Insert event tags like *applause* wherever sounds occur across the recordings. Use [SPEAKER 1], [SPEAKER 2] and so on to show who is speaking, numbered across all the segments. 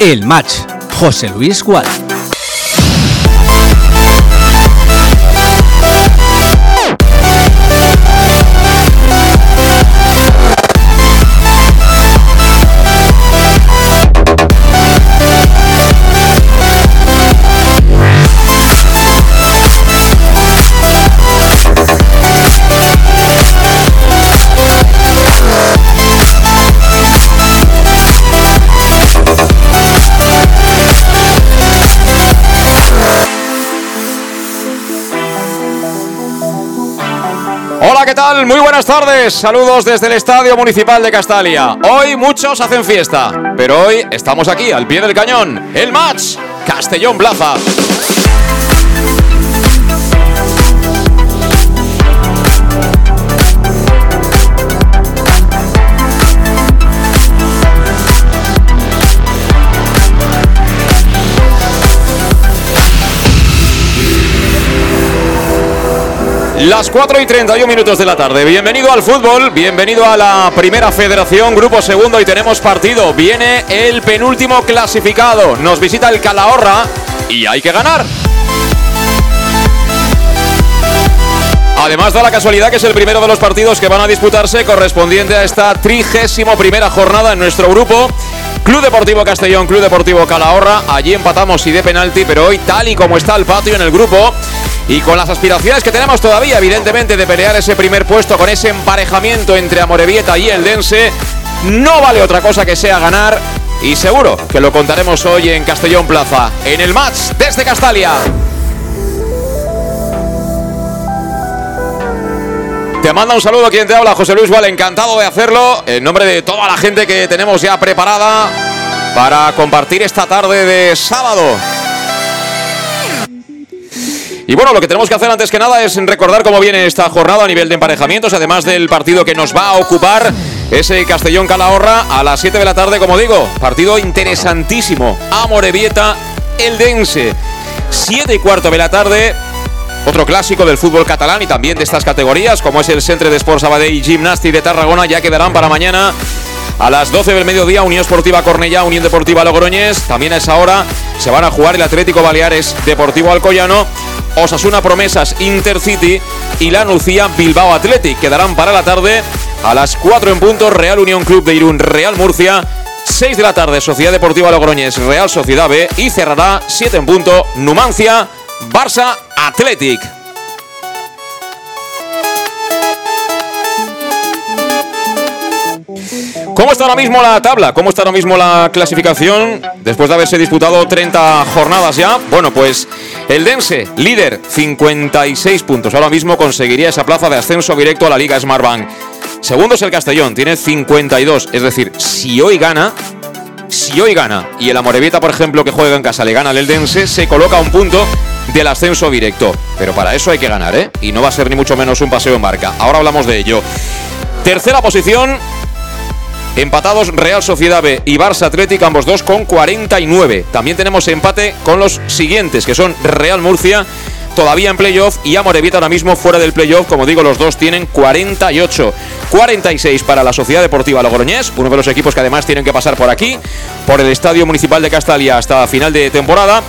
[SPEAKER 1] El match. José Luis Gual.
[SPEAKER 2] Muy buenas tardes. Saludos desde el Estadio Municipal de Castalia. Hoy muchos hacen fiesta, pero hoy estamos aquí al pie del cañón. El match Castellón Plaza. Las 4 y 31 minutos de la tarde. Bienvenido al fútbol, bienvenido a la primera federación, grupo segundo y tenemos partido. Viene el penúltimo clasificado. Nos visita el Calahorra y hay que ganar. Además da la casualidad que es el primero de los partidos que van a disputarse correspondiente a esta trigésimo primera jornada en nuestro grupo. Club Deportivo Castellón, Club Deportivo Calahorra. Allí empatamos y de penalti, pero hoy tal y como está el patio en el grupo y con las aspiraciones que tenemos todavía, evidentemente, de pelear ese primer puesto con ese emparejamiento entre Amorebieta y el Dense, no vale otra cosa que sea ganar. Y seguro que lo contaremos hoy en Castellón Plaza, en el match desde Castalia. Te manda un saludo quien te habla, José Luis Val, encantado de hacerlo, en nombre de toda la gente que tenemos ya preparada para compartir esta tarde de sábado. Y bueno, lo que tenemos que hacer antes que nada es recordar cómo viene esta jornada a nivel de emparejamientos, además del partido que nos va a ocupar, ese Castellón Calahorra a las 7 de la tarde, como digo. Partido interesantísimo. Amorebieta, Eldense. 7 y cuarto de la tarde. Otro clásico del fútbol catalán y también de estas categorías, como es el Centre de Sports Sabadell y Gimnasti de Tarragona, ya quedarán para mañana a las 12 del mediodía, Unión Esportiva Cornellá, Unión Deportiva Logroñés. También a esa hora se van a jugar el Atlético Baleares Deportivo Alcoyano, Osasuna Promesas Intercity y la Nucía Bilbao Athletic. Quedarán para la tarde a las 4 en punto Real Unión Club de Irún, Real Murcia. 6 de la tarde, Sociedad Deportiva Logroñés, Real Sociedad B. Y cerrará 7 en punto Numancia, Barça Athletic. ¿Cómo está ahora mismo la tabla? ¿Cómo está ahora mismo la clasificación? Después de haberse disputado 30 jornadas ya. Bueno, pues el Dense, líder, 56 puntos. Ahora mismo conseguiría esa plaza de ascenso directo a la Liga Smartbank. Segundo es el Castellón, tiene 52. Es decir, si hoy gana, si hoy gana y el Amorebieta, por ejemplo, que juega en casa, le gana al Eldense, se coloca a un punto del ascenso directo. Pero para eso hay que ganar, ¿eh? Y no va a ser ni mucho menos un paseo en barca. Ahora hablamos de ello. Tercera posición, Empatados Real Sociedad B y Barça Atlético, ambos dos con 49. También tenemos empate con los siguientes, que son Real Murcia, todavía en playoff, y Amorebieta ahora mismo fuera del playoff. Como digo, los dos tienen 48. 46 para la Sociedad Deportiva Logroñés, uno de los equipos que además tienen que pasar por aquí, por el Estadio Municipal de Castalia hasta final de temporada.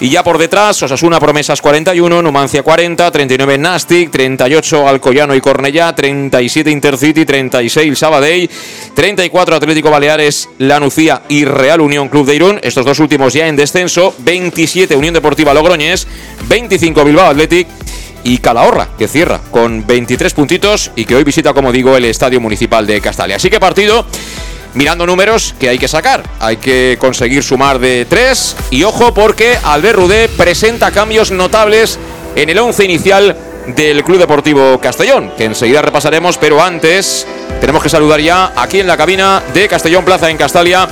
[SPEAKER 2] Y ya por detrás, Osasuna Promesas 41, Numancia 40, 39 Nastic, 38 Alcoyano y Cornellá, 37 Intercity, 36 Sabadell, 34 Atlético Baleares, Lanucía y Real Unión Club de Irún, estos dos últimos ya en descenso, 27 Unión Deportiva Logroñés, 25 Bilbao Athletic y Calahorra, que cierra con 23 puntitos y que hoy visita, como digo, el Estadio Municipal de Castalia. Así que partido mirando números que hay que sacar. Hay que conseguir sumar de 3 y ojo porque Albert Rudé presenta cambios notables en el 11 inicial del Club Deportivo Castellón, que enseguida repasaremos, pero antes tenemos que saludar ya aquí en la cabina de Castellón Plaza en Castalia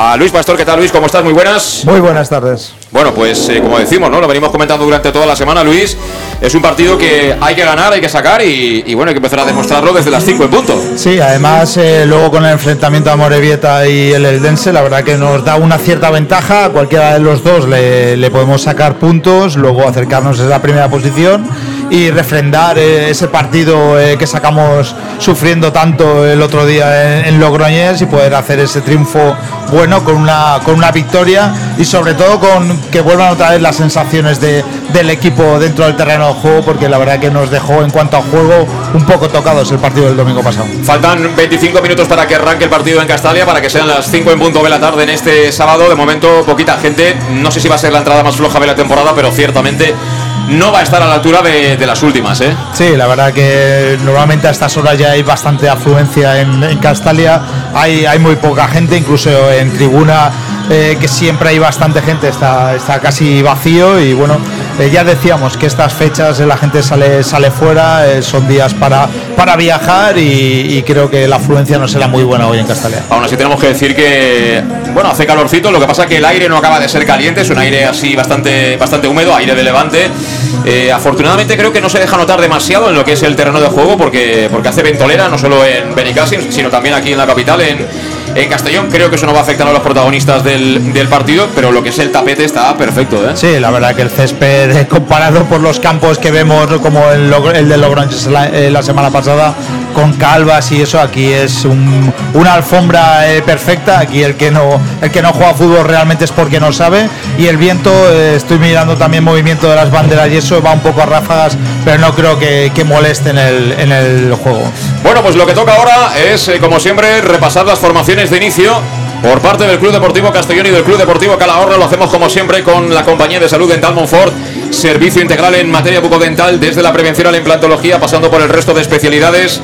[SPEAKER 2] a Luis Pastor. ¿Qué tal, Luis? ¿Cómo estás? Muy buenas.
[SPEAKER 3] Muy buenas tardes.
[SPEAKER 2] Bueno, pues eh, como decimos, ¿no? Lo venimos comentando durante toda la semana, Luis. Es un partido que hay que ganar, hay que sacar y, bueno, hay que empezar a demostrarlo desde las 5 en punto.
[SPEAKER 3] Sí, además, eh, luego con el enfrentamiento a Morevieta y el Eldense, la verdad que nos da una cierta ventaja. A cualquiera de los dos le, le podemos sacar puntos, luego acercarnos a la primera posición y refrendar eh, ese partido eh, que sacamos sufriendo tanto el otro día en, Logroñés y poder hacer ese triunfo bueno con una, con una victoria y sobre todo con que vuelvan otra vez las sensaciones de, del equipo dentro del terreno de juego porque la verdad que nos dejó en cuanto a juego un poco tocados el partido del domingo pasado.
[SPEAKER 2] Faltan 25 minutos para que arranque el partido en Castalia, para que sean las 5 en punto de la tarde en este sábado. De momento poquita gente, no sé si va a ser la entrada más floja de la temporada, pero ciertamente no va a estar a la altura de, las últimas. ¿eh?
[SPEAKER 3] Sí, la verdad que normalmente a estas horas ya hay bastante afluencia en, Castalia, hay, muy poca gente, incluso en tribuna eh, que siempre hay bastante gente, está casi vacío y bueno, eh, ya decíamos que estas fechas la gente sale, sale fuera, eh, son días para, para viajar y, creo que la afluencia no será muy buena hoy en Castalia.
[SPEAKER 2] Aún así tenemos que decir que, bueno, hace calorcito, lo que pasa que el aire no acaba de ser caliente, es un aire así bastante, bastante húmedo, aire de levante. afortunadamente creo que no se deja notar demasiado en lo que es el terreno de juego porque, porque hace ventolera, no solo en Benicassim, sino también aquí en la capital, en, en Castellón. Creo que eso no va a afectar a los protagonistas del, del partido, pero lo que es el tapete está perfecto. ¿eh?
[SPEAKER 3] Sí, la verdad que el césped, eh, *laughs* comparado por los campos que vemos, como el, de Logroño la, eh, la, semana pasada, con calvas y eso, aquí es una alfombra perfecta. Aquí el que, no, el que no juega fútbol realmente es porque no sabe. Y el viento, estoy mirando también movimiento de las banderas y eso va un poco a ráfagas, pero no creo que, que moleste en el, en el juego.
[SPEAKER 2] Bueno, pues lo que toca ahora es, como siempre, repasar las formaciones de inicio por parte del Club Deportivo Castellón y del Club Deportivo Calahorra. Lo hacemos como siempre con la compañía de salud Dental Monfort. Servicio integral en materia bucodental, desde la prevención a la implantología, pasando por el resto de especialidades.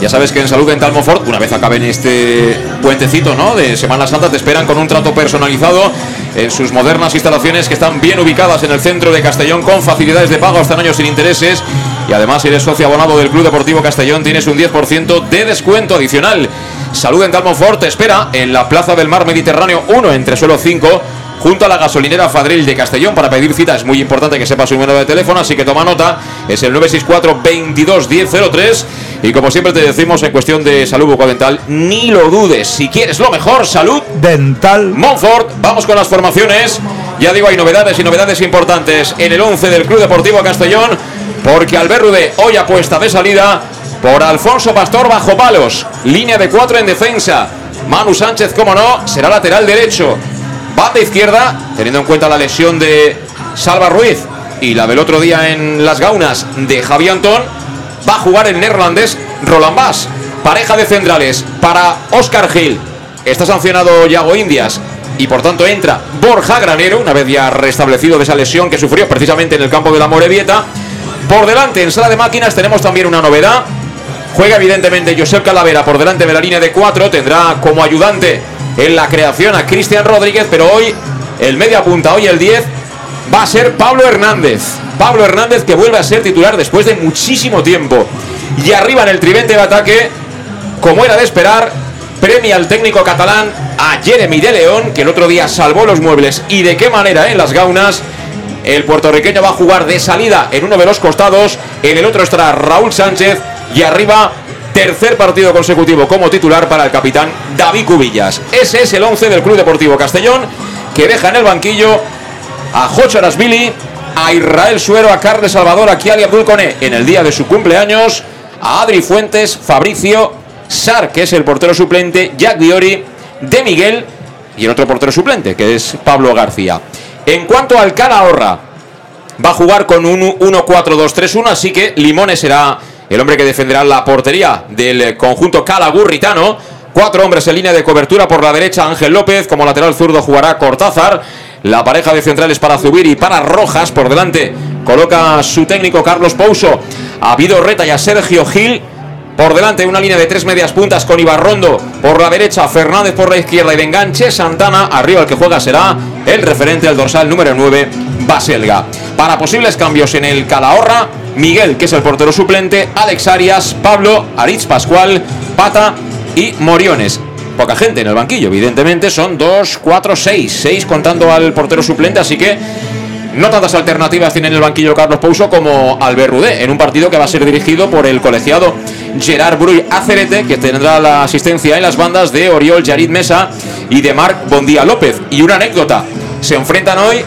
[SPEAKER 2] Ya sabes que en Salud Dental Monfort, una vez acaben este puentecito ¿no? de Semana Santa, te esperan con un trato personalizado en sus modernas instalaciones que están bien ubicadas en el centro de Castellón con facilidades de pago hasta en años sin intereses. Y además, si eres socio abonado del Club Deportivo Castellón, tienes un 10% de descuento adicional. Salud en Monfort te espera en la Plaza del Mar Mediterráneo 1 entre suelo 5 junto a la gasolinera Fadril de Castellón. Para pedir cita es muy importante que sepa su número de teléfono, así que toma nota. Es el 964 22 1003. Y como siempre te decimos en cuestión de salud bucodental, ni lo dudes. Si quieres lo mejor, salud
[SPEAKER 3] dental.
[SPEAKER 2] Monfort, vamos con las formaciones. Ya digo, hay novedades y novedades importantes en el 11 del Club Deportivo Castellón, porque Alberrude hoy apuesta de salida por Alfonso Pastor bajo palos. Línea de cuatro en defensa. Manu Sánchez, como no, será lateral derecho. Banda izquierda, teniendo en cuenta la lesión de Salva Ruiz y la del otro día en las gaunas de Javi Antón, va a jugar el neerlandés Roland Bass. Pareja de centrales para Oscar Gil. Está sancionado Yago Indias y por tanto entra Borja Granero, una vez ya restablecido de esa lesión que sufrió precisamente en el campo de la Morevieta. Por delante, en sala de máquinas, tenemos también una novedad. Juega evidentemente Josep Calavera por delante de la línea de cuatro. Tendrá como ayudante en la creación a Cristian Rodríguez, pero hoy el media punta, hoy el 10, va a ser Pablo Hernández. Pablo Hernández que vuelve a ser titular después de muchísimo tiempo. Y arriba en el tridente de ataque, como era de esperar, premia al técnico catalán a Jeremy de León, que el otro día salvó los muebles y de qué manera en las gaunas. El puertorriqueño va a jugar de salida en uno de los costados, en el otro estará Raúl Sánchez y arriba tercer partido consecutivo como titular para el capitán David Cubillas. Ese es el 11 del Club Deportivo Castellón que deja en el banquillo a Jocho Arasvili, a Israel Suero, a Carles Salvador, a Kiali Abdul en el día de su cumpleaños, a Adri Fuentes, Fabricio, Sar, que es el portero suplente, Jack Diori, De Miguel y el otro portero suplente, que es Pablo García. En cuanto al Calahorra, va a jugar con un 1-4-2-3-1, así que Limones será el hombre que defenderá la portería del conjunto calagurritano. Cuatro hombres en línea de cobertura por la derecha, Ángel López, como lateral zurdo jugará Cortázar. La pareja de centrales para Zubir y para Rojas por delante. Coloca su técnico Carlos Pouso a Vido Reta y a Sergio Gil. Por delante una línea de tres medias puntas con Ibarrondo por la derecha, Fernández por la izquierda y de enganche Santana. Arriba el que juega será el referente al dorsal número 9, Baselga. Para posibles cambios en el Calahorra, Miguel, que es el portero suplente, Alex Arias, Pablo, Aritz Pascual, Pata y Moriones. poca gente en el banquillo. Evidentemente son dos, cuatro, seis. Seis contando al portero suplente, así que no tantas alternativas tiene en el banquillo Carlos Pouso como Albert Rudé, en un partido que va a ser dirigido por el colegiado Gerard Bruy Acerete, que tendrá la asistencia en las bandas de Oriol Yarid Mesa y de Marc Bondía López. Y una anécdota, se enfrentan hoy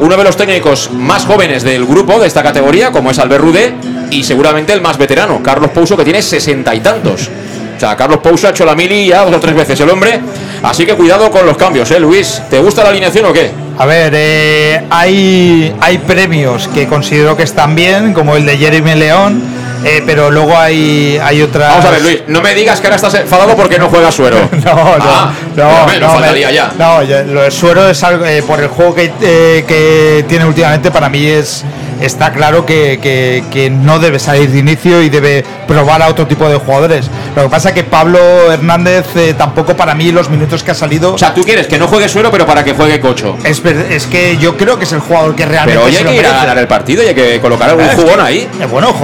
[SPEAKER 2] uno de los técnicos más jóvenes del grupo de esta categoría, como es Albert Rudé, y seguramente el más veterano, Carlos Pouso, que tiene sesenta y tantos. O sea, Carlos Pouso ha hecho la mili ya dos o tres veces el hombre, así que cuidado con los cambios, ¿eh, Luis? ¿Te gusta la alineación o qué?
[SPEAKER 3] A ver, eh, hay, hay premios que considero que están bien, como el de Jeremy León, eh, pero luego hay, hay otras.
[SPEAKER 2] Vamos a ver, Luis, no me digas que ahora estás enfadado porque no juega suero. *laughs*
[SPEAKER 3] no, no,
[SPEAKER 2] Ah,
[SPEAKER 3] no,
[SPEAKER 2] hombre, no
[SPEAKER 3] no,
[SPEAKER 2] faltaría
[SPEAKER 3] me-
[SPEAKER 2] ya.
[SPEAKER 3] No, lo de suero es algo, eh, por el juego que, eh, que tiene últimamente, para mí es está claro que, que- que no debe salir de inicio y debe probar a otro tipo de jugadores. Lo que pasa es que Pablo Hernández eh, tampoco para mí los minutos que ha salido
[SPEAKER 2] O sea, tú quieres que no juegue suero, pero para que juegue cocho.
[SPEAKER 3] es, es que yo creo que es el jugador que realmente
[SPEAKER 2] Pero hoy hay que ir a
[SPEAKER 3] merece.
[SPEAKER 2] ganar el partido y hay que colocar algún
[SPEAKER 3] Es
[SPEAKER 2] jugón
[SPEAKER 3] que,
[SPEAKER 2] ahí.
[SPEAKER 3] eh, bueno,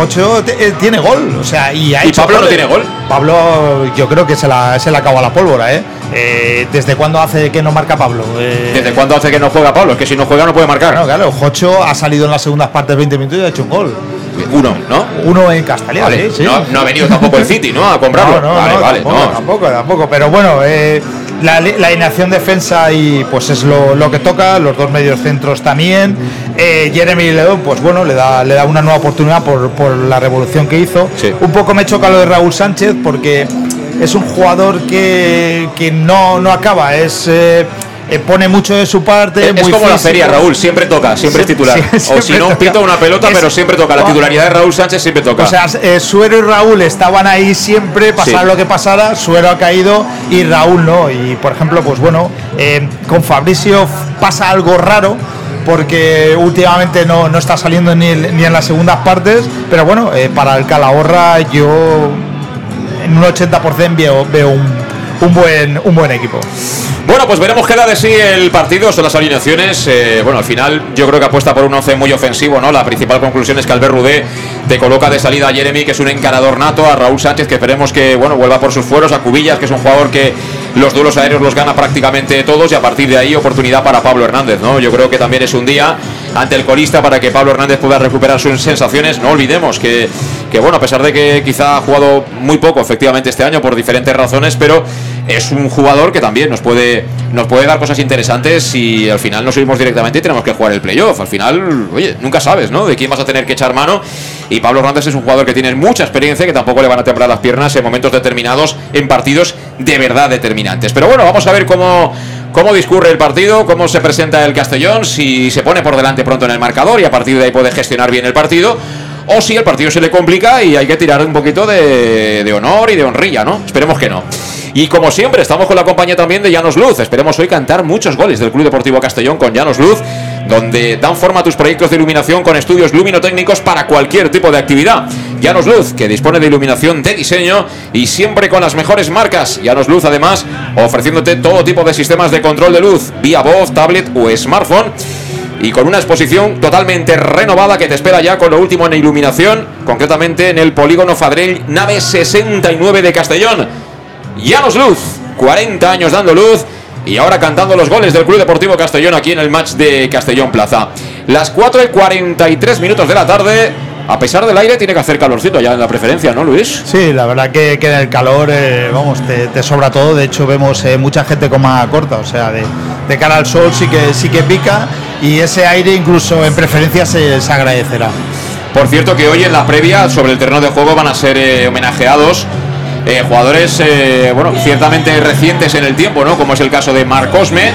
[SPEAKER 3] eh, tiene gol, o sea, y, ha
[SPEAKER 2] ¿Y
[SPEAKER 3] hecho
[SPEAKER 2] Pablo no tiene gol?
[SPEAKER 3] Pablo, yo creo que se la, se le acabó la pólvora, ¿eh? Eh, ¿Desde cuándo hace que no marca Pablo? Eh,
[SPEAKER 2] ¿Desde cuándo hace que no juega Pablo? Es que si no juega no puede marcar.
[SPEAKER 3] Claro, claro, Jocho ha salido en las segundas partes 20 minutos y ha hecho un gol.
[SPEAKER 2] Uno, ¿no?
[SPEAKER 3] Uno en Castellón,
[SPEAKER 2] Vale,
[SPEAKER 3] sí.
[SPEAKER 2] no, no ha venido tampoco el City, ¿no? A comprarlo.
[SPEAKER 3] No, no,
[SPEAKER 2] vale,
[SPEAKER 3] no,
[SPEAKER 2] vale,
[SPEAKER 3] tampoco,
[SPEAKER 2] no.
[SPEAKER 3] tampoco, tampoco. Pero bueno, eh, la, la alineación defensa y pues es lo, lo que toca, los dos medios centros también. Eh, Jeremy León, pues bueno, le da, le da una nueva oportunidad por, por la revolución que hizo.
[SPEAKER 2] Sí.
[SPEAKER 3] Un poco me choca lo de Raúl Sánchez porque es un jugador que, que no, no acaba, es eh, eh, pone mucho de su parte.
[SPEAKER 2] Es
[SPEAKER 3] muy
[SPEAKER 2] como la feria, Raúl, siempre toca, siempre es titular.
[SPEAKER 3] sí, *laughs*
[SPEAKER 2] o si no,
[SPEAKER 3] toca.
[SPEAKER 2] pita una pelota,
[SPEAKER 3] Es-
[SPEAKER 2] pero siempre toca. La titularidad de Raúl Sánchez siempre toca.
[SPEAKER 3] O sea, eh, Suero y Raúl estaban ahí siempre, pasara
[SPEAKER 2] Sí.
[SPEAKER 3] lo que pasara, Suero ha caído y Raúl no. Y por ejemplo, pues bueno, eh, con Fabricio pasa algo raro porque últimamente no, no está saliendo ni, el- ni en las segundas partes, pero bueno, eh, para el Calahorra yo en un 80% veo, veo un, un buen, un buen equipo.
[SPEAKER 2] Bueno, pues veremos qué da de sí el partido, son las alineaciones. Eh, bueno, al final yo creo que apuesta por un 11 muy ofensivo, ¿no? La principal conclusión es que Albert Rudé te coloca de salida a Jeremy, que es un encarador nato, a Raúl Sánchez, que esperemos que, bueno, vuelva por sus fueros, a Cubillas, que es un jugador que los duelos aéreos los gana prácticamente todos, y a partir de ahí oportunidad para Pablo Hernández, ¿no? Yo creo que también es un día ante el colista para que Pablo Hernández pueda recuperar sus sensaciones. No olvidemos que, que bueno, a pesar de que quizá ha jugado muy poco efectivamente este año por diferentes razones, pero es un jugador que también nos puede, nos puede dar cosas interesantes y al final nos subimos directamente y tenemos que jugar el playoff. Al final, oye, nunca sabes, ¿no? De quién vas a tener que echar mano. Y Pablo Hernández es un jugador que tiene mucha experiencia, que tampoco le van a temblar las piernas en momentos determinados, en partidos de verdad determinantes. Pero bueno, vamos a ver cómo, cómo discurre el partido, cómo se presenta el Castellón, si se pone por delante pronto en el marcador y a partir de ahí puede gestionar bien el partido. O si el partido se le complica y hay que tirar un poquito de, de honor y de honrilla, ¿no? Esperemos que no. Y como siempre, estamos con la compañía también de Llanos Luz. Esperemos hoy cantar muchos goles del Club Deportivo Castellón con Llanos Luz, donde dan forma a tus proyectos de iluminación con estudios luminotécnicos para cualquier tipo de actividad. Llanos Luz, que dispone de iluminación de diseño y siempre con las mejores marcas. Llanos Luz, además, ofreciéndote todo tipo de sistemas de control de luz, vía voz, tablet o smartphone y con una exposición totalmente renovada que te espera ya con lo último en iluminación, concretamente en el polígono Fadrell, nave 69 de Castellón. Llanos Luz, 40 años dando luz y ahora cantando los goles del Club Deportivo Castellón aquí en el match de Castellón Plaza. Las 4 y 43 minutos de la tarde, a pesar del aire, tiene que hacer calorcito ya en la preferencia, ¿no, Luis?
[SPEAKER 3] Sí, la verdad que, que en el calor, eh, vamos, te, te sobra todo. De hecho, vemos eh, mucha gente con manga corta, o sea, de, de cara al sol sí que sí que pica y ese aire incluso en preferencia se, se agradecerá.
[SPEAKER 2] Por cierto que hoy en la previa sobre el terreno de juego van a ser eh, homenajeados eh, jugadores, eh, bueno, ciertamente recientes en el tiempo, ¿no? Como es el caso de Marc Osme,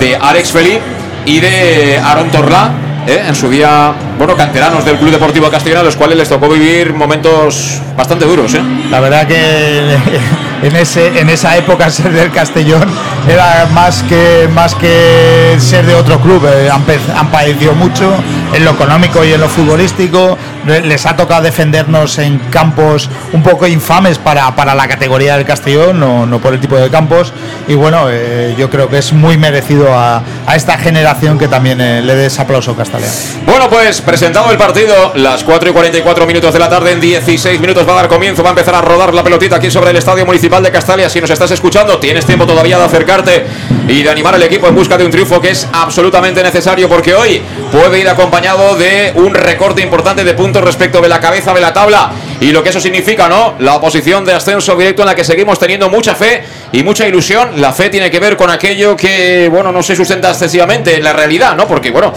[SPEAKER 2] de Alex Felipe y de Aaron Torlá, ¿eh? en su día, bueno, canteranos del Club Deportivo Castellón, a los cuales les tocó vivir momentos bastante duros, ¿eh?
[SPEAKER 3] La verdad que *laughs* en, ese, en esa época ser del Castellón era más que, más que ser de otro club. Eh, han, han padecido mucho en lo económico y en lo futbolístico. Les ha tocado defendernos en campos un poco infames para, para la categoría del Castellón, no, no por el tipo de campos. Y bueno, eh, yo creo que es muy merecido a, a esta generación que también eh, le des aplauso Castellón.
[SPEAKER 2] Bueno, pues presentado el partido, las 4 y 44 minutos de la tarde, en 16 minutos va a dar comienzo, va a empezar a rodar la pelotita aquí sobre el Estadio Municipal de Castalia. Si nos estás escuchando, tienes tiempo todavía de acercarte y de animar al equipo en busca de un triunfo que es absolutamente necesario porque hoy puede ir acompañado de un recorte importante de puntos respecto de la cabeza de la tabla y lo que eso significa, ¿no? La oposición de ascenso directo en la que seguimos teniendo mucha fe y mucha ilusión. La fe tiene que ver con aquello que, bueno, no se sustenta excesivamente en la realidad, ¿no? Porque, bueno,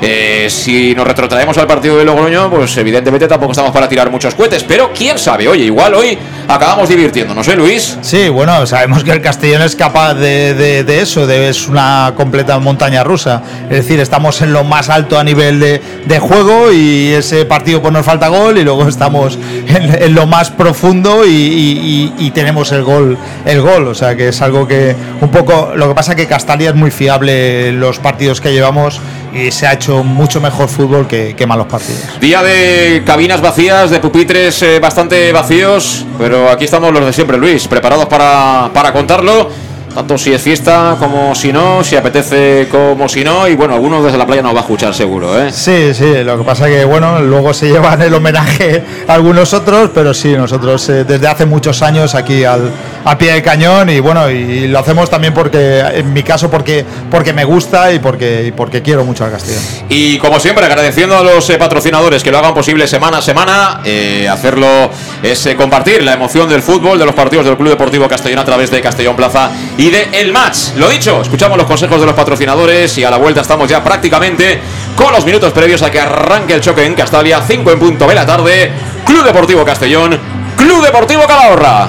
[SPEAKER 2] eh, si nos retrotraemos al partido de Logroño, pues evidentemente tampoco estamos para tirar muchos cohetes. Pero quién sabe, oye, igual hoy acabamos divirtiéndonos, ¿eh, Luis?
[SPEAKER 3] Sí, bueno, sabemos que el Castellón es capaz de, de, de eso, de, es una completa montaña rusa. Es decir, estamos en lo más alto a nivel de, de juego y ese partido pues nos falta gol y luego estamos *laughs* en, lo más profundo y, tenemos el gol, el gol. O sea que es algo que un poco. Lo que pasa es que Castalia es muy fiable en los partidos que llevamos y se ha hecho mucho mejor fútbol que, que malos partidos.
[SPEAKER 2] Día de cabinas vacías, de pupitres eh, bastante vacíos, pero aquí estamos los de siempre, Luis, preparados para, para contarlo tanto si es fiesta como si no, si apetece como si no, y bueno, algunos desde la playa nos va a escuchar seguro, ¿eh?
[SPEAKER 3] Sí, sí, lo que pasa que bueno, luego se *laughs* llevan el homenaje a algunos otros, pero sí, nosotros eh, desde hace muchos años aquí al, a pie de cañón y bueno, y lo hacemos también porque, en mi caso, porque, porque me gusta y porque, porque quiero mucho al Castellón.
[SPEAKER 2] Y como siempre, agradeciendo a los eh, patrocinadores que lo hagan posible semana a semana, eh, hacerlo es eh, compartir la emoción del fútbol, de los partidos del Club Deportivo Castellón a través de Castellón Plaza y de El Match. Lo dicho, escuchamos los consejos de los patrocinadores y a la vuelta estamos ya prácticamente con los minutos previos a que arranque el choque en Castalia, 5 en punto de la tarde, Club Deportivo Castellón, Club Deportivo Calahorra.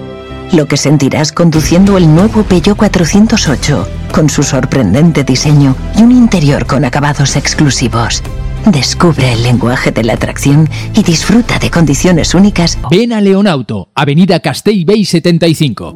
[SPEAKER 4] Lo que sentirás conduciendo el nuevo Peugeot 408, con su sorprendente diseño y un interior con acabados exclusivos. Descubre el lenguaje de la atracción y disfruta de condiciones únicas.
[SPEAKER 5] Ven a Leonauto, Avenida Castell Bay 75.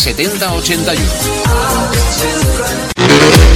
[SPEAKER 6] 70 81.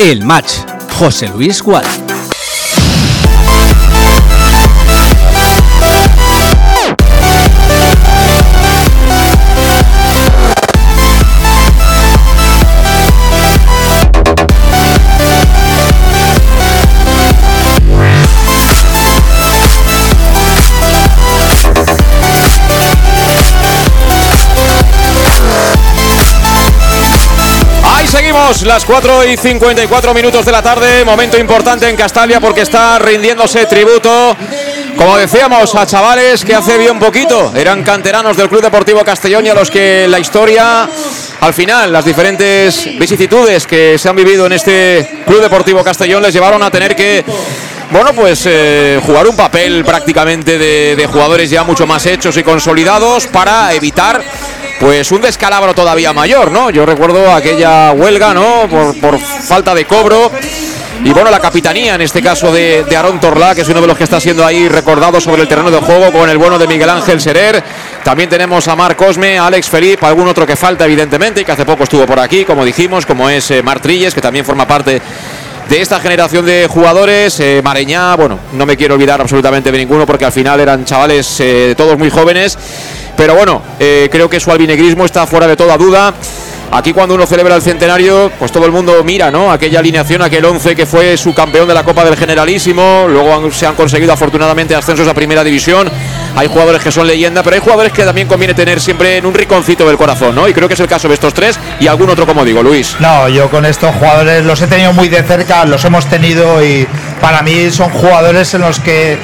[SPEAKER 7] El match, José Luis Gual.
[SPEAKER 2] Las 4 y 54 minutos de la tarde, momento importante en Castalia porque está rindiéndose tributo, como decíamos, a chavales que hace bien poquito eran canteranos del Club Deportivo Castellón y a los que la historia, al final, las diferentes vicisitudes que se han vivido en este Club Deportivo Castellón les llevaron a tener que bueno, pues eh, jugar un papel prácticamente de, jugadores ya mucho más hechos y consolidados para evitar pues un descalabro todavía mayor, ¿no? Yo recuerdo aquella huelga, ¿no? Por, falta de cobro. Y bueno, la capitanía, en este caso de, Aaron Torlá, que es uno de los que está siendo ahí recordado sobre el terreno de juego con el bueno de Miguel Ángel Serer. También tenemos a Marc Cosme, a Alex Felipe, algún otro que falta, evidentemente, y que hace poco estuvo por aquí, como dijimos, como es eh, Mar Trilles, que también forma parte de esta generación de jugadores. Eh, Mareñá, bueno, no me quiero olvidar absolutamente de ninguno porque al final eran chavales eh, todos muy jóvenes. Pero bueno, eh, creo que su albinegrismo está fuera de toda duda. Aquí cuando uno celebra el centenario, pues todo el mundo mira, ¿no? Aquella alineación, aquel 11 que fue su campeón de la Copa del Generalísimo, luego se han conseguido afortunadamente ascensos a Primera División. Hay jugadores que son leyenda, pero hay jugadores que también conviene tener siempre en un riconcito del corazón, ¿no? Y creo que es el caso de estos tres y algún otro, como digo, Luis.
[SPEAKER 3] No, yo con estos jugadores los he tenido muy de cerca, los hemos tenido y para mí son jugadores en los que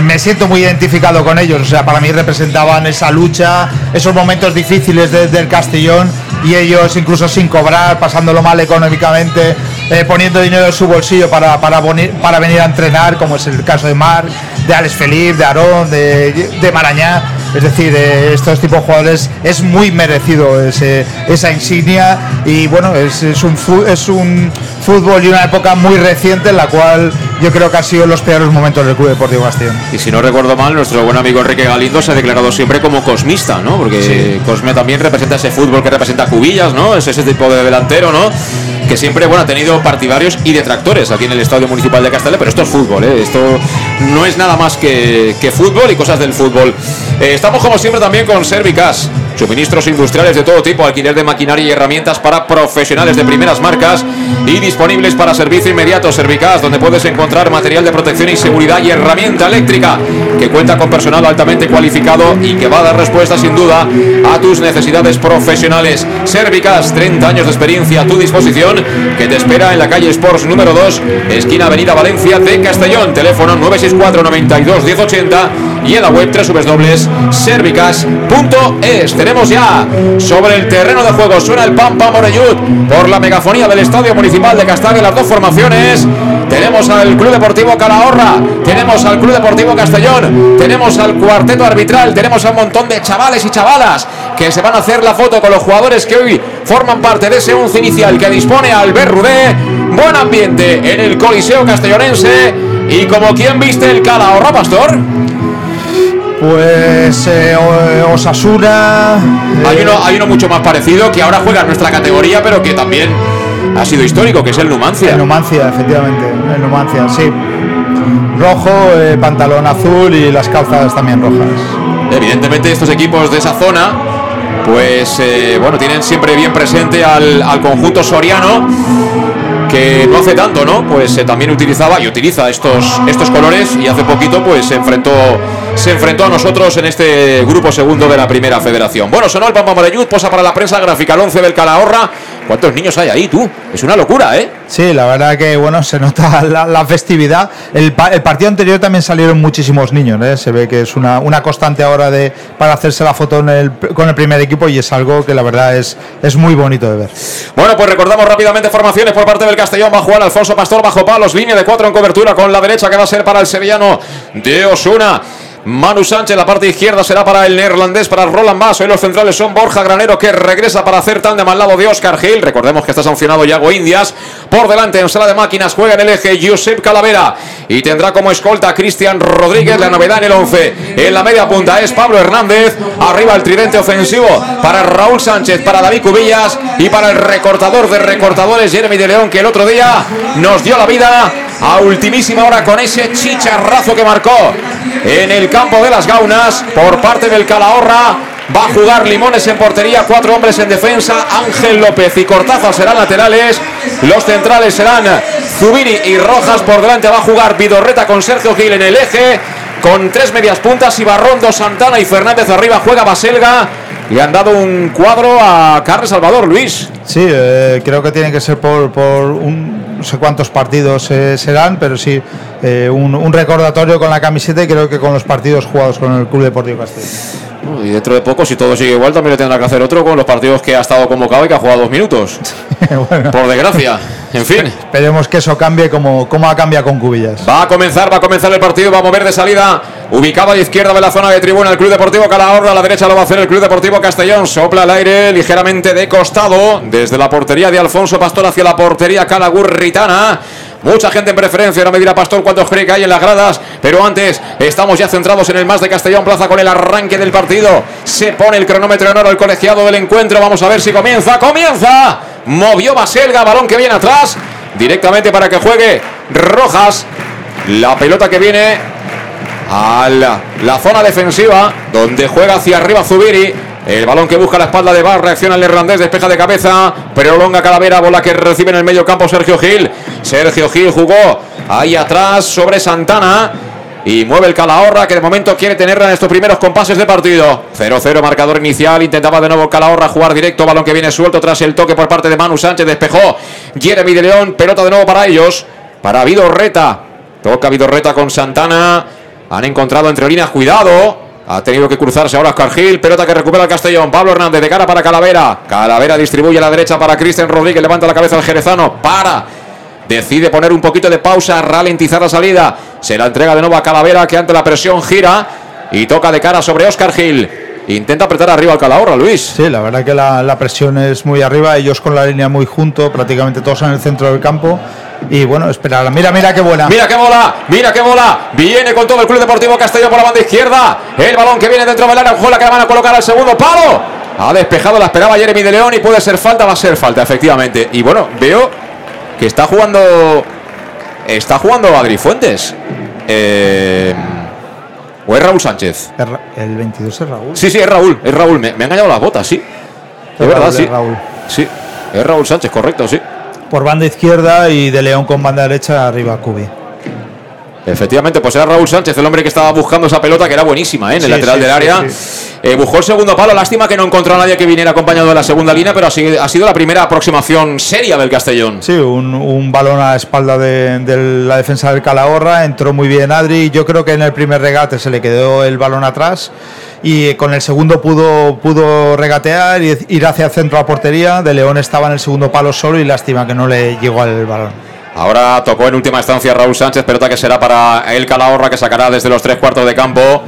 [SPEAKER 3] me siento muy identificado con ellos. O sea, para mí representaban esa lucha, esos momentos difíciles de, del Castellón y ellos incluso sin cobrar, pasándolo mal económicamente, eh, poniendo dinero en su bolsillo para, para, para, venir a entrenar, como es el caso de Marc, de Alex Felipe, de Aarón, de, de Marañá. Es decir, eh, estos tipos de jugadores es muy merecido esa insignia y bueno, es, es, un, es un fútbol y una época muy reciente en la cual yo creo que ha sido los peores momentos del Club Deportivo Castellón.
[SPEAKER 2] Y si no recuerdo mal, nuestro buen amigo Enrique Galindo se ha declarado siempre como cosmista, ¿no? Porque sí. Cosme también representa ese fútbol que representa Cubillas, ¿no? Es ese tipo de delantero, ¿no? Que siempre, bueno, ha tenido partidarios y detractores aquí en el Estadio Municipal de Castellón, pero esto es fútbol, ¿eh? Esto no es nada más que, que fútbol y cosas del fútbol. Eh, estamos como siempre también con Servicas. Suministros industriales de todo tipo, alquiler de maquinaria y herramientas para profesionales de primeras marcas y disponibles para servicio inmediato Servicas, donde puedes encontrar material de protección y seguridad y herramienta eléctrica que cuenta con personal altamente cualificado y que va a dar respuesta sin duda a tus necesidades profesionales. Servicas, 30 años de experiencia a tu disposición, que te espera en la calle Sports número 2, esquina Avenida Valencia de Castellón, teléfono 964 92 1080 y en la web www.servicas.es. Tenemos ya sobre el terreno de juego, suena el Pampa Morellut por la megafonía del Estadio Municipal de Castalia, las dos formaciones. Tenemos al Club Deportivo Calahorra, tenemos al Club Deportivo Castellón, tenemos al cuarteto arbitral, tenemos a un montón de chavales y chavalas que se van a hacer la foto con los jugadores que hoy forman parte de ese once inicial que dispone Albert Rudé. Buen ambiente en el Coliseo Castellonense. Y como quien viste el Calahorra, Pastor.
[SPEAKER 3] Pues eh, Osasuna.
[SPEAKER 2] Eh. Hay, uno, hay uno mucho más parecido que ahora juega en nuestra categoría, pero que también ha sido histórico, que es el Numancia.
[SPEAKER 3] El Numancia, efectivamente. El Numancia, sí. Rojo, eh, pantalón azul y las calzas también rojas.
[SPEAKER 2] Evidentemente, estos equipos de esa zona, pues eh, bueno, tienen siempre bien presente al, al conjunto soriano que no hace tanto, ¿no? Pues eh, también utilizaba y utiliza estos, estos colores y hace poquito pues se enfrentó, se enfrentó a nosotros en este grupo segundo de la primera federación. Bueno, sonó el Pampa Morellut, posa para la prensa gráfica, el 11 del Calahorra. ¿Cuántos niños hay ahí, tú? Es una locura, ¿eh?
[SPEAKER 3] Sí, la verdad que, bueno, se nota *laughs* la, la festividad. El, pa el, partido anterior también salieron muchísimos niños, ¿eh? Se ve que es una, una constante ahora de, para hacerse la foto en el, con el primer equipo y es algo que la verdad es, es muy bonito de ver.
[SPEAKER 2] Bueno, pues recordamos rápidamente formaciones por parte del Castellón. Va a jugar Alfonso Pastor bajo palos, línea de cuatro en cobertura con la derecha que va a ser para el sevillano de Osuna. Manu Sánchez, la parte izquierda será para el neerlandés, para Roland Basso. Y los centrales son Borja Granero, que regresa para hacer tándem al lado de Oscar Gil. Recordemos que está sancionado Yago Indias. Por delante, en sala de máquinas, juega en el eje Josep Calavera. Y tendrá como escolta a Cristian Rodríguez, la novedad en el 11. En la media punta es Pablo Hernández. Arriba el tridente ofensivo para Raúl Sánchez, para David Cubillas y para el recortador de recortadores, Jeremy de León, que el otro día nos dio la vida a ultimísima hora con ese chicharrazo que marcó en el campo de las Gaunas por parte del Calahorra. Va a jugar Limones en portería, cuatro hombres en defensa. Ángel López y Cortázar serán laterales. Los centrales serán Zubiri y Rojas. Por delante va a jugar Vidorreta con Sergio Gil en el eje. Con tres medias puntas, Ibarrondo, Santana y Fernández arriba juega Baselga. Le han dado un cuadro a Carles Salvador, Luis.
[SPEAKER 3] Sí, eh, creo que tiene que ser por, por un, no sé cuántos partidos eh, serán, pero sí, eh, un, un recordatorio con la camiseta y creo que con los partidos jugados con el Club Deportivo Castellón.
[SPEAKER 2] Y dentro de poco, si todo sigue igual, también le tendrá que hacer otro con los partidos que ha estado convocado y que ha jugado dos minutos. *laughs* Por desgracia. En fin.
[SPEAKER 3] Esperemos que eso cambie como, como ha cambiado con Cubillas.
[SPEAKER 2] Va a comenzar, va a comenzar el partido, va a mover de salida. Ubicado a la izquierda de la zona de tribuna el Club Deportivo Calahorra, a la derecha lo va a hacer el Club Deportivo Castellón. Sopla el aire ligeramente de costado, desde la portería de Alfonso Pastor hacia la portería Calagurritana. Mucha gente en preferencia, no me dirá Pastor cuántos cree que hay en las gradas, pero antes estamos ya centrados en el más de Castellón Plaza con el arranque del partido. Se pone el cronómetro en oro el colegiado del encuentro, vamos a ver si comienza, comienza. Movió Baselga, balón que viene atrás, directamente para que juegue Rojas. La pelota que viene a la, zona defensiva, donde juega hacia arriba Zubiri. El balón que busca la espalda de Bar, reacciona el irlandés, despeja de cabeza, prolonga Calavera, bola que recibe en el medio campo Sergio Gil. Sergio Gil jugó ahí atrás sobre Santana y mueve el Calahorra que de momento quiere tenerla en estos primeros compases de partido. 0-0 marcador inicial, intentaba de nuevo Calahorra jugar directo, balón que viene suelto tras el toque por parte de Manu Sánchez, despejó Jeremy de León, pelota de nuevo para ellos, para Vidorreta. Toca Vidorreta con Santana, han encontrado entre líneas, cuidado. Ha tenido que cruzarse ahora Oscar Gil. Pelota que recupera el Castellón. Pablo Hernández de cara para Calavera. Calavera distribuye a la derecha para Cristian Rodríguez. Levanta la cabeza al Jerezano. Para. Decide poner un poquito de pausa. Ralentizar la salida. Se la entrega de nuevo a Calavera que ante la presión gira. Y toca de cara sobre Oscar Gil. Intenta apretar arriba al Calahorra, Luis.
[SPEAKER 3] Sí, la verdad que la, la presión es muy arriba. Ellos con la línea muy junto. Prácticamente todos en el centro del campo. Y bueno, esperar. Mira, mira qué buena.
[SPEAKER 2] Mira qué bola, mira qué bola. Viene con todo el Club Deportivo Castellón por la banda izquierda. El balón que viene dentro del área. Juega que la van a colocar al segundo palo. Ha despejado, la esperaba Jeremy de León y puede ser falta, va a ser falta, efectivamente. Y bueno, veo que está jugando. Está jugando Adri Fuentes. Eh, ¿O es Raúl Sánchez?
[SPEAKER 3] El 22 es Raúl.
[SPEAKER 2] Sí, sí, es Raúl, es Raúl. Me, me ha engañado las botas, sí. De verdad,
[SPEAKER 3] Raúl,
[SPEAKER 2] sí.
[SPEAKER 3] es Raúl.
[SPEAKER 2] Sí, es Raúl Sánchez, correcto, sí.
[SPEAKER 3] Por banda izquierda y de León con banda derecha arriba Cubi.
[SPEAKER 2] Efectivamente, pues era Raúl Sánchez, el hombre que estaba buscando esa pelota que era buenísima ¿eh? en el
[SPEAKER 3] Sí,
[SPEAKER 2] lateral
[SPEAKER 3] sí,
[SPEAKER 2] del área.
[SPEAKER 3] sí.
[SPEAKER 2] Eh, buscó el segundo palo, lástima que no encontró a nadie que viniera acompañado de la segunda línea, pero ha sido, ha sido la primera aproximación seria del Castellón.
[SPEAKER 3] Sí, un, un balón a la espalda de, de la defensa del Calahorra, entró muy bien Adri, yo creo que en el primer regate se le quedó el balón atrás y con el segundo pudo, pudo regatear y ir hacia el centro a portería, de León estaba en el segundo palo solo y lástima que no le llegó al balón.
[SPEAKER 2] Ahora tocó en última instancia Raúl Sánchez, pelota que será para el Calahorra que sacará desde los tres cuartos de campo.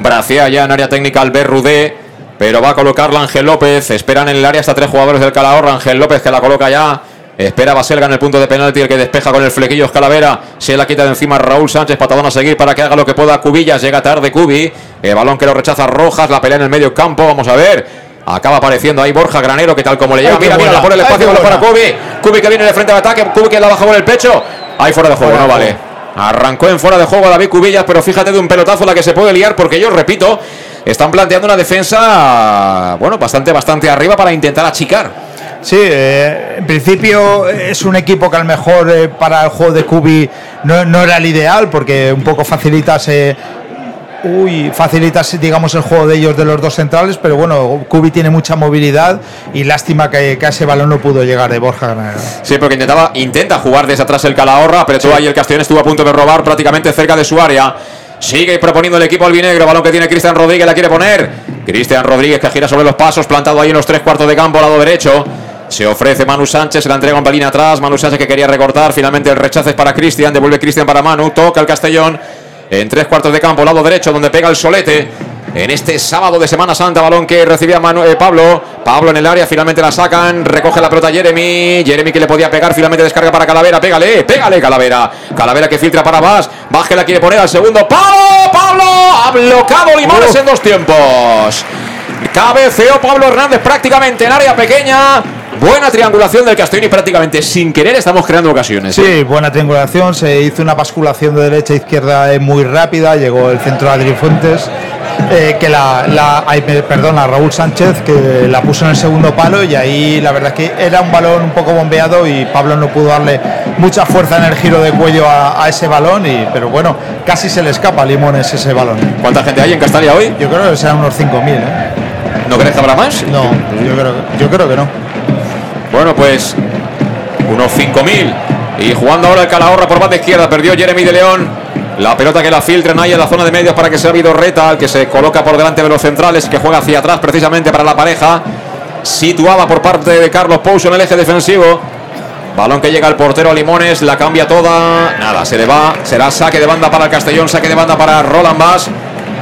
[SPEAKER 2] Bracea ya en área técnica Albert Rudé, pero va a colocarla Ángel López. Esperan en el área hasta tres jugadores del Calahorra. Ángel López que la coloca ya. Espera Baselga en el punto de penalti, el que despeja con el flequillo es Calavera. Se la quita de encima Raúl Sánchez, patadón a seguir para que haga lo que pueda Cubillas. Llega tarde Cubi. El balón que lo rechaza Rojas, la pelea en el medio campo. Vamos a ver. Acaba apareciendo ahí Borja Granero, que tal como le lleva.
[SPEAKER 3] Ay,
[SPEAKER 2] Mira,
[SPEAKER 3] buena.
[SPEAKER 2] pone el espacio para
[SPEAKER 3] buena.
[SPEAKER 2] Cubi. Cubi que viene de frente al ataque. Cubi que la baja por el pecho. Ahí fuera de juego,
[SPEAKER 3] Fuera
[SPEAKER 2] no vale. Arrancó en fuera de juego David Cubillas, pero fíjate de un pelotazo la que se puede liar, porque yo repito, están planteando una defensa, bueno, bastante, bastante arriba para intentar achicar.
[SPEAKER 3] Sí, eh, en principio es un equipo que a lo mejor eh, para el juego de Cubi no, no era el ideal porque un poco facilitas, eh, uy, facilitas digamos el juego de ellos de los dos centrales, pero bueno, Cubi tiene mucha movilidad y lástima que, que a ese balón no pudo llegar de Borja.
[SPEAKER 2] Sí, porque intentaba, intenta jugar desde atrás el Calahorra, pero todo ahí el Castellón estuvo a punto de robar prácticamente cerca de su área. Sigue proponiendo el equipo albinegro, balón que tiene Cristian Rodríguez, la quiere poner. Cristian Rodríguez que gira sobre los pasos, plantado ahí en los tres cuartos de campo, lado derecho. Se ofrece Manu Sánchez, se la entrega un pelín atrás. Manu Sánchez que quería recortar. Finalmente el rechazo es para Cristian. Devuelve Cristian para Manu. Toca el Castellón. En tres cuartos de campo, lado derecho, donde pega el solete. En este sábado de Semana Santa, balón que recibía Manu- eh, Pablo. Pablo en el área, finalmente la sacan. Recoge la pelota Jeremy. Jeremy que le podía pegar, finalmente descarga para Calavera. Pégale, pégale, Calavera. Calavera que filtra para Vaz. Vaz que la quiere poner al segundo. ¡Pablo! ¡Pablo! Ha bloqueado Limones en dos tiempos. Cabeceó Pablo Hernández prácticamente en área pequeña. Buena triangulación del Castellón y prácticamente sin querer estamos creando ocasiones. ¿eh?
[SPEAKER 3] Sí, buena triangulación, se hizo una basculación de derecha a izquierda eh, muy rápida, llegó el centro de Adri Fuentes, eh, que la, la ay, perdona, Raúl Sánchez, que la puso en el segundo palo y ahí la verdad es que era un balón un poco bombeado y Pablo no pudo darle mucha fuerza en el giro de cuello a, a ese balón, y, pero bueno, casi se le escapa a Limones ese balón.
[SPEAKER 2] ¿Cuánta gente hay en Castalia hoy?
[SPEAKER 3] Yo creo que serán unos 5.000. ¿eh?
[SPEAKER 2] ¿No crees que habrá más?
[SPEAKER 3] No, yo creo, yo creo que no.
[SPEAKER 2] Bueno, pues unos 5.000. Y jugando ahora el Calahorra por banda izquierda, perdió Jeremy de León. La pelota que la filtran ahí en la zona de medios para que sea Vidorreta, el que se coloca por delante de los centrales, que juega hacia atrás precisamente para la pareja. Situada por parte de Carlos Pouso en el eje defensivo. Balón que llega al portero Limones, la cambia toda. Nada, se le va. Será saque de banda para el Castellón, saque de banda para Roland Bass.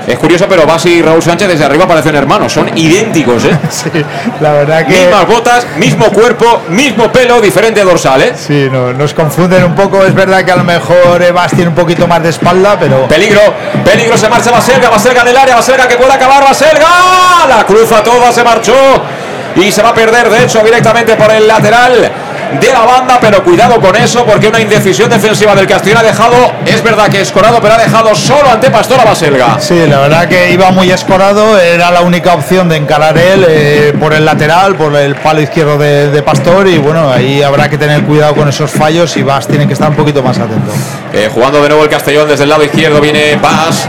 [SPEAKER 2] Es curioso, pero Bas y Raúl Sánchez desde arriba parecen hermanos, son idénticos, ¿eh? *laughs*
[SPEAKER 3] Sí, la verdad que.
[SPEAKER 2] Mismas botas, mismo cuerpo, mismo pelo, diferente dorsal, ¿eh?
[SPEAKER 3] Sí, no, nos confunden un poco. Es verdad que a lo mejor Bas tiene un poquito más de espalda, pero.
[SPEAKER 2] Peligro, peligro, se marcha Baselga, Baselga en el área, Baselga que puede acabar, Baselga. La cruza toda, se marchó y se va a perder, de hecho, directamente por el lateral de la banda, pero cuidado con eso porque una indecisión defensiva del Castellón ha dejado, es verdad que escorado, pero ha dejado solo ante Pastor a Baselga.
[SPEAKER 3] Sí, la verdad que iba muy escorado, era la única opción de encarar él eh, por el lateral, por el palo izquierdo de, de, Pastor y bueno, ahí habrá que tener cuidado con esos fallos y Vas tiene que estar un poquito más atento.
[SPEAKER 2] Eh, jugando de nuevo el Castellón desde el lado izquierdo viene Vas.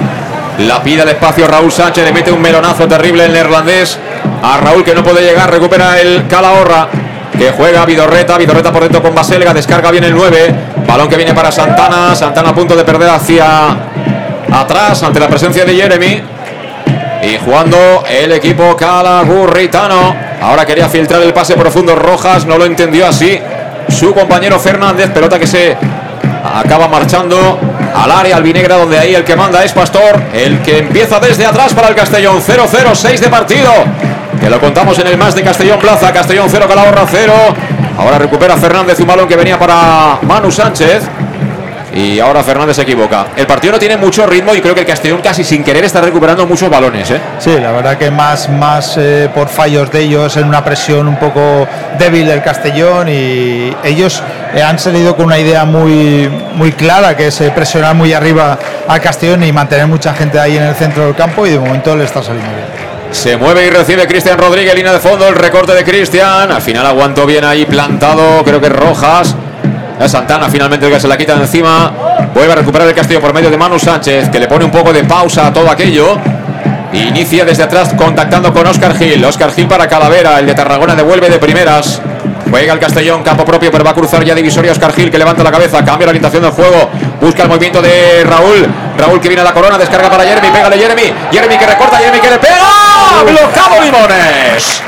[SPEAKER 2] La pida al espacio Raúl Sánchez, le mete un melonazo terrible el neerlandés. A Raúl que no puede llegar, recupera el Calahorra que juega Vidorreta, Vidorreta por dentro con Baselga, descarga bien el 9, balón que viene para Santana, Santana a punto de perder hacia atrás ante la presencia de Jeremy. Y jugando el equipo calagurritano. Ahora quería filtrar el pase profundo Rojas, no lo entendió así. Su compañero Fernández, pelota que se acaba marchando al área albinegra donde ahí el que manda es Pastor, el que empieza desde atrás para el Castellón 0-0, 6 de partido. Lo contamos en el más de Castellón Plaza, Castellón 0, Calahorra 0. Ahora recupera Fernández un balón que venía para Manu Sánchez. Y ahora Fernández se equivoca. El partido no tiene mucho ritmo y creo que el Castellón casi sin querer está recuperando muchos balones. ¿eh?
[SPEAKER 3] Sí, la verdad que más, más eh, por fallos de ellos, en una presión un poco débil del Castellón y ellos eh, han salido con una idea muy, muy clara que es eh, presionar muy arriba al Castellón y mantener mucha gente ahí en el centro del campo y de momento le está saliendo bien.
[SPEAKER 2] Se mueve y recibe Cristian Rodríguez, línea de fondo, el recorte de Cristian. Al final aguantó bien ahí plantado, creo que Rojas. Es Santana finalmente el que se la quita de encima. Vuelve a recuperar el castillo por medio de Manu Sánchez, que le pone un poco de pausa a todo aquello. Inicia desde atrás contactando con Oscar Gil. Oscar Gil para Calavera, el de Tarragona devuelve de primeras. Juega el Castellón, campo propio, pero va a cruzar ya divisoria Oscar Gil, que levanta la cabeza, cambia la orientación del juego, busca el movimiento de Raúl. Raúl que viene a la corona, descarga para Jeremy, pégale Jeremy. Jeremy que recorta, Jeremy que le pega. ¡Blocado Limones!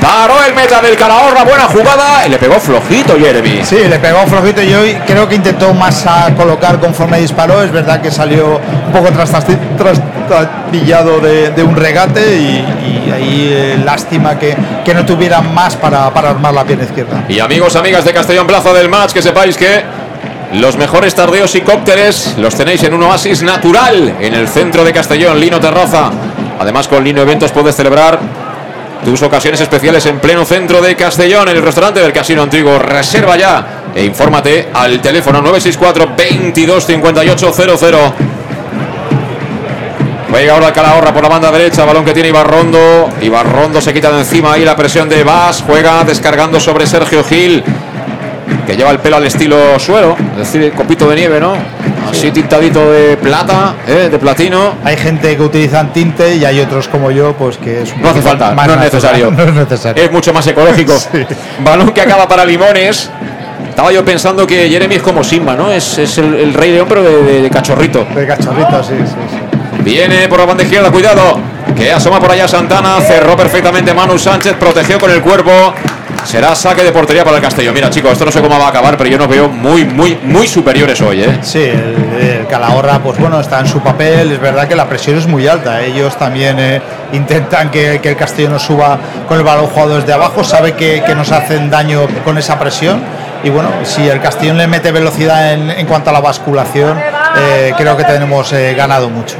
[SPEAKER 2] Paró el meta del Calahorra, buena jugada y le pegó flojito Jeremy.
[SPEAKER 3] Sí, le pegó flojito y hoy creo que intentó más a colocar conforme disparó. Es verdad que salió un poco trastabillado de, de, un regate y, y ahí eh, lástima que, que, no tuvieran más para, para armar la pierna izquierda.
[SPEAKER 2] Y amigos, amigas de Castellón Plaza del Match, que sepáis que los mejores tardeos y cócteles los tenéis en un oasis natural en el centro de Castellón, Lino Terraza. Además, con Lino Eventos puedes celebrar tus ocasiones especiales en pleno centro de Castellón, en el restaurante del Casino Antiguo. Reserva ya e infórmate al teléfono 964 22 58 00. Juega ahora Calahorra por la banda derecha, balón que tiene Ibarrondo. Ibarrondo se quita de encima ahí la presión de Vas. Juega descargando sobre Sergio Gil, que lleva el pelo al estilo suelo, es decir, copito de nieve, ¿no? Así tintadito de plata, ¿eh? de platino.
[SPEAKER 3] Hay gente que utilizan tinte y hay otros como yo, pues que es
[SPEAKER 2] no hace falta, no es, necesario. *laughs*
[SPEAKER 3] no es necesario.
[SPEAKER 2] Es mucho más ecológico. *laughs* sí. Balón que acaba para Limones. Estaba yo pensando que Jeremy es como Simba, ¿no? Es, es el, el, rey león, pero de, de, de, cachorrito.
[SPEAKER 3] De cachorrito, sí, sí, sí.
[SPEAKER 2] Viene por la banda izquierda, cuidado. Que asoma por allá Santana, cerró perfectamente Manu Sánchez, protegió con el cuerpo. Será saque de portería para el Castellón. Mira, chicos, esto no sé cómo va a acabar, pero yo nos veo muy, muy, muy superiores hoy, ¿eh?
[SPEAKER 3] Sí, el, Calahorra, pues bueno, está en su papel. Es verdad que la presión es muy alta. Ellos también eh, intentan que, el Castellón no suba con el balón jugado desde abajo. Sabe que, nos hacen daño con esa presión. Y bueno, si el Castellón le mete velocidad en, en cuanto a la basculación, eh, creo que tenemos eh, ganado mucho.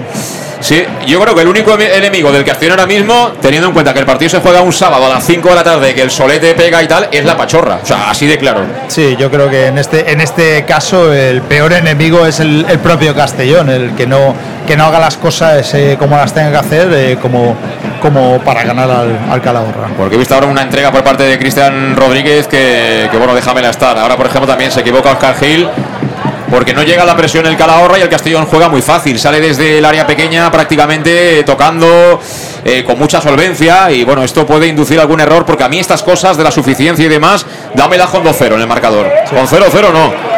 [SPEAKER 2] Sí, yo creo que el único enemigo del Castellón ahora mismo, teniendo en cuenta que el partido se juega un sábado a las 5 de la tarde, que el solete pega y tal, es la pachorra. O sea, así de claro.
[SPEAKER 3] Sí, yo creo que en este, en este caso el peor enemigo es el, el propio Castellón, el que no, que no haga las cosas eh, como las tenga que hacer, eh, como, como para ganar al, al, Calahorra.
[SPEAKER 2] Porque he visto ahora una entrega por parte de Cristian Rodríguez que, que, bueno, déjamela estar. Ahora, por ejemplo, también se equivoca Oscar Gil porque no llega la presión el Calahorra y el Castellón juega muy fácil. Sale desde el área pequeña prácticamente tocando eh, con mucha solvencia y bueno, esto puede inducir algún error porque a mí estas cosas de la suficiencia y demás, dámela con 2-0 en el marcador. Con 0-0 no.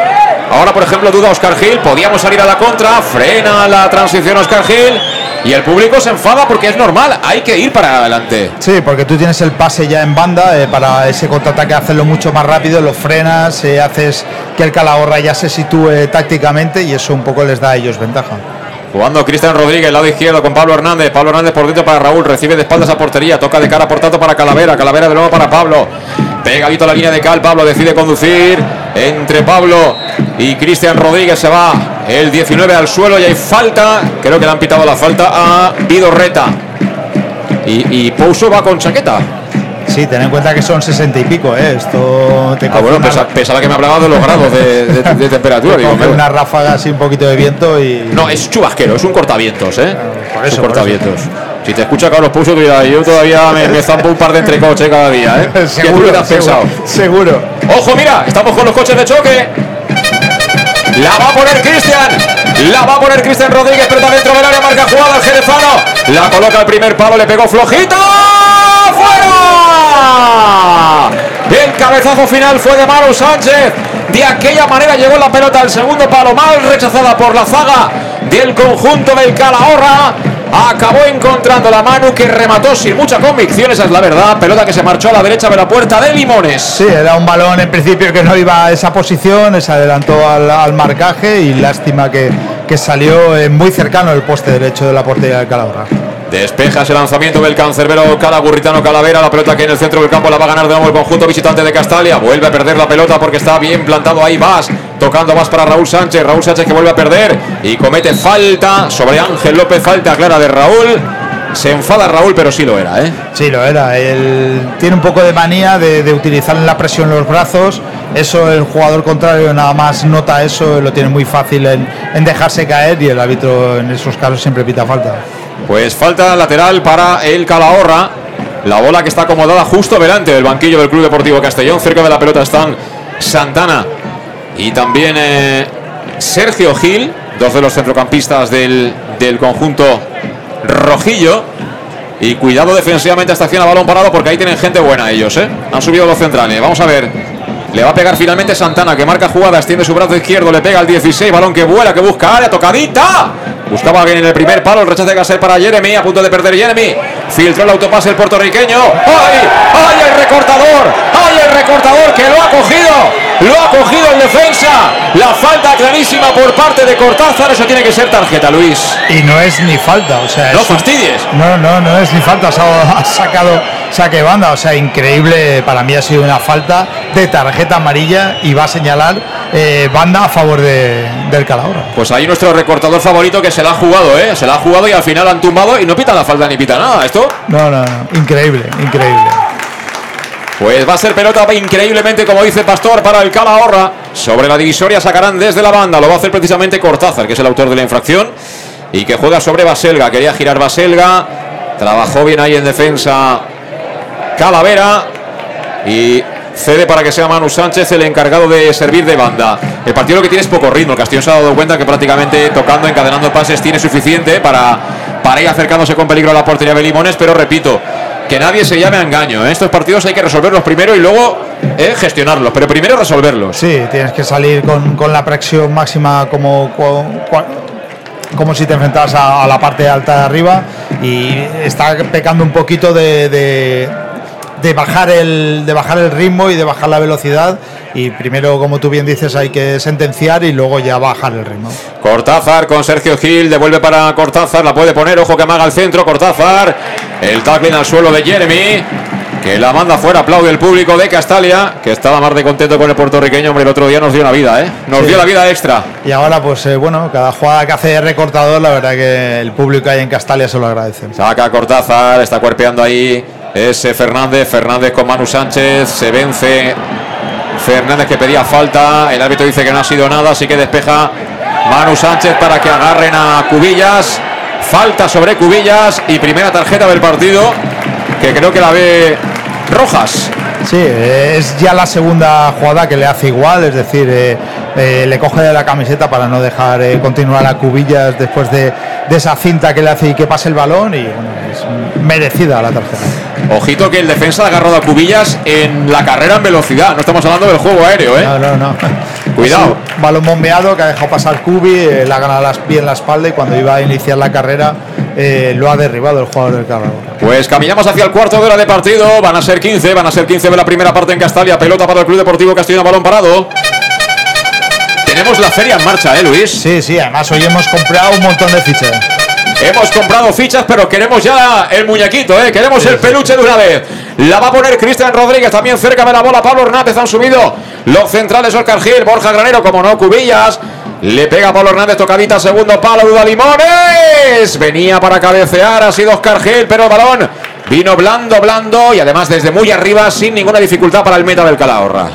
[SPEAKER 2] Ahora, por ejemplo, duda Oscar Gil, podíamos salir a la contra, frena la transición Oscar Gil y el público se enfada porque es normal, hay que ir para adelante.
[SPEAKER 3] Sí, porque tú tienes el pase ya en banda eh, para ese contraataque hacerlo mucho más rápido, lo frenas, eh, haces que el Calahorra ya se sitúe tácticamente y eso un poco les da a ellos ventaja.
[SPEAKER 2] Jugando Cristian Rodríguez, lado izquierdo con Pablo Hernández. Pablo Hernández por dentro para Raúl. Recibe de espaldas a portería. Toca de cara por tanto para Calavera. Calavera de nuevo para Pablo. Pegadito a la línea de Cal. Pablo decide conducir. Entre Pablo y Cristian Rodríguez se va el 19 al suelo y hay falta. Creo que le han pitado la falta a Vidorreta. Y, y Pouso va con chaqueta.
[SPEAKER 3] Sí, ten en cuenta que son 60 y pico, ¿eh? Esto te
[SPEAKER 2] Ah, bueno, pesa- pensaba que me hablaba de los grados de, de- de temperatura.
[SPEAKER 3] te
[SPEAKER 2] Digo,
[SPEAKER 3] una ráfaga así, un poquito de viento y.
[SPEAKER 2] No, es chubasquero, es un cortavientos, ¿eh?
[SPEAKER 3] por
[SPEAKER 2] es
[SPEAKER 3] eso, por
[SPEAKER 2] cortavientos. Si te escucha Carlos dirás, yo todavía me, me zampo un par de entrecoches cada día, ¿eh? *laughs* ¿Qué tú
[SPEAKER 3] seguro,
[SPEAKER 2] hubieras pensado?
[SPEAKER 3] seguro.
[SPEAKER 2] Ojo, mira, estamos con los coches de choque. La va a poner Cristian. La va a poner Cristian Rodríguez, pero dentro del área, marca jugada el jerezano. La coloca el primer palo, le pegó flojito. ¡Fuera! El cabezazo final fue de Manu Sánchez. De aquella manera llegó la pelota al segundo palo, mal rechazada por la zaga del conjunto del Calahorra. Acabó encontrando la mano que remató sin mucha convicción, esa es la verdad. Pelota que se marchó a la derecha de la puerta de Limones.
[SPEAKER 3] Sí, era un balón en principio que no iba a esa posición, se adelantó al, marcaje y lástima que, que salió eh, muy cercano el poste derecho de la portería del Calahorra.
[SPEAKER 2] Despeja ese lanzamiento del cancerbero Calagurritano Calavera. La pelota que en el centro del campo la va a ganar de nuevo el conjunto visitante de Castalia. Vuelve a perder la pelota porque está bien plantado ahí Vas. Tocando más para Raúl Sánchez. Raúl Sánchez que vuelve a perder y comete falta sobre Ángel López. Falta clara de Raúl. Se enfada Raúl, pero sí lo era, ¿eh?
[SPEAKER 3] Sí, lo era. Él tiene un poco de manía de, utilizar la presión en los brazos. Eso el jugador contrario nada más nota eso, lo tiene muy fácil en dejarse caer y el árbitro en esos casos siempre pita falta.
[SPEAKER 2] Pues falta lateral para el Calahorra. La bola que está acomodada justo delante del banquillo del Club Deportivo Castellón. Cerca de la pelota están Santana y también eh, Sergio Gil, dos de los centrocampistas del, del conjunto rojillo. Y cuidado defensivamente hasta acción a balón parado porque ahí tienen gente buena ellos, ¿eh? Han subido los centrales. Vamos a ver. Le va a pegar finalmente Santana, que marca jugada, extiende su brazo izquierdo, le pega al 16, balón que vuela, que busca área, tocadita. Buscaba en el primer palo, el rechace de ser para Jeremy, a punto de perder Jeremy. Filtró el autopase el puertorriqueño. ¡Ay! ¡Ay, el recortador! ¡Ay, el recortador que lo ha cogido! Lo ha cogido el defensa. La falta clarísima por parte de Cortázar. Eso tiene que ser tarjeta, Luis.
[SPEAKER 3] Y no es ni falta, o sea,
[SPEAKER 2] No
[SPEAKER 3] un-
[SPEAKER 2] fastidies.
[SPEAKER 3] No, no, no es ni falta, ha ha sacado saque banda, o sea, increíble, para mí ha sido una falta de tarjeta amarilla y va a señalar eh, banda a favor de- del Calahorra.
[SPEAKER 2] Pues ahí nuestro recortador favorito que se la ha jugado, ¿eh? Se la ha jugado y al final han tumbado y no pita la falta ni pita nada. Esto
[SPEAKER 3] No, no, no, increíble, increíble.
[SPEAKER 2] Pues va a ser pelota increíblemente, como dice Pastor, para el Calahorra. Sobre la divisoria sacarán desde la banda. Lo va a hacer precisamente Cortázar, que es el autor de la infracción. Y que juega sobre Baselga. Quería girar Baselga. Trabajó bien ahí en defensa Calavera. Y cede para que sea Manu Sánchez el encargado de servir de banda. El partido lo que tiene es poco ritmo. El Castellón se ha dado cuenta que prácticamente tocando, encadenando pases tiene suficiente para, para ir acercándose con peligro a la portería de Limones. Pero repito, que nadie se llame a engaño. ¿eh? Estos partidos hay que resolverlos primero y luego eh, gestionarlos. Pero primero resolverlos.
[SPEAKER 3] Sí, tienes que salir con, con la presión máxima como, como si te enfrentabas a, la parte alta de arriba y está pecando un poquito de- de bajar el, de bajar el ritmo y de bajar la velocidad y primero, como tú bien dices, hay que sentenciar y luego ya bajar el ritmo.
[SPEAKER 2] Cortázar con Sergio Gil, devuelve para Cortázar, la puede poner, ojo que amaga al centro, Cortázar, el tackling al suelo de Jeremy, que la manda fuera, aplaude el público de Castalia, que estaba más de contento con el puertorriqueño, hombre, el otro día nos dio la vida, ¿eh? Nos
[SPEAKER 3] Sí.
[SPEAKER 2] dio la vida extra.
[SPEAKER 3] Y ahora, pues eh, bueno, cada jugada que hace recortador, la verdad que el público ahí en Castalia se lo agradece.
[SPEAKER 2] Saca Cortázar, está cuerpeando ahí ese Fernández, Fernández con Manu Sánchez, se vence Fernández que pedía falta, el árbitro dice que no ha sido nada, así que despeja Manu Sánchez para que agarren a Cubillas, falta sobre Cubillas y primera tarjeta del partido, que creo que la ve Rojas.
[SPEAKER 3] Sí, es ya la segunda jugada que le hace igual, es decir, eh, eh, le coge de la camiseta para no dejar eh, continuar a Cubillas después de, esa cinta que le hace y que pase el balón y es merecida la tarjeta.
[SPEAKER 2] Ojito que el defensa ha agarrado a Cubillas en la carrera en velocidad. No estamos hablando del juego aéreo, ¿eh?
[SPEAKER 3] No, no, no.
[SPEAKER 2] Cuidado.
[SPEAKER 3] Sí, balón bombeado que ha dejado pasar Cubi, eh, le ha ganado las pies en la espalda y cuando iba a iniciar la carrera eh, lo ha derribado el jugador del Calahorra.
[SPEAKER 2] Pues caminamos hacia el cuarto de hora de partido. Van a ser 15, van a ser 15 de la primera parte en Castalia. Pelota para el Club Deportivo Castellón, balón parado. Tenemos la feria en marcha, ¿eh, Luis?
[SPEAKER 3] Sí, sí, además hoy hemos comprado un montón de fichas.
[SPEAKER 2] Hemos comprado fichas, pero queremos ya el muñequito, ¿eh? Queremos el peluche de una vez. La va a poner Cristian Rodríguez, también cerca de la bola. Pablo Hernández han subido los centrales, Oscar Gil, Borja Granero, como no, Cubillas. Le pega Pablo Hernández, tocadita, segundo palo, Duda Limones. Venía para cabecear, ha sido Oscar Gil, pero el balón vino blando, blando y además desde muy arriba, sin ninguna dificultad para el meta del Calahorra.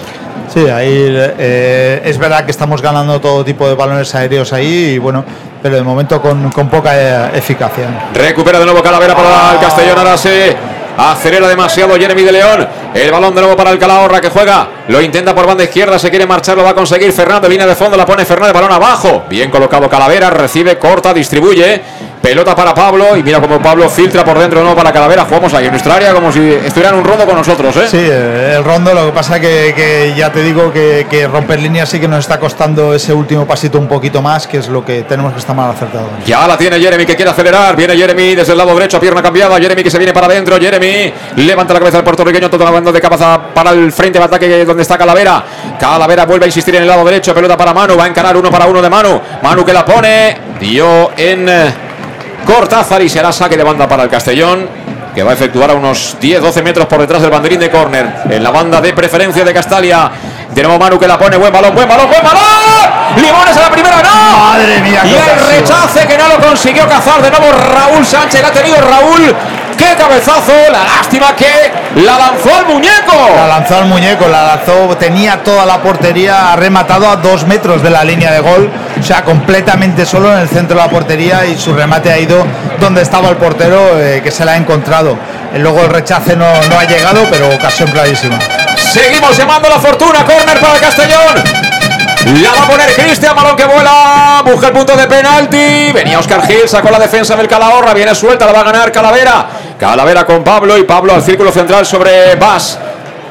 [SPEAKER 3] Sí, ahí eh, es verdad que estamos ganando todo tipo de balones aéreos ahí y bueno, pero de momento con, con poca eh, eficacia.
[SPEAKER 2] Recupera de nuevo Calavera para el Castellón, ahora se acelera demasiado Jeremy de León. El balón de nuevo para el Calahorra que juega, lo intenta por banda izquierda, se quiere marchar, lo va a conseguir Fernández, viene de fondo, la pone Fernández, balón abajo. Bien colocado Calavera, recibe, corta, distribuye. Pelota para Pablo y mira cómo Pablo filtra por dentro no para Calavera. Jugamos ahí en nuestra área como si estuviera en un rondo con nosotros. ¿eh?
[SPEAKER 3] Sí, el rondo, lo que pasa que, que ya te digo que, que, romper líneas sí que nos está costando ese último pasito un poquito más, que es lo que tenemos que estar mal acertado.
[SPEAKER 2] Ya la tiene Jeremy que quiere acelerar. Viene Jeremy desde el lado derecho, pierna cambiada. Jeremy que se viene para adentro. Jeremy levanta la cabeza del puertorriqueño, toda la banda de cabeza para el frente de ataque donde está Calavera. Calavera vuelve a insistir en el lado derecho. Pelota para Manu. Va a encarar uno para uno de Manu. Manu que la pone. Dio en. Cortázar y será saque de banda para el Castellón que va a efectuar a unos 10-12 metros por detrás del banderín de córner en la banda de preferencia de Castalia. De nuevo Manu que la pone, buen balón, buen balón, buen balón. Limones a la primera, no.
[SPEAKER 3] Madre mía.
[SPEAKER 2] Y el rechace que no lo consiguió cazar de nuevo Raúl Sánchez. La ha tenido Raúl. ¡Qué cabezazo! La lástima que la lanzó al muñeco.
[SPEAKER 3] La lanzó al muñeco, la lanzó, tenía toda la portería, ha rematado a dos metros de la línea de gol, o sea, completamente solo en el centro de la portería y su remate ha ido donde estaba el portero eh, que se la ha encontrado. Eh, luego el rechace no, no ha llegado, pero ocasión clarísima.
[SPEAKER 2] Seguimos llamando la fortuna, córner para el Castellón. La va a poner Cristian, balón que vuela, busca el punto de penalti. Venía Oscar Gil, sacó la defensa del Calahorra, viene suelta, la va a ganar Calavera. Calavera con Pablo y Pablo al círculo central sobre Vas.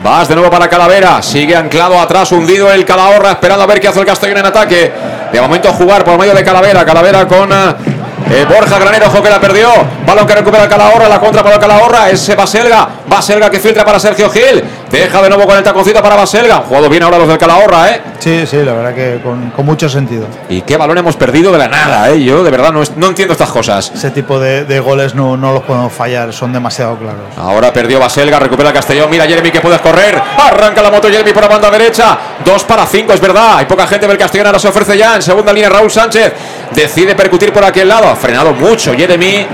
[SPEAKER 2] Vas de nuevo para Calavera, sigue anclado atrás, hundido el Calahorra, esperando a ver qué hace el Castellón en ataque. De momento jugar por medio de Calavera, Calavera con eh, Borja Granero, ojo que la perdió. Balón que recupera Calahorra, la contra para Calahorra. Es Baselga. Baselga que filtra para Sergio Gil. Deja de nuevo con el taconcito para Baselga. Jugado bien ahora los del Calahorra, ¿eh?
[SPEAKER 3] Sí, sí, la verdad que con, con mucho sentido.
[SPEAKER 2] Y qué balón hemos perdido de la nada, ¿eh? Yo de verdad no, no entiendo estas cosas.
[SPEAKER 3] Ese tipo de, de goles no, no, los podemos fallar, son demasiado claros.
[SPEAKER 2] Ahora perdió Baselga, recupera Castellón. Mira Jeremy que puedes correr. Arranca la moto Jeremy por la banda derecha. Dos para cinco, es verdad. Hay poca gente del Castellón, ahora se ofrece ya. En segunda línea Raúl Sánchez. Decide percutir por aquel lado. Ha frenado mucho Jeremy.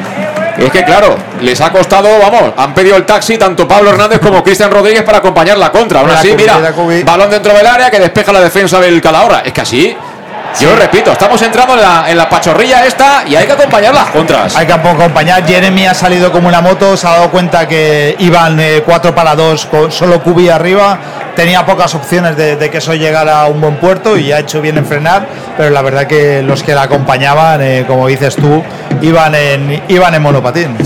[SPEAKER 2] Es que claro, les ha costado, vamos, han pedido el taxi tanto Pablo Hernández como Cristian Rodríguez para acompañar la contra. Aún así, mira, balón dentro del área que despeja la defensa del Calahorra. Es que así, Sí. Yo repito, estamos entrando en la, en la, pachorrilla esta y hay que acompañar las contras.
[SPEAKER 3] Hay que acompañar. Jeremy ha salido como una moto, se ha dado cuenta que iban 4 eh, para 2 con solo Cubi arriba. Tenía pocas opciones de, de, que eso llegara a un buen puerto y ha hecho bien en frenar, pero la verdad que los que la acompañaban, eh, como dices tú, iban en, iban en monopatín.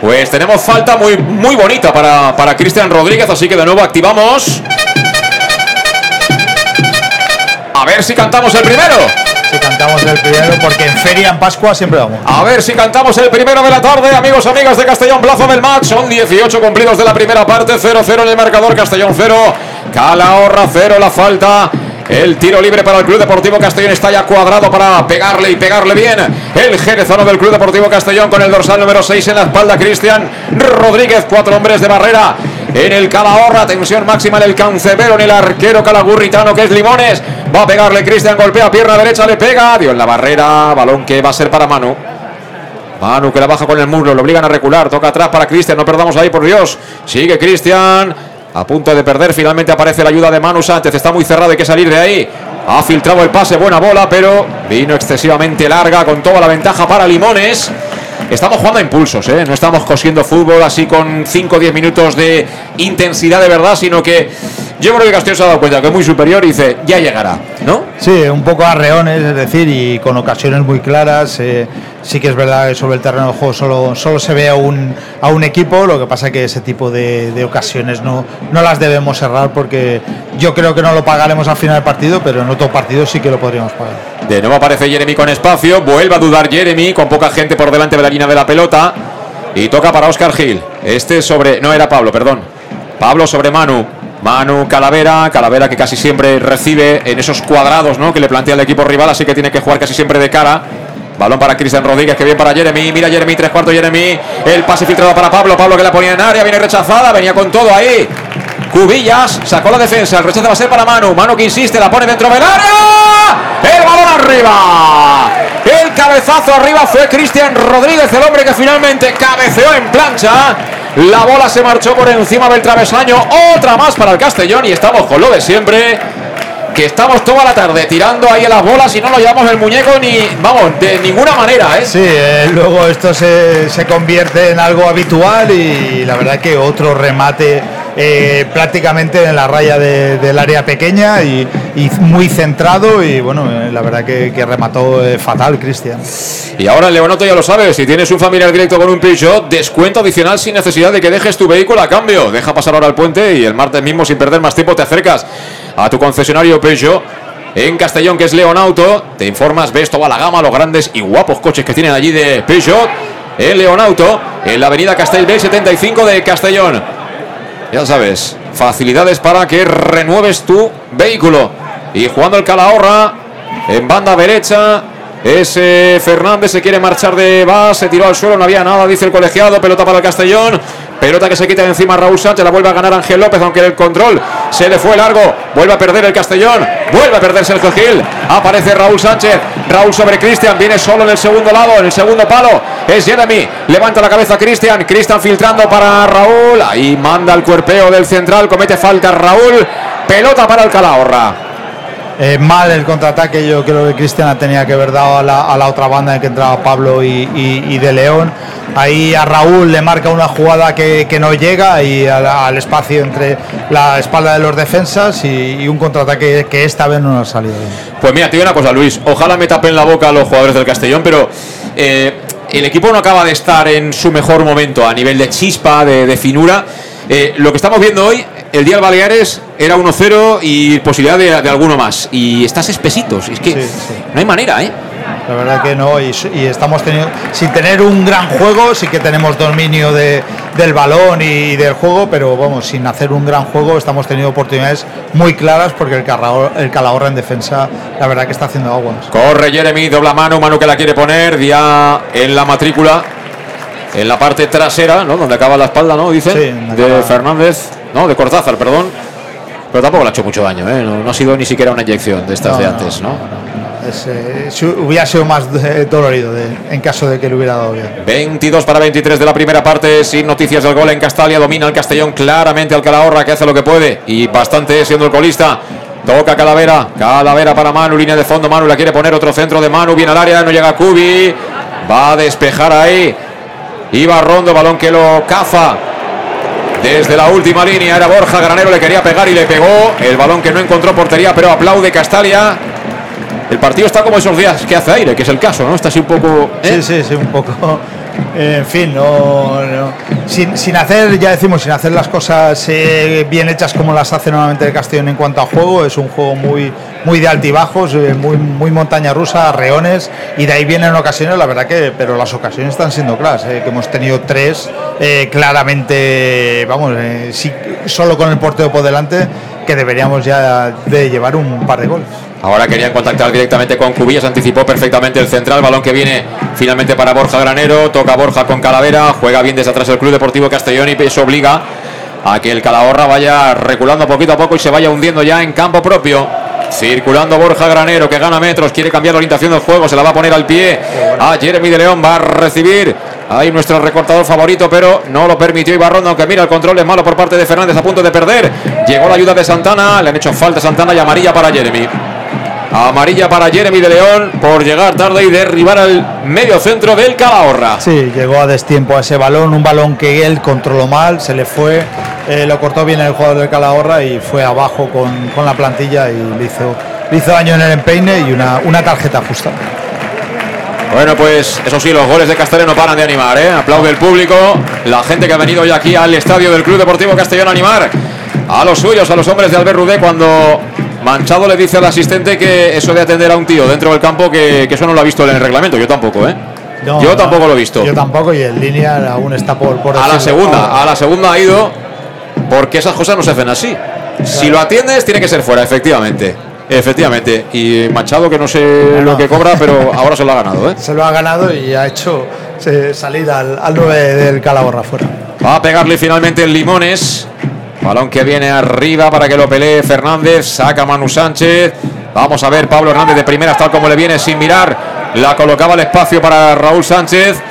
[SPEAKER 2] Pues tenemos falta muy, muy bonita para, para Cristian Rodríguez, así que de nuevo activamos. A ver si cantamos el primero.
[SPEAKER 3] Si cantamos el primero, porque en feria, en Pascua, siempre vamos.
[SPEAKER 2] A ver si cantamos el primero de la tarde, amigos, amigas de Castellón, plazo del match. Son 18 cumplidos de la primera parte, 0-0 en el marcador, Castellón 0, Calahorra 0, la falta. El tiro libre para el Club Deportivo Castellón está ya cuadrado para pegarle y pegarle bien. El jerezano del Club Deportivo Castellón con el dorsal número 6 en la espalda, Cristian Rodríguez, cuatro hombres de barrera. En el Calahorra, tensión máxima en el en el arquero calagurritano que es Limones. Va a pegarle Cristian, golpea pierna derecha, le pega, dio en la barrera, balón que va a ser para Manu. Manu que la baja con el muslo, lo obligan a recular, toca atrás para Cristian, no perdamos ahí por Dios. Sigue Cristian, a punto de perder, finalmente aparece la ayuda de Manu Sánchez, está muy cerrado, hay que salir de ahí. Ha filtrado el pase, buena bola, pero vino excesivamente larga con toda la ventaja para Limones. Estamos jugando a impulsos, ¿eh? no estamos cosiendo fútbol así con 5 o 10 minutos de intensidad de verdad, sino que yo creo que Castillo se ha dado cuenta que es muy superior y dice, ya llegará, ¿no?
[SPEAKER 3] Sí, un poco arreones, es decir, y con ocasiones muy claras. Eh, sí que es verdad que sobre el terreno del juego solo, solo se ve a un, a un equipo, lo que pasa que ese tipo de, de, ocasiones no, no las debemos cerrar porque yo creo que no lo pagaremos al final del partido, pero en otro partido sí que lo podríamos pagar.
[SPEAKER 2] De nuevo aparece Jeremy con espacio, vuelve a dudar Jeremy con poca gente por delante de la línea de la pelota y toca para Oscar Gil. Este sobre, no era Pablo, perdón. Pablo sobre Manu. Manu Calavera, Calavera que casi siempre recibe en esos cuadrados ¿no? que le plantea el equipo rival, así que tiene que jugar casi siempre de cara. Balón para Cristian Rodríguez, que bien para Jeremy. Mira Jeremy, tres cuartos Jeremy. El pase filtrado para Pablo. Pablo que la ponía en área, viene rechazada, venía con todo ahí. Cubillas, sacó la defensa. El rechazo va a ser para Manu. Manu que insiste, la pone dentro del área. El balón arriba. El cabezazo arriba fue Cristian Rodríguez, el hombre que finalmente cabeceó en plancha. La bola se marchó por encima del travesaño. Otra más para el Castellón y estamos con lo de siempre. Que estamos toda la tarde tirando ahí a las bolas y no lo llevamos el muñeco ni, vamos, de ninguna manera, ¿eh?
[SPEAKER 3] Sí, eh, luego esto se, se, convierte en algo habitual y la verdad que otro remate eh, prácticamente en la raya de, del área pequeña y, muy centrado y bueno, eh, la verdad que, remató eh, fatal Cristian.
[SPEAKER 2] Y ahora el Leonoto ya lo sabes, si tienes un familiar directo con un Peugeot, descuento adicional sin necesidad de que dejes tu vehículo a cambio. Deja pasar ahora el puente y el martes mismo sin perder más tiempo te acercas a tu concesionario Peugeot en Castellón, que es Leonauto. Te informas, ves toda la gama, los grandes y guapos coches que tienen allí de Peugeot en Leonauto, en la avenida Castellbel 75 de Castellón. Ya sabes, facilidades para que renueves tu vehículo. Y jugando el Calahorra en banda derecha. Ese Fernández se quiere marchar de base, se tiró al suelo, no había nada, dice el colegiado. Pelota para el Castellón. Pelota que se quita de encima Raúl Sánchez, la vuelve a ganar Ángel López, aunque el control se le fue largo. Vuelve a perder el Castellón, vuelve a perder Sergio Gil. Aparece Raúl Sánchez, Raúl sobre Cristian, viene solo en el segundo lado, en el segundo palo. Es Jeremy, levanta la cabeza Cristian, Cristian filtrando para Raúl. Ahí manda el cuerpeo del central, comete falta Raúl. Pelota para el Calahorra.
[SPEAKER 3] Eh, mal el contraataque, yo creo que Cristian tenía que haber dado a la, otra banda en que entraba Pablo y, De León. Ahí a Raúl le marca una jugada que, no llega y al, espacio entre la espalda de los defensas y, un contraataque que esta vez no ha salido.
[SPEAKER 2] Pues mira, te digo una cosa, Luis. Ojalá me tapen la boca los jugadores del Castellón, pero eh, el equipo no acaba de estar en su mejor momento a nivel de chispa, de finura. Eh, lo que estamos viendo hoy, el día del Baleares era 1-0 y posibilidad de, de, alguno más. Y estás espesitos. Es que sí, sí. no hay manera, ¿eh?
[SPEAKER 3] La verdad que no, y, y, estamos teniendo, sin tener un gran juego, sí que tenemos dominio de, del balón y del juego, pero vamos, sin hacer un gran juego, estamos teniendo oportunidades muy claras porque el, Calahorra, el Calahorra en defensa, la verdad que está haciendo aguas.
[SPEAKER 2] Corre Jeremy, dobla mano, mano que la quiere poner, ya en la matrícula, en la parte trasera, ¿no? Donde acaba la espalda, ¿no? Dicen, sí, de acaba... Fernández, no, de Cortázar, perdón. Pero tampoco le ha hecho mucho daño, ¿eh? No, no ha sido ni siquiera una inyección de estas
[SPEAKER 3] no,
[SPEAKER 2] de antes, ¿no?
[SPEAKER 3] Es, eh, hubiera sido más eh, dolorido de, en caso de que le hubiera dado bien.
[SPEAKER 2] 22 para 23 de la primera parte, sin noticias del gol en Castalia, domina el Castellón claramente al Calahorra que hace lo que puede y bastante siendo el colista. Toca Calavera, Calavera para Manu, línea de fondo, Manu la quiere poner otro centro de Manu, viene al área, no llega Cubi, va a despejar ahí. Iba Rondo, balón que lo caza desde la última línea era Borja Granero, le quería pegar y le pegó. El balón que no encontró portería, pero aplaude Castalia. El partido está como esos días que hace aire, que es el caso, ¿no? Está así un poco.
[SPEAKER 3] ¿eh? Sí, sí, sí, un poco. *laughs* En fin, no, no. Sin, sin, hacer, ya decimos, sin hacer las cosas eh, bien hechas como las hace normalmente el Castellón en cuanto a juego. Es un juego muy, muy de altibajos, eh, muy, muy montaña rusa, reones, y de ahí vienen ocasiones, la verdad que, pero las ocasiones están siendo claras, eh, que hemos tenido tres eh, claramente, vamos, solo con el porteo por delante, que deberíamos ya de llevar un par de goles.
[SPEAKER 2] Ahora querían contactar directamente con Cubillas, anticipó perfectamente el central, balón que viene finalmente para Borja Granero, toca Borja con Calavera, juega bien desde atrás el Club Deportivo Castellón y eso obliga a que el Calahorra vaya reculando poquito a poco y se vaya hundiendo ya en campo propio. Circulando Borja Granero que gana metros, quiere cambiar la orientación del juego, se la va a poner al pie a Jeremy de León, va a recibir ahí nuestro recortador favorito, pero no lo permitió Ibarrondo, aunque mira el control es malo por parte de Fernández a punto de perder. Llegó la ayuda de Santana, le han hecho falta a Santana y amarilla para Jeremy. Amarilla para Jeremy de León por llegar tarde y derribar al medio centro del Calahorra.
[SPEAKER 3] Sí, llegó a destiempo a ese balón, un balón que él controló mal, se le fue, eh, lo cortó bien el jugador del Calahorra y fue abajo con, con, la plantilla y le hizo le hizo daño en el empeine y una, una tarjeta justa.
[SPEAKER 2] Bueno, pues eso sí, los goles de Castellón no paran de animar, ¿eh? Aplaude el público, la gente que ha venido hoy aquí al estadio del Club Deportivo Castellón a animar a los suyos, a los hombres de Albert Rudé, cuando Manchado le dice al asistente que eso de atender a un tío dentro del campo, que, que eso no lo ha visto en el reglamento. Yo tampoco, ¿eh?
[SPEAKER 3] No,
[SPEAKER 2] yo tampoco lo he visto.
[SPEAKER 3] Yo tampoco y en línea aún está por, por
[SPEAKER 2] A la segunda, a la segunda ha ido porque esas cosas no se hacen así. Si lo atiendes, tiene que ser fuera, efectivamente. Efectivamente. Y Manchado, que no sé lo que cobra, pero ahora se lo ha ganado, ¿eh? *laughs*
[SPEAKER 3] Se lo ha ganado y ha hecho eh, salir al, al 9 del Calahorra fuera.
[SPEAKER 2] Va a pegarle finalmente el Limones. Balón que viene arriba para que lo pelee Fernández. Saca Manu Sánchez. Vamos a ver Pablo Hernández de primera, tal como le viene sin mirar. La colocaba al espacio para Raúl Sánchez.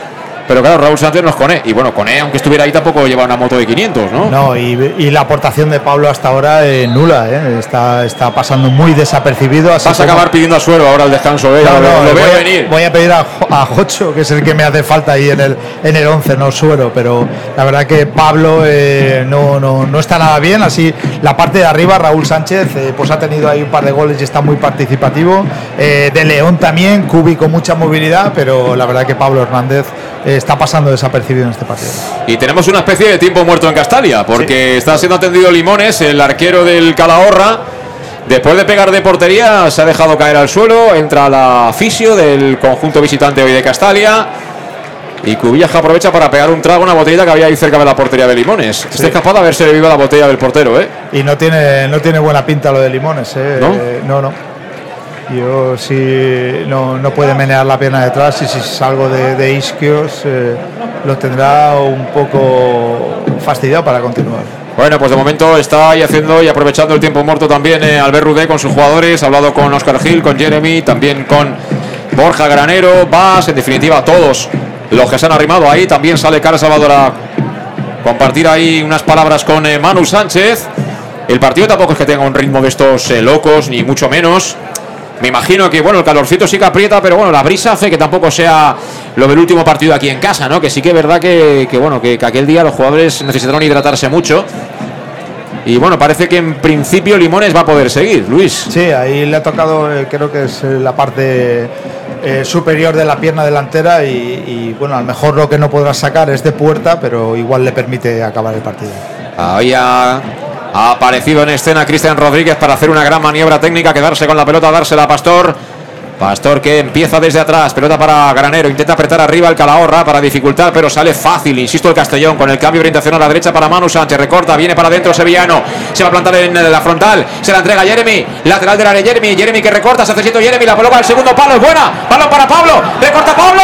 [SPEAKER 2] Pero claro, Raúl Sánchez no es Coné. Y bueno, Coné, aunque estuviera ahí, tampoco lleva una moto de 500, ¿no?
[SPEAKER 3] No, y, y la aportación de Pablo hasta ahora es nula, ¿eh? está, está pasando muy desapercibido. Así
[SPEAKER 2] Vas a
[SPEAKER 3] como-
[SPEAKER 2] acabar pidiendo a suelo ahora el descanso, ¿eh?
[SPEAKER 3] No,
[SPEAKER 2] lo
[SPEAKER 3] voy, a,
[SPEAKER 2] venir.
[SPEAKER 3] voy a pedir a, a Jocho, que es el que me hace falta ahí en el en el 11, no suero, pero la verdad que Pablo eh, no, no, no está nada bien, así la parte de arriba, Raúl Sánchez, eh, pues ha tenido ahí un par de goles y está muy participativo, Eh, de León también, Cubi con mucha movilidad, pero la verdad que Pablo Hernández eh, está pasando desapercibido en este partido.
[SPEAKER 2] Y tenemos una especie de tiempo muerto en Castalia, porque está siendo atendido Limones, el arquero del Calahorra. Después de pegar de portería, se ha dejado caer al suelo. Entra la fisio del conjunto visitante hoy de Castalia. Y Cubillaja aprovecha para pegar un trago a una botellita que había ahí cerca de la portería de Limones. Está capaz de haberse bebido la botella del portero, ¿eh?
[SPEAKER 3] Y no tiene, no tiene buena pinta lo de Limones, ¿eh?
[SPEAKER 2] ¿No?
[SPEAKER 3] Eh, no, no. Yo sí no, no puede menear la pierna detrás y si salgo de, de isquios eh, lo tendrá un poco fastidiado para continuar.
[SPEAKER 2] Bueno, pues de momento está ahí haciendo y aprovechando el tiempo muerto también eh, Albert Rudé con sus jugadores. Ha hablado con Oscar Gil, con Jeremy, también con Borja Granero, Vas, en definitiva todos los que se han arrimado ahí. También sale Carlos Salvador a compartir ahí unas palabras con eh, Manu Sánchez. El partido tampoco es que tenga un ritmo de estos eh, locos, ni mucho menos. Me imagino que bueno, el calorcito sí que aprieta, pero bueno, la brisa hace que tampoco sea lo del último partido aquí en casa, ¿no? Que sí que es verdad que, que, bueno, que, que aquel día los jugadores necesitaron hidratarse mucho. Y bueno, parece que en principio Limones va a poder seguir, Luis.
[SPEAKER 3] Sí, ahí le ha tocado, eh, creo que es eh, la parte eh, superior de la pierna delantera y, y, bueno, a lo mejor lo que no podrá sacar es de puerta, pero igual le permite acabar el partido.
[SPEAKER 2] Ahí ha, aparecido en escena Cristian Rodríguez para hacer una gran maniobra técnica, quedarse con la pelota, dársela a Pastor. Pastor que empieza desde atrás, pelota para Granero, intenta apretar arriba el Calahorra para dificultar, pero sale fácil, insisto el Castellón, con el cambio de orientación a la derecha para Manu Sánchez, recorta, viene para adentro Sevillano, se va a plantar en la frontal, se la entrega Jeremy, lateral del área Jeremy, Jeremy que recorta, se hace siento Jeremy, la pelota al segundo palo, es buena, balón para Pablo, recorta Pablo.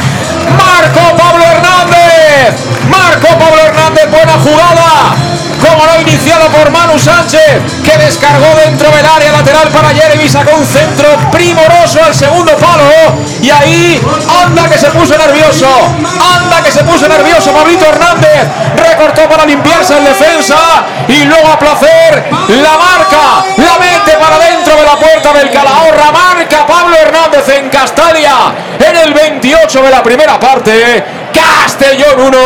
[SPEAKER 2] Iniciado por Manu Sánchez, que descargó dentro del área lateral para Jeremy, sacó un centro primoroso al segundo palo. Y ahí, anda que se puso nervioso. Anda que se puso nervioso Pablito Hernández. Recortó para limpiarse en defensa. Y luego a placer, la marca, la mete para dentro de la puerta del Calahorra. Marca Pablo Hernández en Castalia en el 28 de la primera parte. Castellón 1,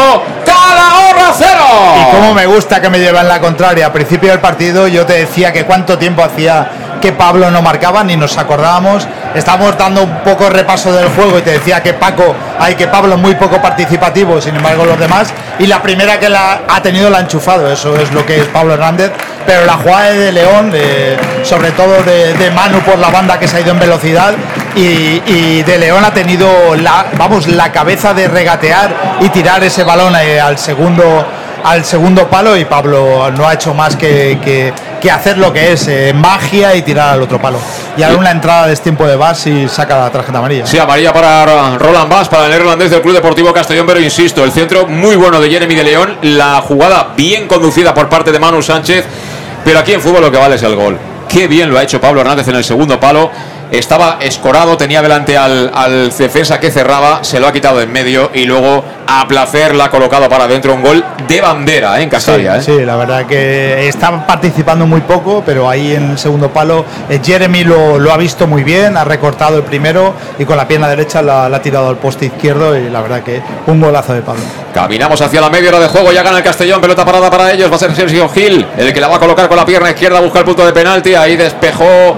[SPEAKER 2] Calahorra 0.
[SPEAKER 3] Y cómo me gusta que me llevan la contraria. Al principio del partido yo te decía que cuánto tiempo hacía que Pablo no marcaba, ni nos acordábamos. Estábamos dando un poco repaso del juego y te decía que Paco, hay que Pablo muy poco participativo, sin embargo los demás. Y la primera que la ha tenido la ha enchufado, eso es lo que es Pablo Hernández. Pero la jugada de León, de- sobre todo de, de Manu por la banda que se ha ido en velocidad, y, y de León ha tenido la, vamos, la cabeza de regatear y tirar ese balón eh, al segundo al segundo palo y Pablo no ha hecho más que, que- que hacer lo que es eh, magia y tirar al otro palo. Y ahora una entrada de tiempo de Bas y saca la tarjeta amarilla.
[SPEAKER 2] Sí, amarilla para Roland Bass, para el neerlandés del Club Deportivo Castellón, pero insisto, el centro muy bueno de Jeremy de León, la jugada bien conducida por parte de Manu Sánchez, pero aquí en fútbol lo que vale es el gol. Qué bien lo ha hecho Pablo Hernández en el segundo palo. Estaba escorado, tenía delante al, al defensa que cerraba, se lo ha quitado en medio y luego a placer la ha colocado para adentro un gol de bandera ¿eh? en Castalia.
[SPEAKER 3] Sí,
[SPEAKER 2] ¿eh?
[SPEAKER 3] sí, la verdad que está participando muy poco, pero ahí en el segundo palo eh, Jeremy lo, lo ha visto muy bien, ha recortado el primero y con la pierna derecha la, la ha tirado al poste izquierdo y la verdad que un golazo de Pablo.
[SPEAKER 2] Caminamos hacia la media hora de juego, ya gana el Castellón, pelota parada para ellos, va a ser Sergio Gil, el que la va a colocar con la pierna izquierda, busca el punto de penalti, ahí despejó,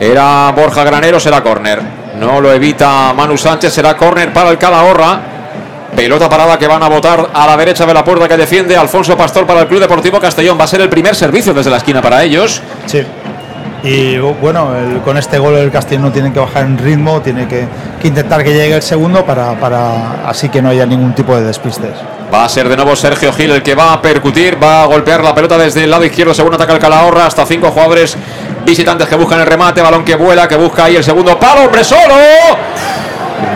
[SPEAKER 2] era Borja Granero, será córner, no lo evita Manu Sánchez, será córner para el Calahorra, pelota parada que van a votar a la derecha de la puerta que defiende Alfonso Pastor para el Club Deportivo Castellón, va a ser el primer servicio desde la esquina para ellos.
[SPEAKER 3] Sí. Y bueno, con este gol el Castellón no tiene que bajar en ritmo, tiene que, que intentar que llegue el segundo para, para así que no haya ningún tipo de despistes.
[SPEAKER 2] Va a ser de nuevo Sergio Gil el que va a percutir, va a golpear la pelota desde el lado izquierdo, según ataca el Calahorra, hasta cinco jugadores visitantes que buscan el remate, balón que vuela, que busca ahí el segundo palo, hombre solo.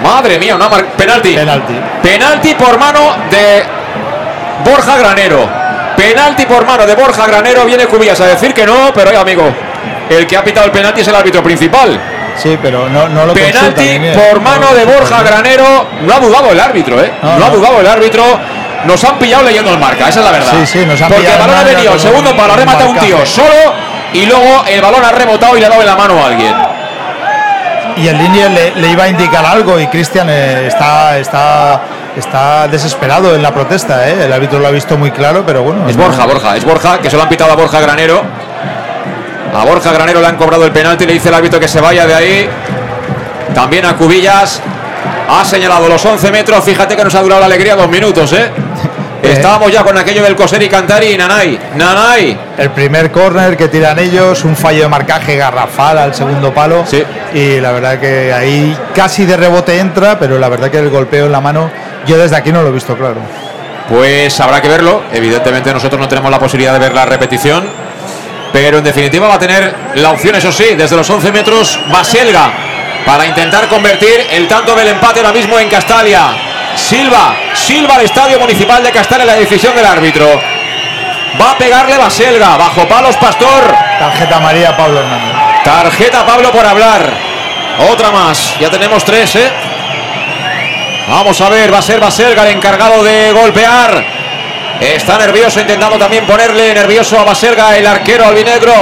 [SPEAKER 2] Madre mía, una mar- penalti.
[SPEAKER 3] Penalti.
[SPEAKER 2] Penalti por mano de Borja Granero. Penalti por mano de Borja Granero. Viene Cubillas a decir que no, pero oye, amigo, el que ha pitado el penalti es el árbitro principal.
[SPEAKER 3] Sí, pero no, no lo
[SPEAKER 2] Penalti por
[SPEAKER 3] No
[SPEAKER 2] mano de Borja. Granero. No ha dudado el árbitro, ¿eh?
[SPEAKER 3] No,
[SPEAKER 2] No, ha dudado el árbitro. Nos han pillado leyendo el marca, esa es la verdad.
[SPEAKER 3] Sí, sí, nos han
[SPEAKER 2] Porque el balón ha venido, el segundo
[SPEAKER 3] un-
[SPEAKER 2] palo, ha
[SPEAKER 3] un
[SPEAKER 2] rematado un tío solo y luego el balón ha rebotado y le ha dado en la mano a alguien.
[SPEAKER 3] Y el línea le, le iba a indicar algo y Cristian eh, está, está, está desesperado en la protesta. ¿eh? El árbitro lo ha visto muy claro, pero bueno.
[SPEAKER 2] Es Borja, Borja, es Borja, que se lo han pitado a Borja Granero. A Borja Granero le han cobrado el penalti, le dice el árbitro que se vaya de ahí. También a Cubillas. Ha señalado los 11 metros. Fíjate que nos ha durado la alegría dos minutos, ¿eh? Estábamos ya con aquello del coser y cantar y Nanay. Nanay.
[SPEAKER 3] El primer córner que tiran ellos, un fallo de marcaje garrafal al segundo palo.
[SPEAKER 2] Sí.
[SPEAKER 3] Y la verdad que ahí casi de rebote entra, pero la verdad que el golpeo en la mano, yo desde aquí no lo he visto claro.
[SPEAKER 2] Pues habrá que verlo. Evidentemente nosotros no tenemos la posibilidad de ver la repetición. Pero en definitiva va a tener la opción, eso sí, desde los 11 metros, Baselga, para intentar convertir el tanto del empate ahora mismo en Castalia. Silva, Silva al Estadio Municipal de Castalia, la decisión del árbitro. Va a pegarle Baselga, bajo palos Pastor.
[SPEAKER 3] Tarjeta María Pablo Hernández.
[SPEAKER 2] Tarjeta Pablo por hablar. Otra más, ya tenemos tres, ¿eh? Vamos a ver, va a ser Baselga el encargado de golpear. Está nervioso, intentando también ponerle nervioso a Baselga, el arquero albinegro,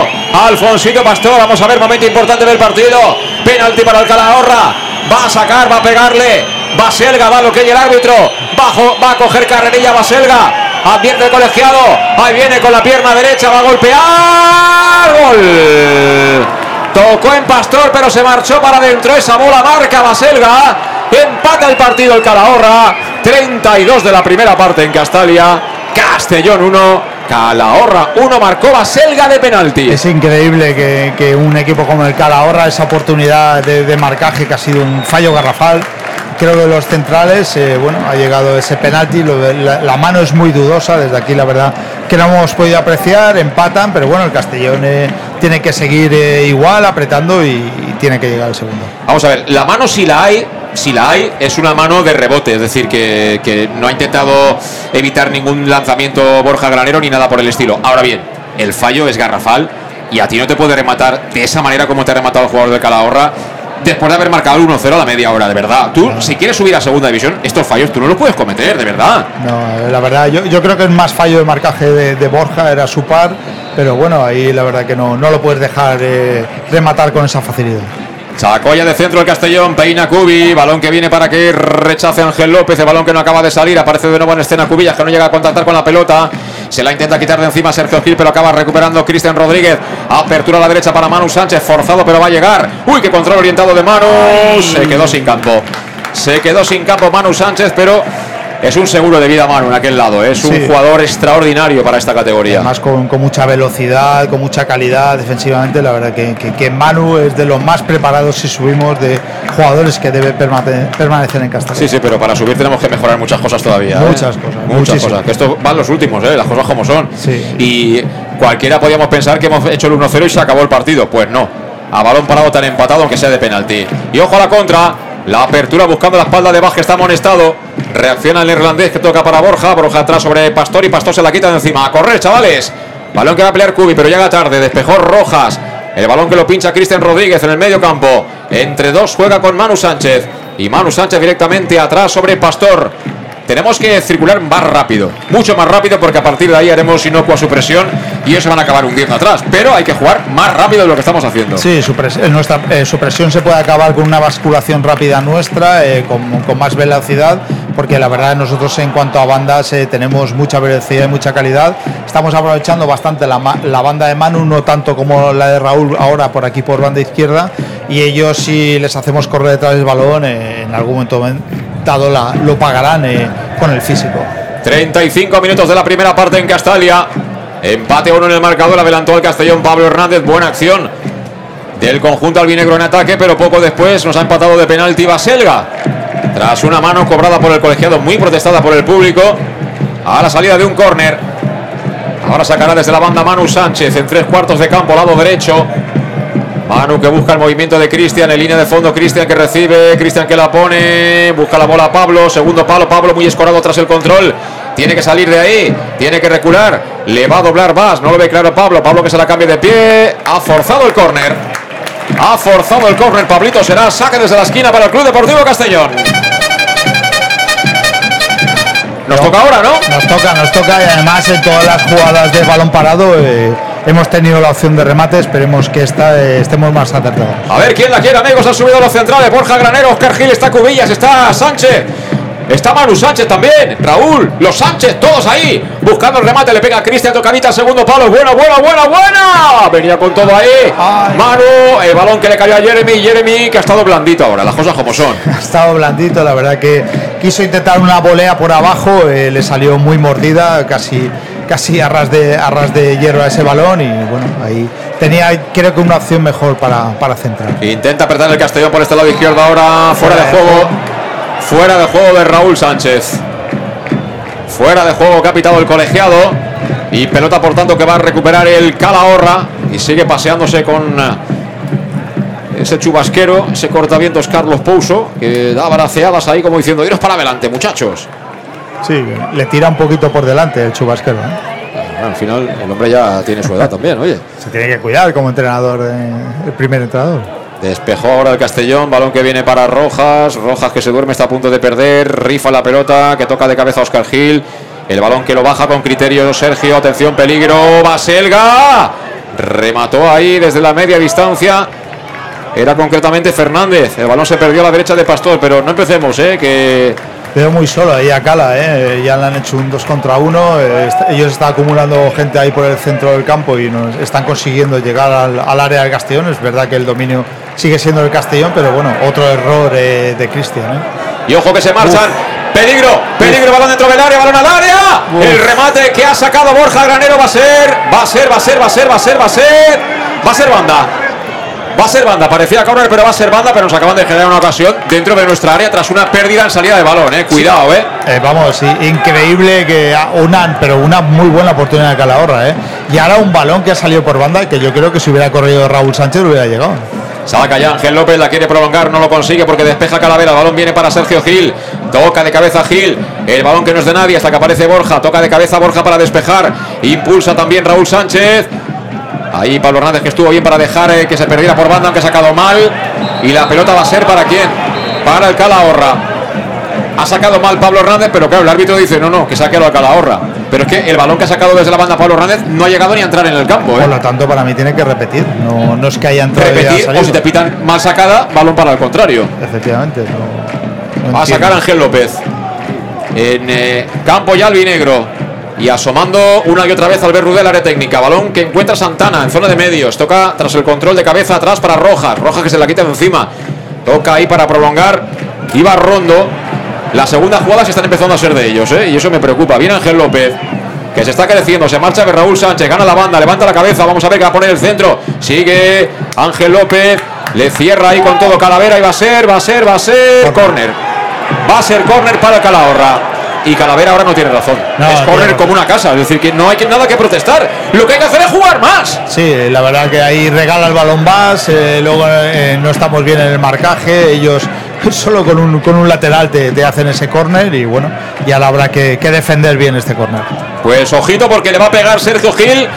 [SPEAKER 2] Alfonsito Pastor. Vamos a ver, momento importante del partido. Penalti para el Calahorra. Va a sacar, va a pegarle. Baselga va a lo que el árbitro. Bajo, va a coger carrerilla Baselga. Advierte el colegiado. Ahí viene con la pierna derecha, va a golpear. Gol. Tocó en Pastor, pero se marchó para adentro. Esa bola marca Baselga. Empata el partido el Calahorra. 32 de la primera parte en Castalia. Castellón 1. Calahorra 1. Marcó Baselga de penalti.
[SPEAKER 3] Es increíble que, que un equipo como el Calahorra, esa oportunidad de, de marcaje que ha sido un fallo garrafal. Creo que los centrales, eh, bueno, ha llegado ese penalti, lo la, la mano es muy dudosa, desde aquí la verdad que no hemos podido apreciar, empatan, pero bueno, el Castellón eh, tiene que seguir eh, igual, apretando y, y tiene que llegar el segundo.
[SPEAKER 2] Vamos a ver, la mano si la hay, si la hay, es una mano de rebote, es decir, que, que no ha intentado evitar ningún lanzamiento Borja Granero ni nada por el estilo. Ahora bien, el fallo es garrafal y a ti no te puede rematar de esa manera como te ha rematado el jugador de Calahorra después de haber marcado el 1-0 a la media hora, de verdad. Tú, si quieres subir a segunda división, estos fallos tú no los puedes cometer, de verdad.
[SPEAKER 3] No, la verdad, yo, yo creo que es más fallo de marcaje de, de Borja, era su par, pero bueno, ahí la verdad que no, no lo puedes dejar eh, rematar con esa facilidad.
[SPEAKER 2] Sacoya de centro el Castellón, peina Cubi, balón que viene para que rechace Ángel López, el balón que no acaba de salir, aparece de nuevo en escena Cubillas que no llega a contactar con la pelota, se la intenta quitar de encima Sergio Gil, pero acaba recuperando Cristian Rodríguez, apertura a la derecha para Manu Sánchez, forzado pero va a llegar, uy, qué control orientado de Manu, se quedó sin campo, se quedó sin campo Manu Sánchez, pero es un seguro de vida Manu en aquel lado, ¿eh? es un jugador extraordinario para esta categoría.
[SPEAKER 3] Además con, con mucha velocidad, con mucha calidad defensivamente, la verdad que, que- que Manu es de los más preparados si subimos de jugadores que debe permane- permanecer en Castellón.
[SPEAKER 2] Sí, sí, pero para subir tenemos que mejorar muchas cosas todavía. ¿eh?
[SPEAKER 3] Muchas cosas,
[SPEAKER 2] Muchas
[SPEAKER 3] muchísimas.
[SPEAKER 2] cosas. Que esto van los últimos, ¿eh? las cosas como son.
[SPEAKER 3] Sí.
[SPEAKER 2] Y cualquiera podíamos pensar que hemos hecho el 1-0 y se acabó el partido. Pues no. A balón parado tan empatado, aunque sea de penalti. Y ojo a la contra. La apertura buscando la espalda de Baj, que está amonestado. Reacciona el neerlandés que toca para Borja. Borja atrás sobre Pastor y Pastor se la quita de encima. A correr, chavales. Balón que va a pelear Cubi, pero llega tarde. Despejó Rojas. El balón que lo pincha Cristian Rodríguez en el medio campo. Entre dos juega con Manu Sánchez. Y Manu Sánchez directamente atrás sobre Pastor. Tenemos que circular más rápido, mucho más rápido, porque a partir de ahí haremos inocua su presión y eso van a acabar hundiendo atrás. Pero hay que jugar más rápido de lo que estamos haciendo.
[SPEAKER 3] Sí, su, pres- eh, nuestra, eh, su presión se puede acabar con una basculación rápida nuestra, eh, con, más velocidad, porque la verdad nosotros en cuanto a bandas eh, tenemos mucha velocidad y mucha calidad. Estamos aprovechando bastante la, la banda de Manu, no tanto como la de Raúl ahora por aquí por banda izquierda, y ellos si les hacemos correr detrás del balón, en algún momento dado la, lo pagarán eh, con el físico.
[SPEAKER 2] 35 minutos de la primera parte en Castalia. Empate uno en el marcador. Adelantó el Castellón Pablo Hernández. Buena acción del conjunto albinegro en ataque, pero poco después nos ha empatado de penalti Baselga. Tras una mano cobrada por el colegiado, muy protestada por el público, a la salida de un córner. Ahora sacará desde la banda Manu Sánchez en tres cuartos de campo, lado derecho. Manu que busca el movimiento de Cristian en línea de fondo. Cristian que recibe, Cristian que la pone, busca la bola a Pablo. Segundo palo, Pablo muy escorado tras el control. Tiene que salir de ahí, tiene que recular. Le va a doblar más, no lo ve claro Pablo. Pablo que se la cambia de pie. Ha forzado el córner. Ha forzado el córner. Pablito será saque desde la esquina para el Club Deportivo Castellón. Nos toca ahora, ¿no?
[SPEAKER 3] Nos toca, nos toca y además en todas las jugadas de balón parado eh, hemos tenido la opción de remate. Esperemos que esta eh, estemos más acertados.
[SPEAKER 2] A ver quién la quiere, amigos. Han subido los centrales. Borja Granero, Oscar Gil, está Cubillas, está Sánchez. Está Manu Sánchez también. Raúl, los Sánchez, todos ahí. Buscando el remate. Le pega a Cristian Tocadita, segundo palo. Buena, buena, buena, buena. Venía con todo ahí. Manu, el balón que le cayó a Jeremy. Jeremy que ha estado blandito ahora. Las cosas como son.
[SPEAKER 3] Ha estado blandito, la verdad que quiso intentar una volea por abajo, eh, le salió muy mordida, casi casi a ras de a de hierro a ese balón y bueno, ahí tenía creo que una opción mejor para, para centrar.
[SPEAKER 2] Intenta apretar el Castellón por este lado izquierdo ahora. Fuera de juego. Fuera de juego de Raúl Sánchez. Fuera de juego que ha pitado el colegiado. Y pelota por tanto que va a recuperar el Calahorra. Y sigue paseándose con eh, ese chubasquero, ese cortavientos Carlos Pouso, que da braceadas ahí como diciendo, iros para adelante, muchachos.
[SPEAKER 3] Sí, le tira un poquito por delante el chubasquero. ¿eh?
[SPEAKER 2] Al final el hombre ya tiene su edad también, oye.
[SPEAKER 3] Se tiene que cuidar como entrenador, eh, el primer entrenador.
[SPEAKER 2] Despejó ahora el Castellón, balón que viene para Rojas, Rojas que se duerme, está a punto de perder, rifa la pelota, que toca de cabeza a Oscar Gil, el balón que lo baja con criterio Sergio, atención, peligro, Baselga, remató ahí desde la media distancia, era concretamente Fernández, el balón se perdió a la derecha de Pastor, pero no empecemos, eh, que
[SPEAKER 3] Veo muy solo ahí a Cala, ¿eh? ya le han hecho un 2 contra 1. ellos están acumulando gente ahí por el centro del campo y nos están consiguiendo llegar al, al área del Castellón. Es verdad que el dominio sigue siendo el Castellón, pero bueno, otro error eh, de Cristian. ¿eh?
[SPEAKER 2] Y ojo que se marchan. Peligro, peligro, balón dentro del área, balón al área. El remate que ha sacado Borja Granero va a ser, va a ser, va a ser, va a ser, va a ser, va a ser, va a ser banda. Va a ser banda, parecía correr, pero va a ser banda, pero nos acaban de generar una ocasión dentro de nuestra área tras una pérdida en salida de balón, eh. Cuidado, eh.
[SPEAKER 3] Eh, vamos, increíble que una, pero una muy buena oportunidad de Calahorra, ¿eh? Y ahora un balón que ha salido por banda que yo creo que si hubiera corrido Raúl Sánchez hubiera llegado.
[SPEAKER 2] Saca ya Ángel López, la quiere prolongar, no lo consigue porque despeja Calavera. El balón viene para Sergio Gil. Toca de cabeza Gil. El balón que no es de nadie hasta que aparece Borja. Toca de cabeza Borja para despejar. Impulsa también Raúl Sánchez. Ahí Pablo Hernández que estuvo bien para dejar eh, que se perdiera por banda, aunque ha sacado mal. Y la pelota va a ser para quién? Para el Calahorra. Ha sacado mal Pablo Hernández, pero claro, el árbitro dice, no, no, que saque al Calahorra. Pero es que el balón que ha sacado desde la banda Pablo Hernández no ha llegado ni a entrar en el campo. ¿eh?
[SPEAKER 3] Por lo tanto, para mí tiene que repetir. No, no es que haya entrado
[SPEAKER 2] Repetir, o si te pitan mal sacada, balón para el contrario.
[SPEAKER 3] Efectivamente. no- no
[SPEAKER 2] Va a sacar Ángel López. En eh, campo ya albinegro. Y asomando una y otra vez al Rudel área técnica. Balón que encuentra Santana en zona de medios. Toca tras el control de cabeza atrás para Rojas. Rojas que se la quita de encima. Toca ahí para prolongar. Iba Rondo. Las segundas jugadas están empezando a ser de ellos. ¿eh? Y eso me preocupa. Viene Ángel López. Que se está creciendo, se marcha de Raúl Sánchez, gana la banda, levanta la cabeza, vamos a ver que va a poner el centro, sigue Ángel López, le cierra ahí con todo Calavera y va a ser, va a ser, va a ser córner. Va a ser córner para Calahorra. Y Calavera ahora no tiene razón.
[SPEAKER 3] No,
[SPEAKER 2] es
[SPEAKER 3] tiene
[SPEAKER 2] como una casa. Es decir, que no hay nada que protestar. Lo que hay que hacer es jugar más.
[SPEAKER 3] Sí, la verdad que ahí regala el balón más, eh, luego eh, no estamos bien en el marcaje, ellos *laughs* solo con un, con un lateral te, te hacen ese córner y bueno, ya la habrá que, que defender bien este córner.
[SPEAKER 2] Pues ojito porque le va a pegar Sergio Gil,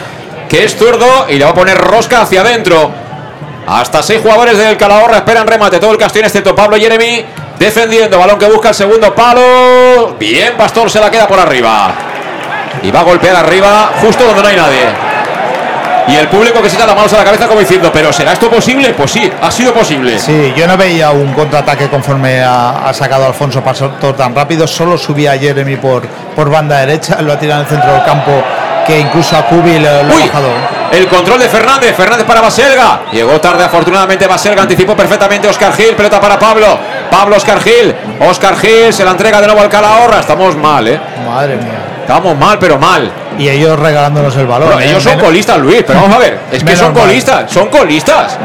[SPEAKER 2] que es zurdo, y le va a poner rosca hacia adentro. Hasta seis jugadores del Calahorra esperan remate. Todo el Castellón excepto Pablo Jeremy. Defendiendo. Balón que busca el segundo palo. Bien, Pastor se la queda por arriba. Y va a golpear arriba justo donde no hay nadie. Y el público que se echa las manos a la cabeza como diciendo, ¿pero será esto posible? Pues sí, ha sido posible.
[SPEAKER 3] Sí, yo no veía un contraataque conforme ha, ha sacado Alfonso Pastor tan rápido. Solo subía a Jeremy por, por banda derecha. Lo ha tirado en el centro del campo que incluso a Cubi lo, lo ha bajado.
[SPEAKER 2] el control de Fernández, Fernández para Baselga. Llegó tarde, afortunadamente Baselga anticipó perfectamente Oscar Gil, pelota para Pablo. Pablo Oscar Gil, Oscar Gil se la entrega de nuevo al Calahorra. Estamos mal, ¿eh?
[SPEAKER 3] Madre mía.
[SPEAKER 2] Estamos mal, pero mal.
[SPEAKER 3] Y ellos regalándonos el balón.
[SPEAKER 2] Bueno,
[SPEAKER 3] ¿eh?
[SPEAKER 2] ellos son colistas, Luis, pero vamos a ver, es que
[SPEAKER 3] Menos
[SPEAKER 2] son
[SPEAKER 3] mal.
[SPEAKER 2] colistas, son colistas.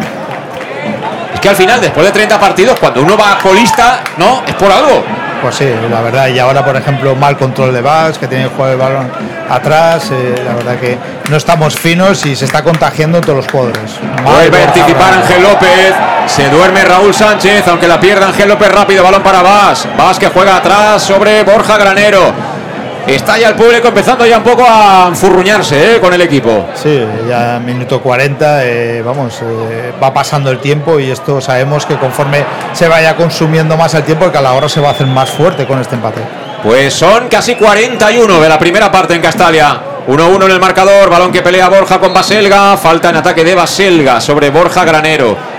[SPEAKER 2] Es que al final, después de 30 partidos, cuando uno va colista, ¿no? Es por algo.
[SPEAKER 3] Pues sí, la verdad. Y ahora, por ejemplo, mal control de Bax, que tiene que jugar el balón atrás. eh, la verdad que no estamos finos y se está contagiando en todos los jugadores.
[SPEAKER 2] Vuelve a anticipar. Ángel López. Se duerme Raúl Sánchez, aunque la pierda Ángel López rápido. Balón para Vas. Vas que juega atrás sobre Borja Granero. Está ya el público empezando ya un poco a enfurruñarse ¿eh? con el equipo.
[SPEAKER 3] Sí, ya minuto 40, eh, vamos, eh, va pasando el tiempo y esto sabemos que conforme se vaya consumiendo más el tiempo, el Calahorra se va a hacer más fuerte con este empate.
[SPEAKER 2] Pues son casi 41 de la primera parte en Castalia. 1-1 en el marcador, balón que pelea Borja con Baselga, falta en ataque de Baselga sobre Borja Granero.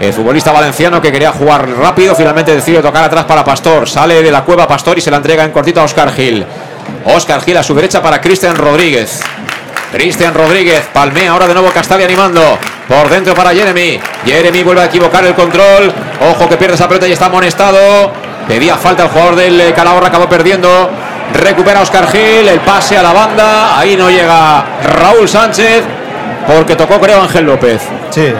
[SPEAKER 2] El futbolista valenciano que quería jugar rápido finalmente decide tocar atrás para Pastor. Sale de la cueva Pastor y se la entrega en cortito a Oscar Gil. Oscar Gil a su derecha para Cristian Rodríguez. Cristian Rodríguez palmea ahora de nuevo Castalia animando. Por dentro para Jeremy. Jeremy vuelve a equivocar el control. Ojo que pierde esa pelota y está amonestado. Pedía falta el jugador del eh, Calahorra, acabó perdiendo. Recupera Oscar Gil, el pase a la banda. Ahí no llega Raúl Sánchez. Porque tocó, creo, Ángel López.
[SPEAKER 3] Sí, eh,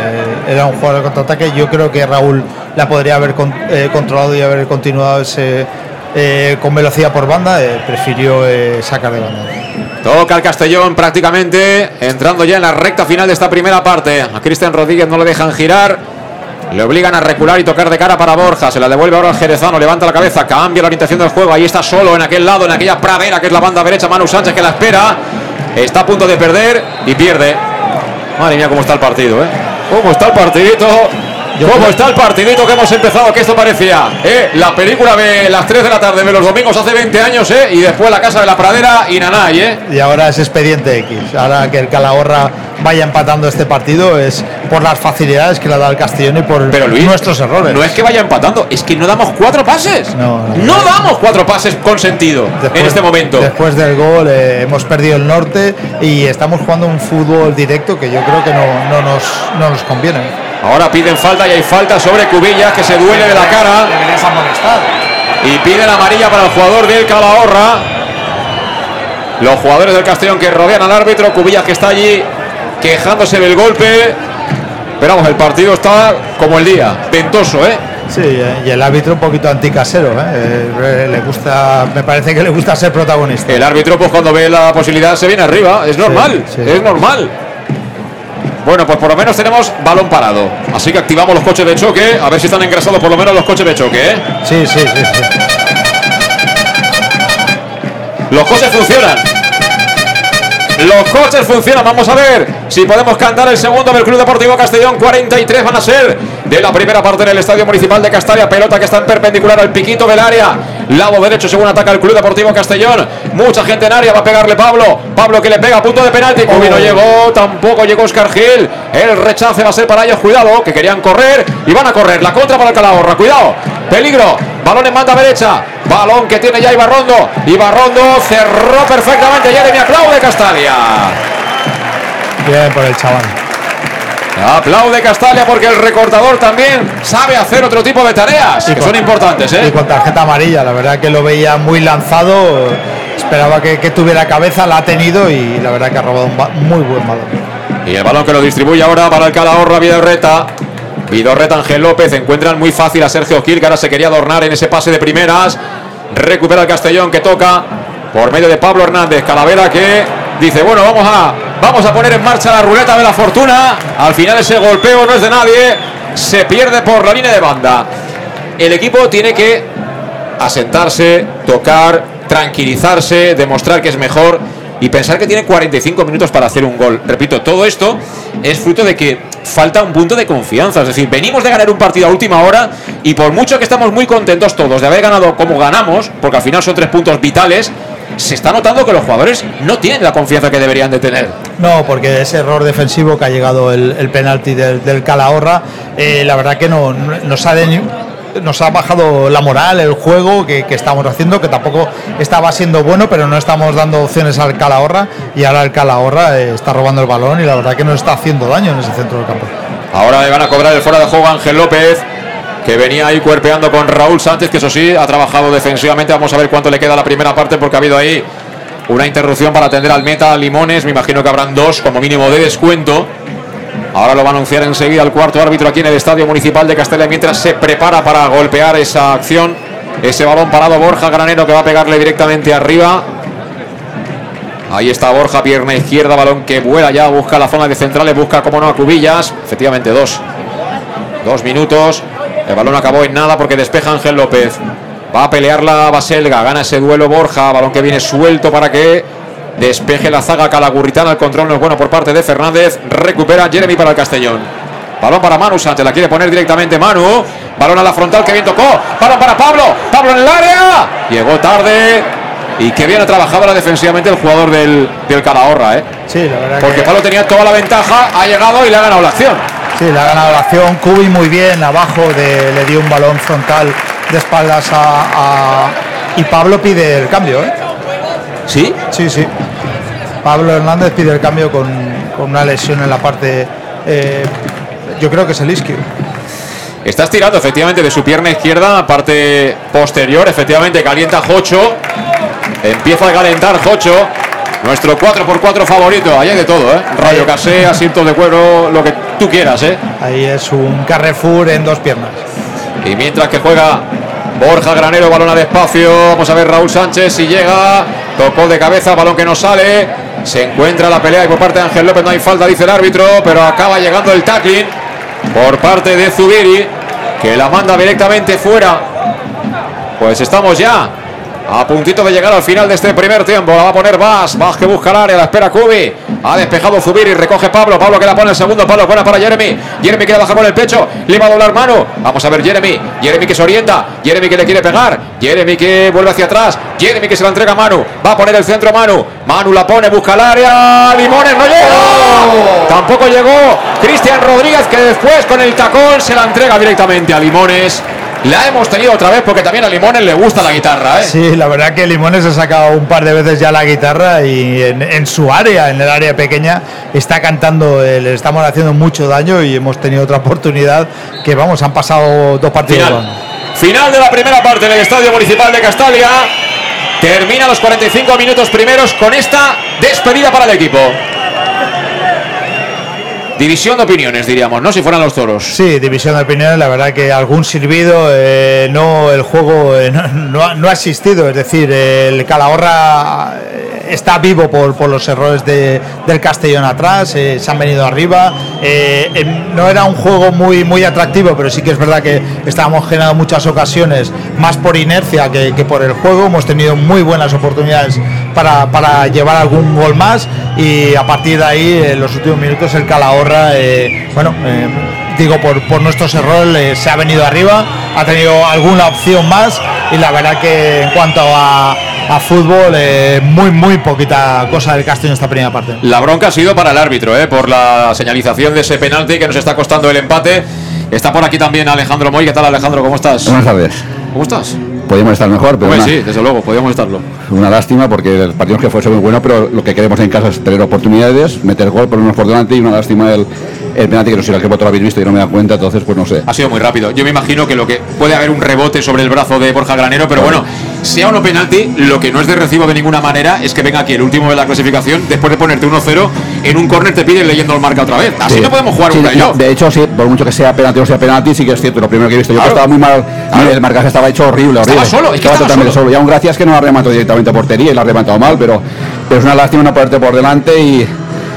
[SPEAKER 3] era un jugador de contraataque. Yo creo que Raúl la podría haber con- eh, controlado y haber continuado ese, eh, con velocidad por banda. prefirió sacar de banda.
[SPEAKER 2] Toca el Castellón prácticamente entrando ya en la recta final de esta primera parte. A Cristian Rodríguez no le dejan girar. Le obligan a recular y tocar de cara para Borja. Se la devuelve ahora al Jerezano. Levanta la cabeza. Cambia la orientación del juego. Ahí está solo en aquel lado, en aquella pradera que es la banda derecha. Manu Sánchez que la espera. Está a punto de perder y pierde. Madre mía, cómo está el partido, ¿eh? ¿Cómo está el partidito? ¿Cómo está el partidito que hemos empezado? Que esto parecía ¿eh? la película de las 3 de la tarde de los domingos hace 20 años, ¿eh? Y después la casa de la pradera y Nanay, ¿eh?
[SPEAKER 3] Y ahora es expediente X. Ahora que el Calahorra vaya empatando este partido es por las facilidades que le ha dado el Castellón y por
[SPEAKER 2] Pero Luis,
[SPEAKER 3] nuestros errores.
[SPEAKER 2] No es que vaya empatando, es que no damos cuatro pases.
[SPEAKER 3] No, no.
[SPEAKER 2] No damos cuatro pases con sentido en este momento.
[SPEAKER 3] Después del gol eh, hemos perdido el norte y estamos jugando un fútbol directo que yo creo que no, no nos, no nos conviene.
[SPEAKER 2] Ahora piden falta y hay falta sobre Cubillas que se duele de la cara. Y piden amarilla para el jugador del Calahorra. Los jugadores del Castellón que rodean al árbitro. Cubillas que está allí quejándose del golpe. Pero vamos, el partido está como el día, ventoso, ¿eh?
[SPEAKER 3] Sí, y el árbitro un poquito anticasero, ¿eh? Eh, le gusta, me parece que le gusta ser protagonista.
[SPEAKER 2] El árbitro, pues cuando ve la posibilidad, se viene arriba. Es normal,
[SPEAKER 3] sí.
[SPEAKER 2] es normal. Bueno, pues por lo menos tenemos balón parado. Así que activamos los coches de choque. A ver si están engrasados por lo menos los coches de choque, ¿eh?
[SPEAKER 3] Sí, sí, sí. sí.
[SPEAKER 2] Los coches funcionan. Los coches funcionan. Vamos a ver si podemos cantar el segundo del Club Deportivo Castellón. 43 van a ser de la primera parte en el Estadio Municipal de Castalia. Pelota que está en perpendicular al piquito del área. Lado derecho según ataca el Club Deportivo Castellón. Mucha gente en área. Va a pegarle Pablo. Pablo que le pega a punto de penalti. Cubi no llegó. Tampoco llegó Oscar Gil. El rechace va a ser para ellos. Cuidado que querían correr y van a correr. La contra para el Calahorra. Cuidado. Peligro. Balón en banda derecha. Balón que tiene ya Ibarrondo. Ibarrondo cerró perfectamente. Jeremy aplaude Castalia.
[SPEAKER 3] Bien por el chaval.
[SPEAKER 2] Aplaude Castalia porque el recortador también sabe hacer otro tipo de tareas que son importantes,
[SPEAKER 3] Y
[SPEAKER 2] ¿eh?
[SPEAKER 3] con tarjeta amarilla, la verdad que lo veía muy lanzado. Esperaba que, que tuviera cabeza, la ha tenido y la verdad que ha robado un muy buen balón.
[SPEAKER 2] Y el balón que lo distribuye ahora para el Calahorra Vidorreta. Vidorreta Ángel López encuentran muy fácil a Sergio Gil, que ahora se quería adornar en ese pase de primeras. Recupera el Castellón que toca por medio de Pablo Hernández. Calavera que dice, bueno, vamos a, vamos a poner en marcha la ruleta de la fortuna. Al final ese golpeo no es de nadie. Se pierde por la línea de banda. El equipo tiene que asentarse, tocar, tranquilizarse, demostrar que es mejor y pensar que tiene 45 minutos para hacer un gol. Repito, todo esto es fruto de que falta un punto de confianza. Es decir, venimos de ganar un partido a última hora y por mucho que estamos muy contentos todos de haber ganado como ganamos, porque al final son tres puntos vitales, se está notando que los jugadores no tienen la confianza que deberían de tener.
[SPEAKER 3] No, porque ese error defensivo que ha llegado el, el penalti del, del Calahorra, eh, la verdad que no, no- nos ha de- nos ha bajado la moral, el juego que, que estamos haciendo, que tampoco estaba siendo bueno, pero no estamos dando opciones al Calahorra y ahora el Calahorra eh, está robando el balón y la verdad que nos está haciendo daño en ese centro del campo.
[SPEAKER 2] Ahora le van a cobrar el fuera de juego a Ángel López, que venía ahí cuerpeando con Raúl Sánchez, que eso sí, ha trabajado defensivamente. Vamos a ver cuánto le queda a la primera parte, porque ha habido ahí una interrupción para atender al meta Limones. Me imagino que habrán dos como mínimo de descuento. Ahora lo va a anunciar enseguida el cuarto árbitro aquí en el Estadio Municipal de Castella mientras se prepara para golpear esa acción. Ese balón parado Borja Granero que va a pegarle directamente arriba. Ahí está Borja, pierna izquierda, balón que vuela ya, busca la zona de centrales, busca como no a Cubillas. Efectivamente, dos. Dos minutos. El balón acabó en nada porque despeja Ángel López. Va a pelear la Baselga, gana ese duelo Borja, balón que viene suelto para que despeje la zaga Calagurritana. El control no es bueno por parte de Fernández. Recupera Jeremy para el Castellón. Balón para Manu Sánchez, la quiere poner directamente Manu. Balón a la frontal que bien tocó. Balón para Pablo. Pablo en el área. Llegó tarde. Y qué bien ha trabajado ahora defensivamente el jugador del, del Calahorra, ¿eh?
[SPEAKER 3] Sí, la verdad
[SPEAKER 2] Porque
[SPEAKER 3] que
[SPEAKER 2] Pablo tenía toda la ventaja, ha llegado y le ha ganado la acción.
[SPEAKER 3] Sí, le ha ganado la acción. Cubi muy bien abajo, de- le dio un balón frontal de espaldas a, a- y Pablo pide el cambio, ¿eh?
[SPEAKER 2] ¿Sí?
[SPEAKER 3] Sí, sí. Pablo Hernández pide el cambio con, con una lesión en la parte. eh, yo creo que es el isquio.
[SPEAKER 2] Está estirando efectivamente de su pierna izquierda, parte posterior, efectivamente calienta Jocho. Empieza a calentar Jocho. Nuestro 4x4 favorito, ahí hay de todo, ¿eh? Rayo casé, asientos de cuero, lo que tú quieras, ¿eh?
[SPEAKER 3] Ahí es un Carrefour en dos piernas.
[SPEAKER 2] Y mientras que juega Borja Granero, balón a despacio. Vamos a ver Raúl Sánchez si llega. Tocó de cabeza, balón que no sale. Se encuentra la pelea y por parte de Ángel López no hay falta, dice el árbitro, pero acaba llegando el tackling por parte de Zubiri, que la manda directamente fuera. Pues estamos ya a puntito de llegar al final de este primer tiempo. La va a poner Vas. Vas que busca el área. La espera Cubi. Ha despejado Zubiri. Recoge Pablo. Pablo que la pone el segundo. Pablo buena para Jeremy. Jeremy que la baja con el pecho. Le va a doblar mano. Vamos a ver Jeremy. Jeremy que se orienta. Jeremy que le quiere pegar. Jeremy que vuelve hacia atrás. Jeremy que se la entrega a Manu. Va a poner el centro Manu. Manu la pone. Busca el área. Limones no llega. Tampoco llegó Cristian Rodríguez que después con el tacón se la entrega directamente a Limones. La hemos tenido otra vez porque también a Limones le gusta la guitarra, ¿eh?
[SPEAKER 3] Sí, la verdad que Limones ha sacado un par de veces ya la guitarra y en, en su área, en el área pequeña, está cantando, eh, le estamos haciendo mucho daño y hemos tenido otra oportunidad que vamos, han pasado dos partidos.
[SPEAKER 2] Final. Final de la primera parte del Estadio Municipal de Castalia. Termina los 45 minutos primeros con esta despedida para el equipo. División de opiniones, diríamos, ¿no? Si fueran los toros.
[SPEAKER 3] Sí, división de opiniones, la verdad que algún servido, eh, no, el juego eh, no, no ha, no ha existido, es decir, el Calahorra está vivo por, por los errores de- del Castellón atrás, eh, se han venido arriba, eh, em, no era un juego muy, muy atractivo, pero sí que es verdad que estábamos generando muchas ocasiones, más por inercia que, que por el juego, hemos tenido muy buenas oportunidades para, para llevar algún gol más y a partir de ahí, en los últimos minutos, el Calahorra, eh, bueno, digo, por, por nuestros errores se ha venido arriba, ha tenido alguna opción más y la verdad que en cuanto a, a fútbol, eh, muy, muy poquita cosa del Castillo en esta primera parte.
[SPEAKER 2] La bronca ha sido para el árbitro, ¿eh? por la señalización de ese penalti que nos está costando el empate. Está por aquí también Alejandro Moy. ¿Qué tal, Alejandro? ¿Cómo estás?
[SPEAKER 8] Buenas tardes.
[SPEAKER 2] ¿Cómo estás?
[SPEAKER 8] Podríamos estar mejor, pero
[SPEAKER 2] Hombre,
[SPEAKER 8] una,
[SPEAKER 2] sí, desde luego, podíamos estarlo.
[SPEAKER 8] una lástima porque el partido que fue muy bueno, pero lo que queremos en casa es tener oportunidades, meter gol, ponernos por delante y una lástima el, el penalti que no sé si el que vosotros lo habéis visto y no me da cuenta, entonces pues no sé.
[SPEAKER 2] Ha sido muy rápido. Yo me imagino que lo que puede haber un rebote sobre el brazo de Borja Granero, pero bueno, sea o no penalti, lo que no es de recibo de ninguna manera es que venga aquí el último de la clasificación, después de ponerte 1-0, en un córner te piden leyendo el marca otra vez. Así
[SPEAKER 8] Sí.
[SPEAKER 2] no podemos jugar
[SPEAKER 8] Sí,
[SPEAKER 2] un playoff.
[SPEAKER 8] De hecho, sí, por mucho que sea penalti o sea penalti, sí que es cierto. Lo primero que he visto, yo
[SPEAKER 2] Claro.
[SPEAKER 8] que estaba muy mal, el marcaje estaba hecho horrible,
[SPEAKER 2] Estaba
[SPEAKER 8] horrible.
[SPEAKER 2] solo, es que estaba
[SPEAKER 8] totalmente
[SPEAKER 2] solo.
[SPEAKER 8] solo. Y aún gracias que no la remató directamente a portería y la ha rematado mal, pero, pero es una lástima no ponerte por delante y,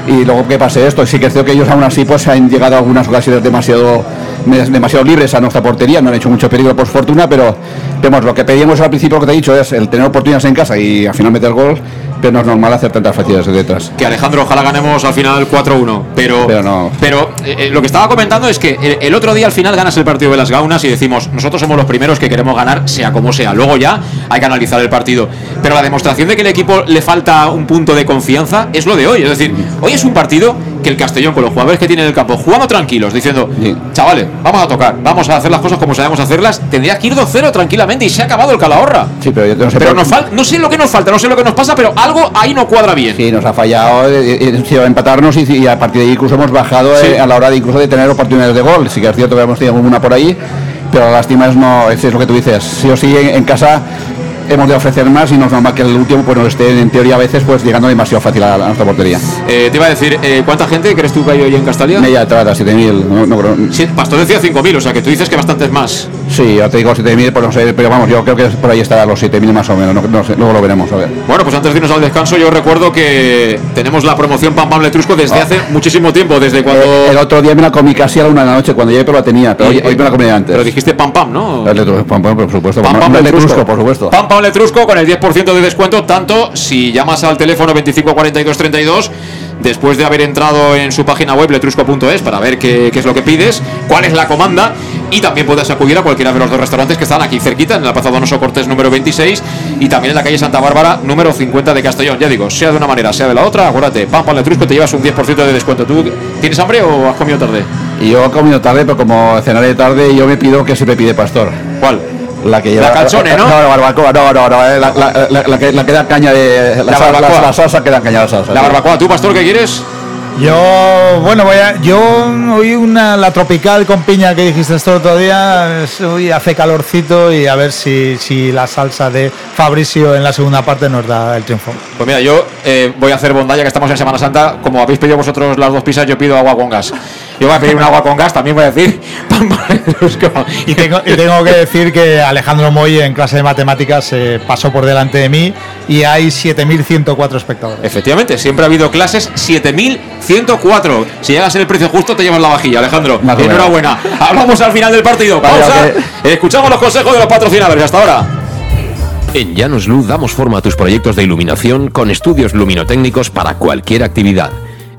[SPEAKER 8] y luego que pase esto. Sí que cierto que ellos aún así pues han llegado a algunas ocasiones demasiado demasiado libres a nuestra portería, no han hecho mucho peligro por fortuna, pero vemos lo que pedíamos al principio, que te he dicho, es el tener oportunidades en casa y al final meter gol pero no es normal hacer tantas facilidades detrás.
[SPEAKER 2] Que Alejandro, ojalá ganemos al final 4-1, pero,
[SPEAKER 8] Pero no.
[SPEAKER 2] pero eh, eh, lo que estaba comentando es que el, el otro día al final ganas el partido de las Gaunas y decimos, nosotros somos los primeros que queremos ganar, sea como sea. Luego ya hay que analizar el partido. Pero la demostración de que el equipo le falta un punto de confianza es lo de hoy. Es decir, hoy es un partido que el Castellón, con los jugadores que tiene en el campo, jugando tranquilos, diciendo, chavales, vamos a tocar, vamos a hacer las cosas como sabemos hacerlas, tendría que ir 2-0 tranquilamente y se ha acabado el calahorra.
[SPEAKER 8] Sí, pero yo no sé
[SPEAKER 2] Pero nos no sé lo que nos falta, no sé lo que nos pasa, pero algo ahí no cuadra bien.
[SPEAKER 8] Sí, nos ha fallado, eh, eh, sí, empatarnos y, y a partir de ahí incluso hemos bajado
[SPEAKER 2] Sí.
[SPEAKER 8] eh, a la hora de incluso de tener oportunidades de gol. Sí que es cierto que hemos tenido una por ahí, pero la lástima es no, es, es lo que tú dices. Sí o sí en, en casa hemos de ofrecer más y no es normal que el último pues nos esté en teoría a veces pues llegando demasiado fácil a, a nuestra portería.
[SPEAKER 2] Eh, te iba a decir, eh, ¿cuánta gente crees tú que hay hoy en Castalia?
[SPEAKER 8] Media entrada, 7.000. No, no, creo-
[SPEAKER 2] Sí, Pastor decía 5.000, o sea que tú dices que bastantes más.
[SPEAKER 8] sí, ya te digo 7.000, pues no sé, pero vamos, yo creo que por ahí estará los 7.000 más o menos. No, no sé, luego lo veremos, a ver.
[SPEAKER 2] Bueno, pues antes de irnos al descanso, yo recuerdo que tenemos la promoción Pam Pam Letrusco desde
[SPEAKER 8] Ah.
[SPEAKER 2] hace muchísimo tiempo, desde cuando.
[SPEAKER 8] El otro día me la comí casi a la una de la noche, cuando llegué pero la tenía, pero
[SPEAKER 2] Y-
[SPEAKER 8] hoy, hoy me la comí antes.
[SPEAKER 2] Pero dijiste Pam Pam, ¿no?
[SPEAKER 8] Letrusco, pam, pam, por supuesto.
[SPEAKER 2] Pam
[SPEAKER 8] Pam,
[SPEAKER 2] Pam
[SPEAKER 8] letrusco, por supuesto.
[SPEAKER 2] Pam Pam Letrusco con el 10% de descuento, tanto si llamas al teléfono 254232 después de haber entrado en su página web letrusco.es para ver qué, qué es lo que pides, cuál es la comanda y también puedes acudir a cualquiera de los dos restaurantes que están aquí cerquita, en la Plaza Donoso Cortés número 26 y también en la calle Santa Bárbara número 50 de Castellón. Ya digo, sea de una manera, sea de la otra, acuérdate, Pam Pam Letrusco te llevas un 10% de descuento. ¿Tú tienes hambre o has comido tarde?
[SPEAKER 8] Yo he comido tarde, pero como cenaré tarde, yo me pido que siempre pide pastor.
[SPEAKER 2] ¿Cuál?
[SPEAKER 8] La que lleva.
[SPEAKER 2] La calzone, ¿no?
[SPEAKER 8] No, la barbacoa, no, no, no. eh, La, la, la, la que, la que da caña de. La,
[SPEAKER 2] La
[SPEAKER 8] sal- la-
[SPEAKER 2] barbacoa.
[SPEAKER 8] la salsa que da caña la salsa.
[SPEAKER 2] La barbacoa, ¿tú, pastor, qué quieres?
[SPEAKER 3] Yo, bueno, voy a, yo hoy una, la tropical con piña que dijiste esto el otro día, hoy hace calorcito y a ver si, si la salsa de Fabricio en la segunda parte nos da el triunfo.
[SPEAKER 2] Pues mira, yo eh, voy a hacer bondad ya que estamos en Semana Santa. Como habéis pedido vosotros las dos pizzas, yo pido agua con gas. Yo voy a pedir un agua con gas, también voy a decir. *laughs*
[SPEAKER 3] Y tengo, y tengo que decir que Alejandro Moy en clase de matemáticas eh, pasó por delante de mí y hay 7.104 espectadores.
[SPEAKER 2] Efectivamente, siempre ha habido clases 7104. Si llegas en el precio justo, te llevas la vajilla, Alejandro.
[SPEAKER 8] Más.
[SPEAKER 2] Enhorabuena. Hablamos al final del partido.
[SPEAKER 8] Vale,
[SPEAKER 2] Pausa. Escuchamos los consejos de los patrocinadores. Hasta ahora.
[SPEAKER 1] En Llanos Luz damos forma a tus proyectos de iluminación con estudios luminotécnicos para cualquier actividad.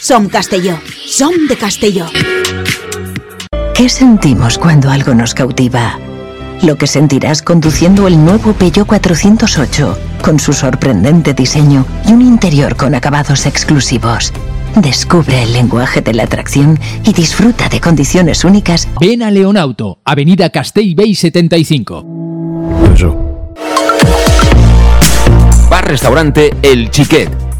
[SPEAKER 9] Som Castelló. Som de Castelló.
[SPEAKER 4] ¿Qué sentimos cuando algo nos cautiva? Lo que sentirás conduciendo el nuevo Peugeot 408, con su sorprendente diseño y un interior con acabados exclusivos. Descubre el lenguaje de la atracción y disfruta de condiciones únicas.
[SPEAKER 5] Ven a Leonauto, Avenida Castell Bay 75.
[SPEAKER 1] Bar Restaurante El Chiquet.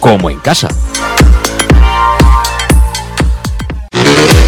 [SPEAKER 1] como en casa.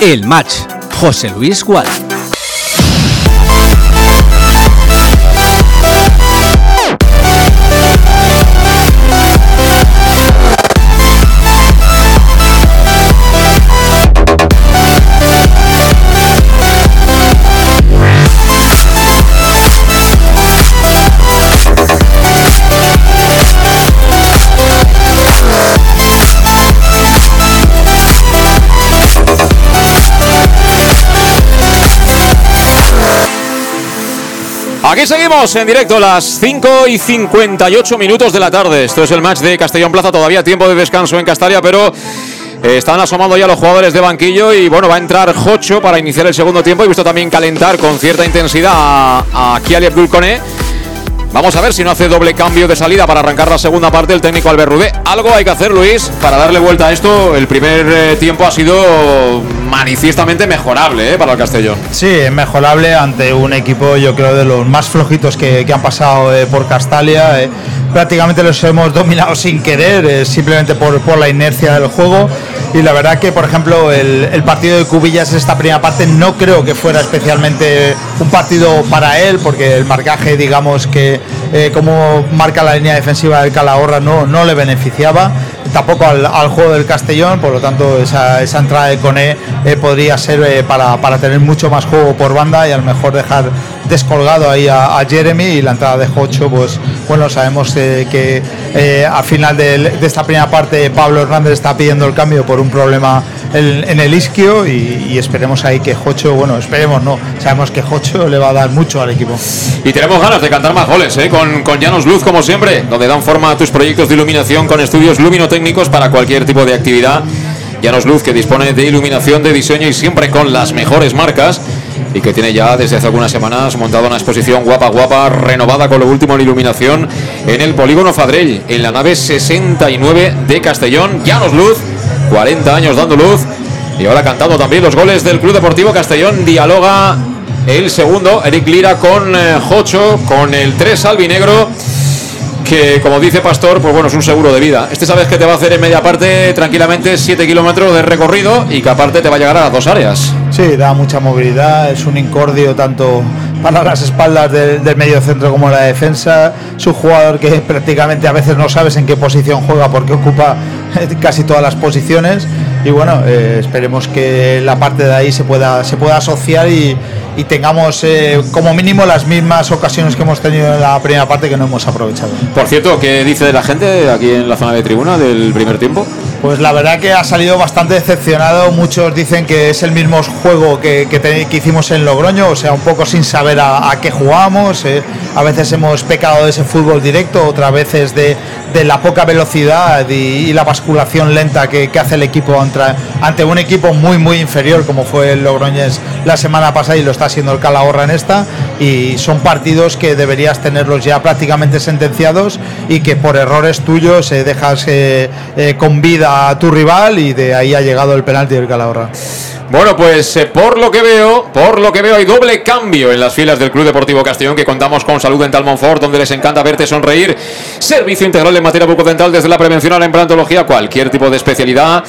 [SPEAKER 7] El match. José Luis Gual.
[SPEAKER 2] Aquí seguimos en directo las 5 y 58 minutos de la tarde. Esto es el match de Castellón Plaza. Todavía tiempo de descanso en Castalia, pero eh, están asomando ya los jugadores de banquillo y bueno, va a entrar Jocho para iniciar el segundo tiempo. He visto también calentar con cierta intensidad a, a Kiali. Vamos a ver si no hace doble cambio de salida para arrancar la segunda parte el técnico Albert Rudé. Algo hay que hacer, Luis, para darle vuelta a esto. El primer eh, tiempo ha sido manifiestamente mejorable eh, para el Castellón.
[SPEAKER 3] Sí, es mejorable ante un equipo, yo creo, de los más flojitos que, que han pasado eh, por Castalia. eh. prácticamente los hemos dominado sin querer, eh, simplemente por, por la inercia del juego. Y la verdad que, por ejemplo, el, el partido de Cubillas, esta primera parte, no creo que fuera especialmente un partido para él, porque el marcaje, digamos que eh, como marca la línea defensiva del Calahorra no, no le beneficiaba, tampoco al, juego del Castellón, por lo tanto esa, esa entrada de Cone eh, podría ser eh, para, para tener mucho más juego por banda y a lo mejor dejar descolgado ahí a, Jeremy y la entrada de Jocho, pues bueno, sabemos eh, que eh, al final de, esta primera parte Pablo Hernández está pidiendo el cambio por un problema en, el isquio y, y esperemos ahí que Jocho, bueno, esperemos no, sabemos que Jocho le va a dar mucho al equipo.
[SPEAKER 2] Y tenemos ganas de cantar más goles, ¿eh? con, con Llanos Luz, como siempre, donde dan forma a tus proyectos de iluminación con estudios luminotécnicos para cualquier tipo de actividad. Llanos Luz, que dispone de iluminación de diseño y siempre con las mejores marcas. Y que tiene ya desde hace algunas semanas montado una exposición guapa, guapa, renovada con lo último en iluminación en el Polígono Fadrell, en la nave 69 de Castellón. Llanos Luz, 40 años dando luz. Y ahora cantando también los goles del Club Deportivo Castellón. Dialoga el segundo, Eric Lira con eh, Jocho, con el 3 albinegro, que como dice Pastor, pues bueno, es un seguro de vida. Este sabes que te va a hacer en media parte tranquilamente 7 kilómetros de recorrido y que aparte te va a llegar a las dos áreas.
[SPEAKER 3] Sí, da mucha movilidad, es un incordio tanto para las espaldas del, del medio centro como la defensa. Es un jugador que prácticamente a veces no sabes en qué posición juega porque ocupa casi todas las posiciones. Y bueno, eh, esperemos que la parte de ahí se pueda, se pueda asociar y, y tengamos eh, como mínimo las mismas ocasiones que hemos tenido en la primera parte que no hemos aprovechado.
[SPEAKER 2] Por cierto, ¿qué dice de la gente aquí en la zona de tribuna del primer tiempo?
[SPEAKER 3] Pues la verdad que ha salido bastante decepcionado. Muchos dicen que es el mismo juego que, que hicimos en Logroño, o sea, un poco sin saber a, qué jugamos. eh. A veces hemos pecado de ese fútbol directo, otras veces de, de la poca velocidad y, la basculación lenta que, que hace el equipo ante, ante un equipo muy, muy inferior como fue el Logroñés la semana pasada y lo está haciendo el Calahorra en esta. Y son partidos que deberías tenerlos ya prácticamente sentenciados y que por errores tuyos eh, dejas eh, eh, con vida a tu rival y de ahí ha llegado el penalti del Calahorra.
[SPEAKER 2] Bueno, pues eh, por lo que veo, por lo que veo hay doble cambio en las filas del Club Deportivo Castellón que contamos con Salud Dental Monfort, donde les encanta verte sonreír. Servicio integral en materia bucodental desde la prevención a la implantología, cualquier tipo de especialidad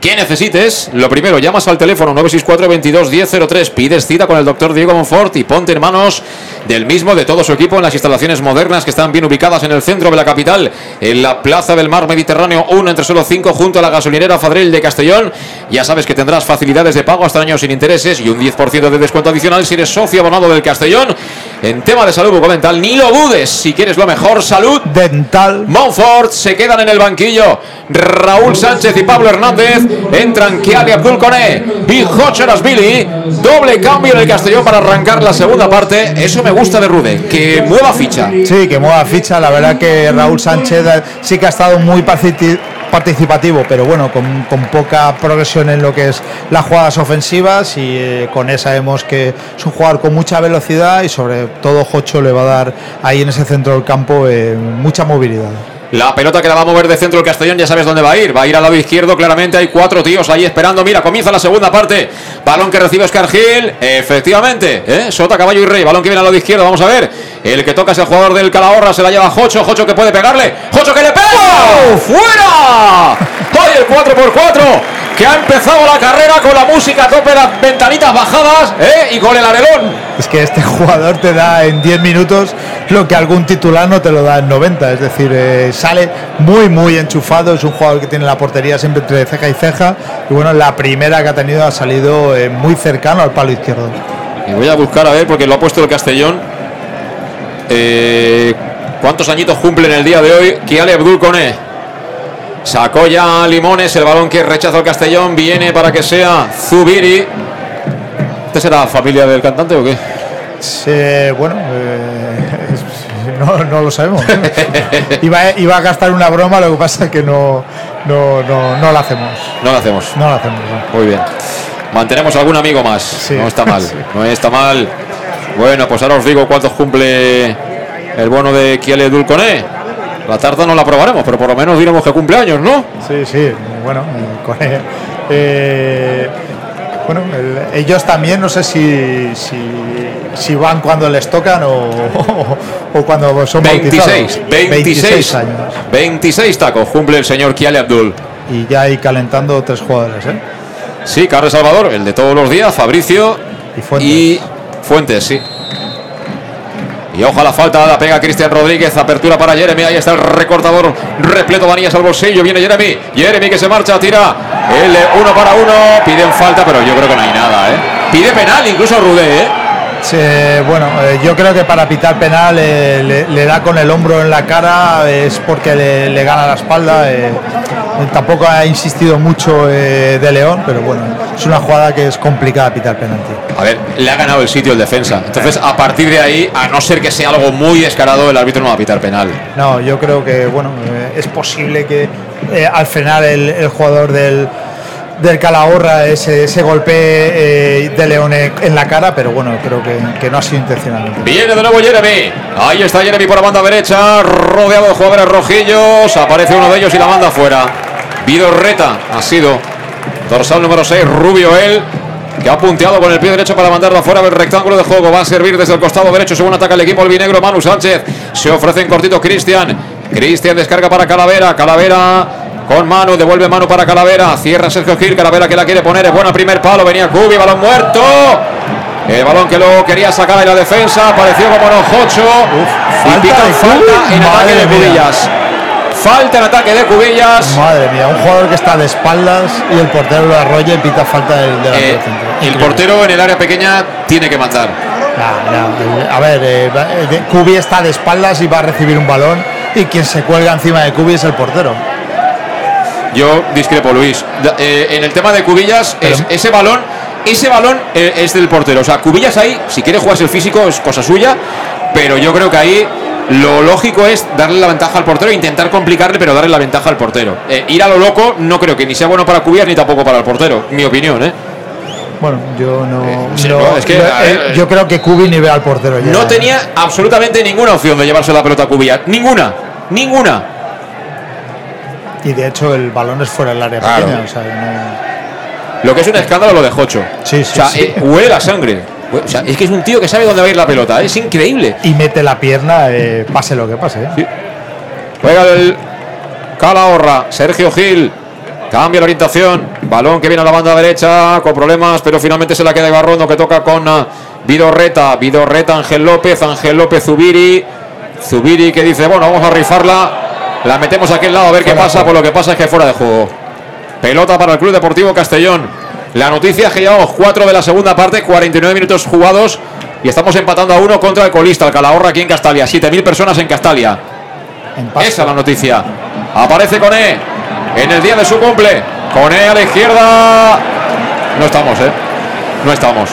[SPEAKER 2] que necesites. Lo primero, llamas al teléfono 964 22 1003, pides cita con el doctor Diego Monfort y ponte en manos del mismo, de todo su equipo, en las instalaciones modernas que están bien ubicadas en el centro de la capital, en la Plaza del Mar Mediterráneo 1 entre solo 5, junto a la gasolinera Fadrell de Castellón. Ya sabes que tendrás facilidades de pago hasta años sin intereses y un 10% de descuento adicional si eres socio abonado del Castellón. En tema de salud bucodental, ni lo dudes. Si quieres lo mejor, salud
[SPEAKER 3] dental.
[SPEAKER 2] Monfort se quedan en el banquillo. Raúl Sánchez y Pablo Hernández entran Kiali Abdul Kone y Jocher Asbili. Doble cambio en el Castellón para arrancar la segunda parte. Eso me gusta de Rude, que mueva ficha.
[SPEAKER 3] Sí, que mueva ficha. La verdad que Raúl Sánchez sí que ha estado muy partici- participativo, pero bueno, con, con poca progresión en lo que es las jugadas ofensivas y eh, con esa vemos que es un jugador con mucha velocidad y sobre todo Jocho le va a dar ahí en ese centro del campo eh, mucha movilidad.
[SPEAKER 2] La pelota que la va a mover de centro el Castellón, ya sabes dónde va a ir. Va a ir al lado izquierdo, claramente. Hay cuatro tíos ahí esperando. Mira, comienza la segunda parte. Balón que recibe Oscar Gil. Efectivamente, ¿eh? Sota, caballo y rey. Balón que viene al lado izquierdo. Vamos a ver. El que toca es el jugador del Calahorra. Se la lleva Jocho. Jocho que puede pegarle. Jocho que le pega. ¡Fuera! Hoy el 4x4 que ha empezado la carrera con la música a tope, las ventanitas bajadas ¿eh? y con el arelón.
[SPEAKER 3] Es que este *laughs* jugador te da en 10 minutos lo que algún titular no te lo da en 90. Es decir, eh, sale muy, muy enchufado. Es un jugador que tiene la portería siempre entre ceja y ceja. Y bueno, la primera que ha tenido ha salido eh, muy cercano al palo izquierdo.
[SPEAKER 2] Y voy a buscar a ver porque lo ha puesto el Castellón. Eh, ¿Cuántos añitos cumple en el día de hoy Kiale Abdul Kone? Sacó ya Limones, el balón que rechaza el Castellón. Viene para que sea Zubiri. ¿Este será familia del cantante o qué?
[SPEAKER 3] Sí, bueno, eh, *laughs* no, no lo sabemos. *laughs* iba, iba a gastar una broma, lo que pasa es que no, no, no, no la hacemos.
[SPEAKER 2] No lo hacemos.
[SPEAKER 3] No la hacemos.
[SPEAKER 2] Muy bien. Mantenemos algún amigo más. No está mal. *laughs*
[SPEAKER 3] Sí.
[SPEAKER 2] No está mal. Bueno, pues ahora os digo cuántos cumple el bono de Kiele Dulconé. La tarta no la probaremos, pero por lo menos diremos que cumple años, ¿no?
[SPEAKER 3] Sí, sí, bueno, con, eh, bueno, el- ellos también, no sé si, si, si van cuando les tocan o, o cuando son
[SPEAKER 2] 26,
[SPEAKER 3] bautizados.
[SPEAKER 2] 26,
[SPEAKER 3] años.
[SPEAKER 2] 26 tacos cumple el señor Kiale Abdul.
[SPEAKER 3] Y ya hay calentando tres jugadores, ¿eh?
[SPEAKER 2] Sí, Carlos Salvador, el de todos los días, Fabricio y Fuentes, sí. Y ojo a la falta, la pega Cristian Rodríguez, apertura para Jeremy, ahí está el recortador repleto Vanillas al bolsillo, viene Jeremy, Jeremy que se marcha, tira, el uno para uno, piden falta, pero yo creo que no hay nada, ¿eh? Pide penal incluso Rudé, ¿eh?
[SPEAKER 3] Bueno, eh, yo creo que para pitar penal eh, le, le da con el hombro en la cara, es porque le, le gana la espalda. eh, eh, tampoco ha insistido mucho eh, de León, pero bueno, es una jugada que es complicada pitar penalti.
[SPEAKER 2] A ver, le ha ganado el sitio el defensa. Entonces, a partir de ahí, a no ser que sea algo muy descarado, el árbitro no va a pitar penal.
[SPEAKER 3] No, yo creo que bueno, eh, es posible que eh, al frenar el, el jugador del, del Calahorra ese, ese golpe eh, de León en la cara, pero bueno, creo que, que no ha sido intencional.
[SPEAKER 2] Viene de nuevo Jeremy. Ahí está Jeremy por la banda derecha, rodeado de jugadores rojillos. Aparece uno de ellos y la manda fuera. Vidorreta ha sido dorsal número 6, Rubio él, que ha punteado con el pie derecho para mandarla fuera del rectángulo de juego. Va a servir desde el costado derecho según ataca el equipo albinegro Manu Sánchez. Se ofrece en cortito Cristian. Cristian descarga para Calavera. Calavera con Manu, devuelve Manu para Calavera. Cierra Sergio Gil. Calavera que la quiere poner. Es buena primer palo. Venía Cubi, balón muerto. El balón que lo quería sacar en la defensa. Apareció como Nojocho. Y
[SPEAKER 3] falta de
[SPEAKER 2] falta en ataque
[SPEAKER 3] Madre
[SPEAKER 2] de
[SPEAKER 3] mía.
[SPEAKER 2] Cubillas. Falta en ataque de Cubillas.
[SPEAKER 3] Madre mía, un jugador que está de espaldas y el portero lo arrolla y pita falta del, del
[SPEAKER 2] Eh, el portero en el área pequeña tiene que mandar.
[SPEAKER 3] Nah, nah, eh, a ver, eh, eh, de- Cubi está de espaldas y va a recibir un balón y quien se cuelga encima de Cubi es el portero.
[SPEAKER 2] Yo discrepo, Luis. Eh, en el tema de Cubillas, es- ese balón, ese balón eh, es del portero. O sea, Cubillas ahí, si quiere jugarse el físico, es cosa suya. Pero yo creo que ahí lo lógico es darle la ventaja al portero, intentar complicarle, pero darle la ventaja al portero. Eh, ir a lo loco no creo que ni sea bueno para Cubillas ni tampoco para el portero. Mi opinión, ¿eh?
[SPEAKER 3] Bueno, yo no.
[SPEAKER 2] sí,
[SPEAKER 3] no-
[SPEAKER 2] no, es que, ver,
[SPEAKER 3] yo creo que Cubi ni ve al portero ya.
[SPEAKER 2] No tenía absolutamente ninguna opción de llevarse la pelota a Cubillas. Ninguna. Ninguna.
[SPEAKER 3] Y de hecho el balón es fuera del área
[SPEAKER 2] Claro.
[SPEAKER 3] pequeña. O sea, no-
[SPEAKER 2] Lo que es un escándalo lo de Jocho.
[SPEAKER 3] Sí,
[SPEAKER 2] o sea,
[SPEAKER 3] sí.
[SPEAKER 2] eh, huele la sangre. O sea, es que es un tío que sabe dónde va a ir la pelota. Es increíble.
[SPEAKER 3] Y mete la pierna, eh, pase lo que pase. ¿eh?
[SPEAKER 2] Juega el Calahorra, Sergio Gil. Cambia la orientación. Balón que viene a la banda derecha con problemas, pero finalmente se la queda Ibarrondo que toca con ah, Vidorreta. Vidorreta, Ángel López, Ángel López, Zubiri. Zubiri que dice, bueno, vamos a rifarla. La metemos aquí al lado a ver qué
[SPEAKER 3] Fuera
[SPEAKER 2] pasa. Por lo que pasa es que fuera de juego. Pelota para el Club Deportivo Castellón. La noticia es que llevamos 4 de la segunda parte, 49 minutos jugados y estamos empatando a uno contra el colista, el Calahorra aquí en Castalia. 7.000 personas en Castalia. Esa es la noticia. Aparece Coné en el día de su cumple. Coné a la izquierda. No estamos, ¿eh? No estamos.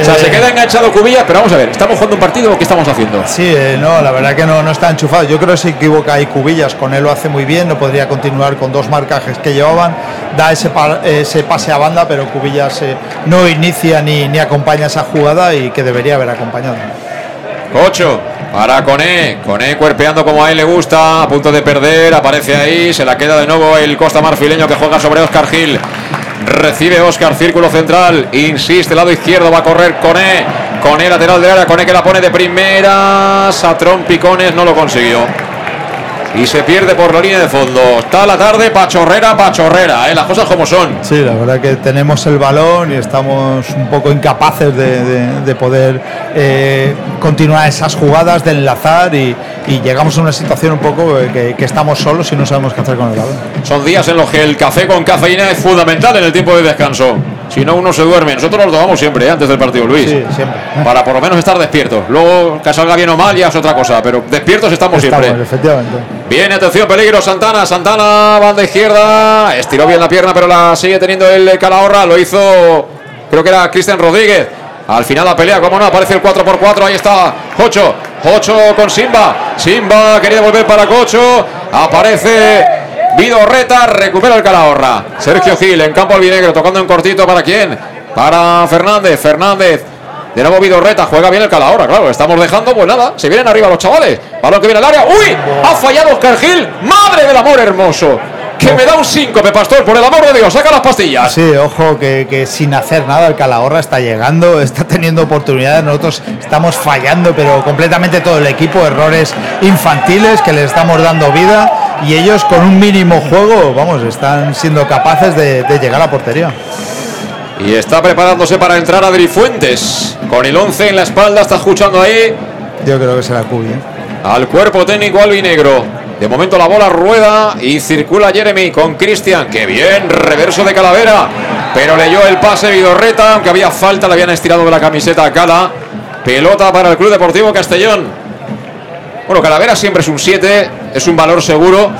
[SPEAKER 2] O sea,
[SPEAKER 3] Eh.
[SPEAKER 2] se queda enganchado Cubillas, pero vamos a ver, ¿estamos jugando un partido o qué estamos haciendo?
[SPEAKER 3] Sí, eh, no, la verdad que no, no está enchufado. Yo creo que se equivoca ahí Cubillas, con él lo hace muy bien, no podría continuar con dos marcajes que llevaban, da ese, pa- ese pase a banda, pero Cubillas eh, no inicia ni, ni acompaña esa jugada y que debería haber acompañado.
[SPEAKER 2] Ocho para Coné. Coné cuerpeando como a él le gusta. A punto de perder. Aparece ahí. Se la queda de nuevo el Costa Marfileño que juega sobre Oscar Gil. Recibe Oscar, círculo central. Insiste, lado izquierdo. Va a correr Coné. Coné, lateral de área. Coné que la pone de primera. Satrón Picones no lo consiguió. Y se pierde por la línea de fondo. Está la tarde, pachorrera, pachorrera. ¿eh? Las cosas como son.
[SPEAKER 3] Sí, la verdad que tenemos el balón y estamos un poco incapaces de, de- de poder eh, continuar esas jugadas, de enlazar y, y llegamos a una situación un poco eh, que, que estamos solos y no sabemos qué hacer con el balón.
[SPEAKER 2] Son días en los que el café con cafeína es fundamental en el tiempo de descanso. Si no, uno se duerme. Nosotros lo tomamos siempre, ¿eh? antes del partido, Luis.
[SPEAKER 3] Sí, siempre.
[SPEAKER 2] Para por lo menos estar despiertos. Luego, que salga bien o mal, ya es otra cosa. Pero despiertos estamos,
[SPEAKER 3] Estamos,
[SPEAKER 2] siempre.
[SPEAKER 3] efectivamente.
[SPEAKER 2] Viene, atención, peligro, Santana. Santana, banda izquierda. Estiró bien la pierna, pero la sigue teniendo el Calahorra. Lo hizo, creo que era Cristian Rodríguez. Al final la pelea, como no, aparece el 4x4. Ahí está Jocho. Ocho con Simba. Simba quería volver para Cocho. Aparece Vidorreta. Recupera el Calahorra. Sergio Gil en campo albinegro. Tocando en cortito. ¿Para quién? Para Fernández. Fernández. De nuevo Vidorreta. Juega bien el Calahorra. Claro, estamos dejando. Pues nada. Se vienen arriba los chavales. Balón que viene al área. ¡Uy! Ha fallado Oscar Gil. ¡Madre del amor hermoso! Que me da un síncope, Pastor, por el amor de Dios, saca las pastillas.
[SPEAKER 3] Sí, ojo, que, que sin hacer nada el Calahorra está llegando, está teniendo oportunidades, nosotros estamos fallando, pero completamente todo el equipo, errores infantiles que les estamos dando vida y ellos con un mínimo juego, vamos, están siendo capaces de, de llegar a la portería.
[SPEAKER 2] Y está preparándose para entrar Adri Fuentes. Con el 11 en la espalda, está escuchando ahí
[SPEAKER 3] Yo creo que será Cubi. ¿eh?
[SPEAKER 2] al cuerpo técnico albinegro. De momento la bola rueda y circula Jeremy con Cristian. ¡Qué bien! Reverso de Calavera. Pero leyó el pase Vidorreta, aunque había falta, le habían estirado de la camiseta a Cala. Pelota para el Club Deportivo Castellón. Bueno, Calavera siempre es un 7, es un valor seguro,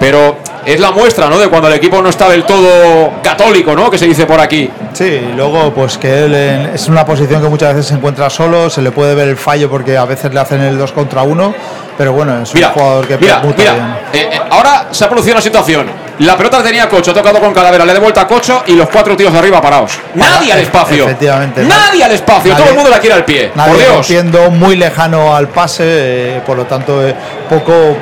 [SPEAKER 2] pero es la muestra, ¿no? De cuando el equipo no está del todo católico, ¿no? Que se dice por aquí.
[SPEAKER 3] Sí, y luego pues que él en- es una posición que muchas veces se encuentra solo, se le puede ver el fallo porque a veces le hacen el 2 contra 1, pero bueno, es
[SPEAKER 2] Mira,
[SPEAKER 3] un jugador que
[SPEAKER 2] mira, mira. Eh, eh, ahora se ha producido una situación. La pelota la tenía Cocho, ha tocado con Calavera, le da vuelta a Cocho y los cuatro tíos de arriba parados. Nadie al espacio.
[SPEAKER 3] Efectivamente.
[SPEAKER 2] Nadie al espacio.
[SPEAKER 3] Nadie-
[SPEAKER 2] Todo el mundo la quiere al pie.
[SPEAKER 3] Nadie
[SPEAKER 2] por Dios.
[SPEAKER 3] rompiendo, muy lejano al pase, eh, por lo tanto eh, poco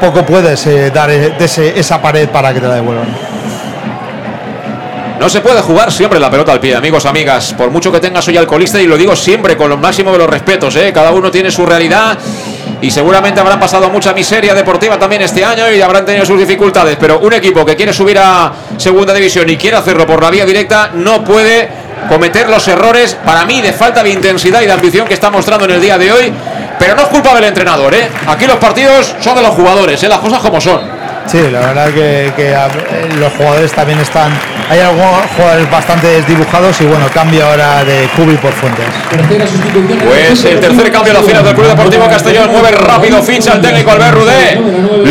[SPEAKER 3] poco puedes eh, dar eh, de ese- esa pared para que te la devuelvan.
[SPEAKER 2] No se puede jugar siempre la pelota al pie, amigos, amigas. Por mucho que tengas hoy alcoholista, y lo digo siempre con lo máximo de los respetos, ¿eh? cada uno tiene su realidad y seguramente habrán pasado mucha miseria deportiva también este año y habrán tenido sus dificultades. Pero un equipo que quiere subir a segunda división y quiere hacerlo por la vía directa no puede cometer los errores, para mí, de falta de intensidad y de ambición que está mostrando en el día de hoy. Pero no es culpa del entrenador, ¿eh? Aquí los partidos son de los jugadores, ¿eh? las cosas como son.
[SPEAKER 3] Sí, la verdad que, que, los jugadores también están. Hay algunos jugadores bastante desdibujados y bueno, cambio ahora de Cubi por Fuentes.
[SPEAKER 2] Pues el tercer cambio a la final del Club Deportivo Castellón mueve rápido ficha el técnico Albert Rudé.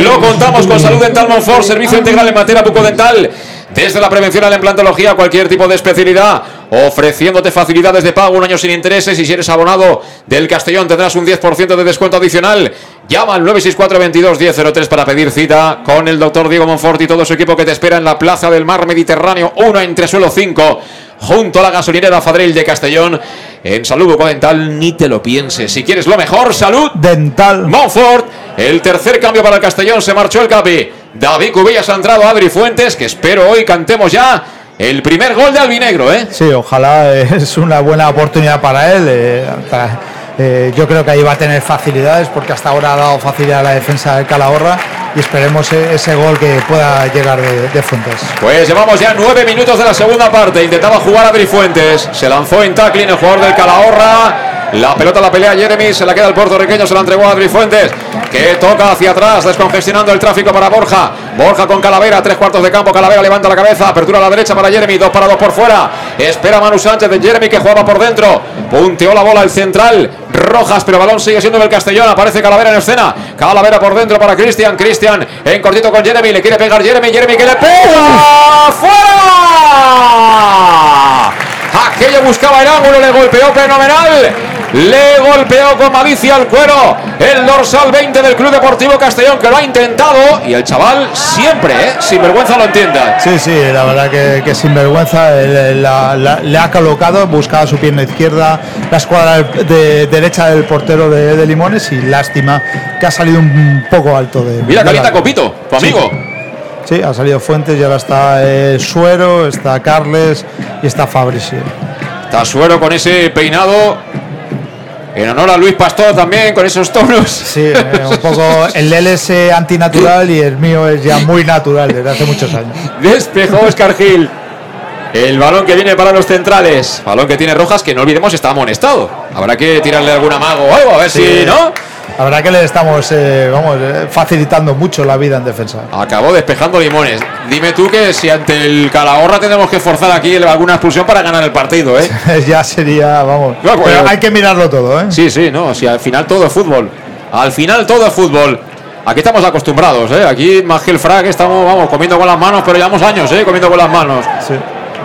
[SPEAKER 2] Lo contamos con Salud Dental Monfort, servicio integral en materia bucodental. Desde la prevención a la implantología, cualquier tipo de especialidad, ofreciéndote facilidades de pago, un año sin intereses. Y si eres abonado del Castellón, tendrás un 10% de descuento adicional. Llama al 964 22 1003 para pedir cita con el doctor Diego Monfort y todo su equipo que te espera en la Plaza del Mar Mediterráneo 1 entre suelo 5, junto a la gasolinera Fadril de Castellón. En salud bucodental, ni te lo pienses. Si quieres lo mejor, salud
[SPEAKER 3] dental.
[SPEAKER 2] Monfort, el tercer cambio para el Castellón, se marchó el capi. David Cubillas ha entrado Adri Fuentes, que espero hoy cantemos ya el primer gol de Albinegro, ¿eh?
[SPEAKER 3] Sí, ojalá eh, *laughs* es una buena oportunidad para él. eh, eh, yo creo que ahí va a tener facilidades porque hasta ahora ha dado facilidad a la defensa del Calahorra y esperemos eh, ese gol que pueda llegar de, de Fuentes.
[SPEAKER 2] Pues llevamos ya nueve minutos de la segunda parte. Intentaba jugar Adri Fuentes. Se lanzó en tackling el jugador del Calahorra. La pelota la pelea Jeremy. Se la queda el puertorriqueño. Se la entregó a Adri Fuentes. Que toca hacia atrás. Descongestionando el tráfico para Borja. Borja con Calavera. Tres cuartos de campo. Calavera levanta la cabeza. Apertura a la derecha para Jeremy. Dos para dos por fuera. Espera Manu Sánchez de Jeremy que jugaba por dentro. Punteó la bola el central. Rojas, pero balón sigue siendo del Castellón. Aparece Calavera en escena. Calavera por dentro para Cristian. Cristian en cortito con Jeremy. Le quiere pegar Jeremy. Jeremy que le pega. ¡Fuera! Aquello buscaba el ángulo. Le golpeó fenomenal. Le golpeó con malicia al cuero el dorsal 20 del Club Deportivo Castellón que lo ha intentado y el chaval siempre, ¿eh? sin vergüenza lo entienda.
[SPEAKER 3] Sí, sí, la verdad que, que sin vergüenza la- la- le ha colocado, buscaba su pierna izquierda, la escuadra de derecha del portero de, de Limones y lástima que ha salido un poco alto de.
[SPEAKER 2] Mira,
[SPEAKER 3] de
[SPEAKER 2] calienta. Copito, tu amigo.
[SPEAKER 3] Sí, ha salido Fuentes y ahora está eh, Suero, está Carles y está Fabrici.
[SPEAKER 2] Tasuero con ese peinado. En honor a Luis Pastor también, con esos tonos.
[SPEAKER 3] Sí, eh, un poco el de él es eh, antinatural y el mío es ya muy natural desde hace muchos años.
[SPEAKER 2] Despejó Oscar Gil. El balón que viene para los centrales. Balón que tiene Rojas, que no olvidemos está amonestado. Habrá que tirarle algún amago o algo, a ver
[SPEAKER 3] Sí.
[SPEAKER 2] si, ¿no?
[SPEAKER 3] La verdad que le estamos eh, vamos, eh, facilitando mucho la vida en defensa.
[SPEAKER 2] Acabó despejando limones. Dime tú que si ante el Calahorra tenemos que forzar aquí alguna expulsión para ganar el partido, ¿eh? *laughs*
[SPEAKER 3] ya sería, vamos.
[SPEAKER 2] No, pues-
[SPEAKER 3] pero hay que mirarlo todo, ¿eh?
[SPEAKER 2] Sí, sí, no, si al final todo es fútbol. Al final todo es fútbol. Aquí estamos acostumbrados, ¿eh? Aquí más que el frac estamos, vamos, comiendo con las manos, pero llevamos años, ¿eh? Comiendo con las manos.
[SPEAKER 3] Sí.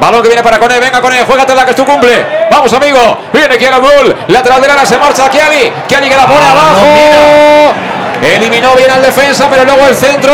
[SPEAKER 2] Balón que viene para Cone. Venga, Cone. Juégate la que es tu cumple. Vamos, amigo. Viene Kiel Abdul. Lateral de se marcha Kiali. Kiali que la pone
[SPEAKER 3] Ah,
[SPEAKER 2] abajo. Eliminó bien al defensa, pero luego el centro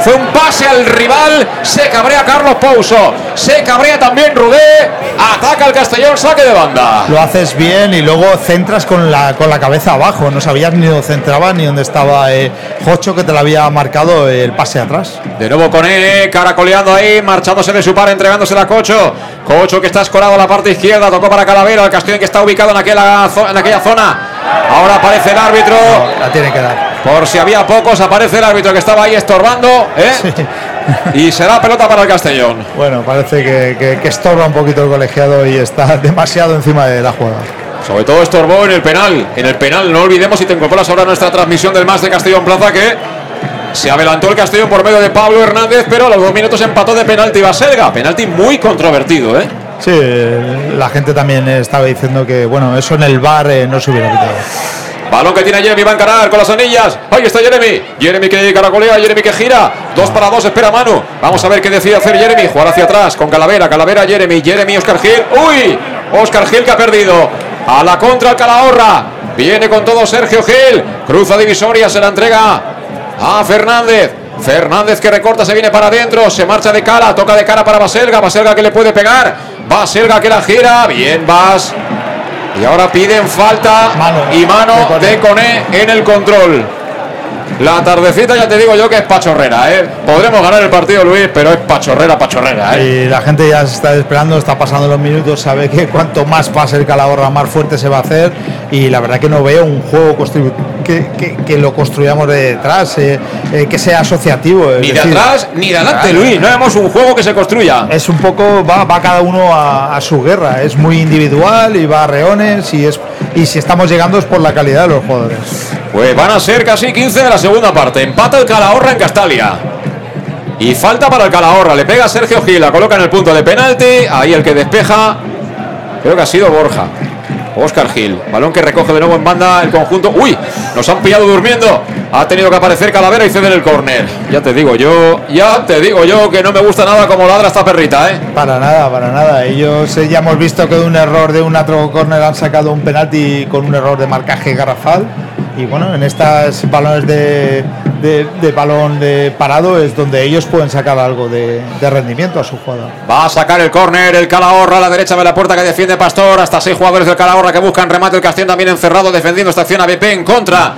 [SPEAKER 2] fue un pase al rival. Se cabrea Carlos Pouso. Se cabrea también Rudé. Ataca el Castellón, saque de banda.
[SPEAKER 3] Lo haces bien y luego centras con la, con la cabeza abajo. No sabías ni dónde centraba ni dónde estaba eh, Jocho, que te lo había marcado el pase atrás.
[SPEAKER 2] De nuevo con él, caracoleando ahí, marchándose de su par, entregándose a Cocho. Cocho que está escorado a la parte izquierda, tocó para Calavera, el Castellón que está ubicado en aquella, en aquella zona. Ahora aparece el árbitro.
[SPEAKER 3] La tiene que dar.
[SPEAKER 2] Por si había pocos, aparece el árbitro que estaba ahí estorbando. ¿eh? Y será pelota para el Castellón.
[SPEAKER 3] Bueno, parece que, que- que estorba un poquito el colegiado y está *laughs* demasiado encima de la jugada.
[SPEAKER 2] Sobre todo estorbó en el penal. En el penal, no olvidemos si te incorporas ahora a nuestra transmisión del más de Castellón Plaza que se adelantó el Castellón por medio de Pablo Hernández, pero a los dos minutos empató de penalti Baselga. Penalti muy controvertido, ¿eh?
[SPEAKER 3] Sí, la gente también estaba diciendo que, bueno, eso en el bar eh, no se hubiera quitado.
[SPEAKER 2] Balón que tiene Jeremy, va a encarar con las anillas. Ahí está Jeremy. Jeremy que caracolea, Jeremy que gira. Dos para dos, espera Manu. Vamos a ver qué decide hacer Jeremy. Jugar hacia atrás con Calavera, Calavera, Jeremy, Jeremy, Oscar Gil. ¡Uy! Oscar Gil que ha perdido. A la contra Calahorra. Viene con todo Sergio Gil. Cruza divisoria, se la entrega a Fernández. Fernández que recorta, se viene para adentro, se marcha de cara, toca de cara para Baselga, Baselga que le puede pegar, Baselga que la gira, bien Vas. Y ahora piden falta y mano de Coné en el control. La tardecita ya te digo yo que es pachorrera, ¿eh? Podremos ganar el partido, Luis, pero es pachorrera, pachorrera, ¿eh?
[SPEAKER 3] Y la gente ya se está esperando, está pasando los minutos, sabe que cuanto más pase el Calahorra, más fuerte se va a hacer. Y la verdad que no veo un juego que, que- que lo construyamos de detrás, eh, eh, que sea asociativo.
[SPEAKER 2] Ni de
[SPEAKER 3] decir,
[SPEAKER 2] atrás ni de adelante, Luis. No vemos un juego que se construya.
[SPEAKER 3] Es un poco, va, va cada uno a, a su guerra, es muy individual y va a reones y, es, y si estamos llegando es por la calidad de los jugadores.
[SPEAKER 2] Pues van a ser casi 15 de la segunda parte. Empata el Calahorra en Castalia. Y falta para el Calahorra. Le pega Sergio Gil, la coloca en el punto de penalti. Ahí el que despeja. Creo que ha sido Borja. Oscar Gil. Balón que recoge de nuevo en banda el conjunto. ¡Uy! Nos han pillado durmiendo. Ha tenido que aparecer Calavera y ceder el córner. Ya te digo yo, ya te digo yo que no me gusta nada como ladra esta perrita, ¿eh?
[SPEAKER 3] Para nada, para nada. Ellos eh, ya hemos visto que de un error de un otro corner han sacado un penalti con un error de marcaje garrafal. Y bueno, en estas balones de, de- balón de parado es donde ellos pueden sacar algo de, de rendimiento a su jugador.
[SPEAKER 2] Va a sacar el córner el Calahorra a la derecha de la puerta que defiende Pastor. Hasta seis jugadores del Calahorra que buscan remate. El Castellón también encerrado defendiendo esta acción a BP en contra.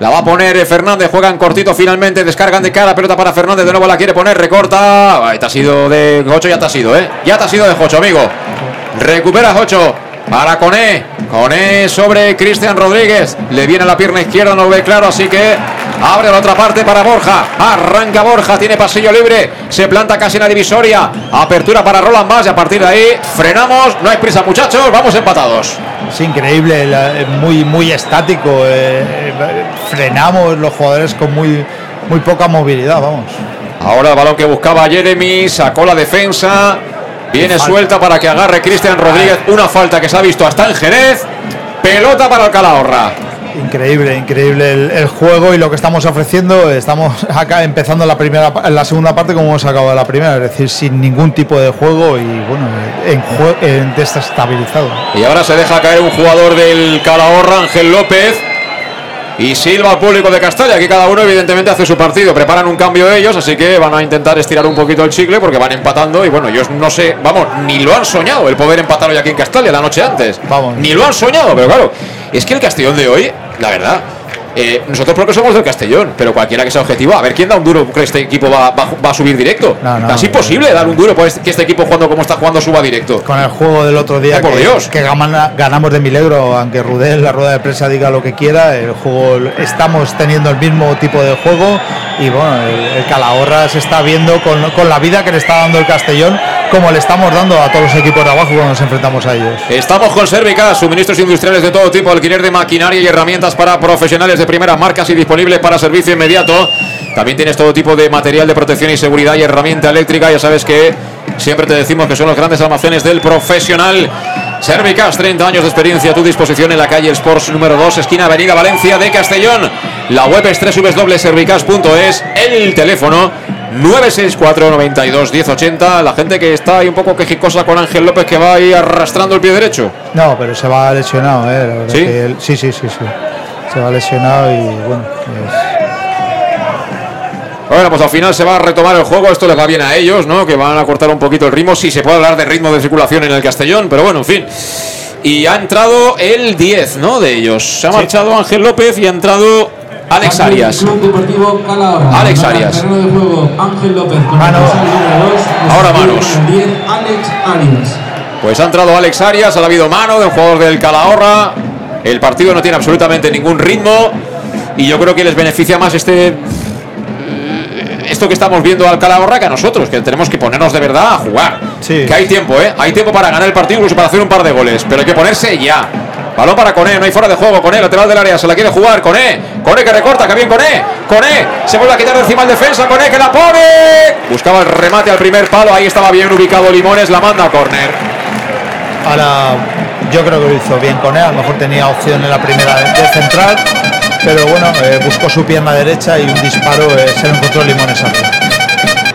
[SPEAKER 2] La va a poner eh, Fernández, juegan cortito finalmente, descargan de cara, pelota para Fernández, de nuevo la quiere poner, recorta. Te ha sido de Jocho, ya te ha sido, ¿eh? Ya te ha sido de Jocho, amigo. Recupera Jocho. Para Coné. Coné sobre Cristian Rodríguez. Le viene la pierna izquierda, no lo ve claro, así que abre la otra parte para Borja. Arranca Borja, tiene pasillo libre. Se planta casi en la divisoria. Apertura para Roland más y a partir de ahí frenamos. No hay prisa, muchachos. Vamos empatados.
[SPEAKER 3] Es increíble, eh, muy, muy estático. eh, eh, frenamos los jugadores con muy, muy poca movilidad, vamos.
[SPEAKER 2] Ahora el balón que buscaba Jeremy, sacó la defensa. Viene
[SPEAKER 3] Falta.
[SPEAKER 2] suelta para que agarre Cristian Rodríguez. Una falta que se ha visto hasta en Jerez. Pelota para el Calahorra.
[SPEAKER 3] Increíble, increíble el, el juego y lo que estamos ofreciendo. Estamos acá empezando la primera, la segunda parte como hemos acabado la primera, es decir, sin ningún tipo de juego y bueno, en, en desestabilizado.
[SPEAKER 2] Y ahora se deja caer un jugador del Calahorra, Ángel López. Y silba al público de Castalla. Aquí cada uno, evidentemente, hace su partido. Preparan un cambio ellos, así que van a intentar estirar un poquito el chicle porque van empatando. Y bueno, ellos no sé, vamos, ni lo han soñado el poder empatar hoy aquí en Castalia la noche antes.
[SPEAKER 3] Vamos.
[SPEAKER 2] Ni lo han soñado, pero claro, es que el Castellón de hoy, la verdad. Eh, nosotros porque somos del Castellón, pero cualquiera que sea objetivo, a ver quién da un duro que este equipo va, va- va a subir directo.
[SPEAKER 3] No, no,
[SPEAKER 2] es imposible dar un duro por este- que este equipo jugando como está jugando suba directo.
[SPEAKER 3] Con el juego del otro día
[SPEAKER 2] por
[SPEAKER 3] que,
[SPEAKER 2] Dios.
[SPEAKER 3] que ganamos de milagro, aunque Rudel la rueda de prensa diga lo que quiera, el juego estamos teniendo el mismo tipo de juego y bueno, el, el Calahorra se está viendo con, con la vida que le está dando el Castellón, como le estamos dando a todos los equipos de abajo cuando nos enfrentamos a ellos.
[SPEAKER 2] Estamos con Servica, suministros industriales de todo tipo, alquiler de maquinaria y herramientas para profesionales de primeras marcas y disponibles para servicio inmediato. También tienes todo tipo de material de protección y seguridad y herramienta eléctrica. Ya sabes que siempre te decimos que son los grandes almacenes del profesional. Servicas, 30 años de experiencia a tu disposición en la calle Sports número 2, esquina Avenida Valencia de Castellón. La web es www.servicas.es, el teléfono 964 92 1080. La gente que está ahí un poco quejicosa con Ángel López que va ahí arrastrando el pie derecho.
[SPEAKER 3] No, pero se va lesionado, ¿eh?
[SPEAKER 2] Sí,
[SPEAKER 3] sí, sí, sí. Se va lesionado y bueno. pues-
[SPEAKER 2] Bueno, pues al final se va a retomar el juego. Esto les va bien a ellos, ¿no? Que van a cortar un poquito el ritmo. Si se puede hablar de ritmo de circulación en el Castellón, pero bueno, en fin. Y ha entrado el 10, ¿no? De ellos. Se ha marchado Ángel López y ha entrado Alex Arias.
[SPEAKER 10] Club Deportivo Calahorra.
[SPEAKER 2] Alex Arias.
[SPEAKER 3] Mano.
[SPEAKER 2] Ahora manos.
[SPEAKER 10] con el 10, Alex Arias.
[SPEAKER 2] Pues ha entrado Alex Arias, ha habido mano de un jugador del Calahorra. El partido no tiene absolutamente ningún ritmo. Y yo creo que les beneficia más este. Esto que estamos viendo al Calahorra que a nosotros, que tenemos que ponernos de verdad a jugar.
[SPEAKER 3] Sí.
[SPEAKER 2] Que hay tiempo, ¿eh? Hay tiempo para ganar el partido, incluso para hacer un par de goles. Pero hay que ponerse ya. Balón para Coné, no hay fuera de juego. Coné, lateral del área, se la quiere jugar. Coné, Coné que recorta, que bien Coné. Coné, se vuelve a quitar de encima el defensa. Coné que la pone. Buscaba el remate al primer palo, ahí estaba bien ubicado Limones, la manda a córner.
[SPEAKER 3] Ahora yo creo que lo hizo bien con él, a lo mejor tenía opción en la primera de, central, pero bueno, eh, buscó su pierna derecha y un disparo eh, se lo encontró Limones arriba.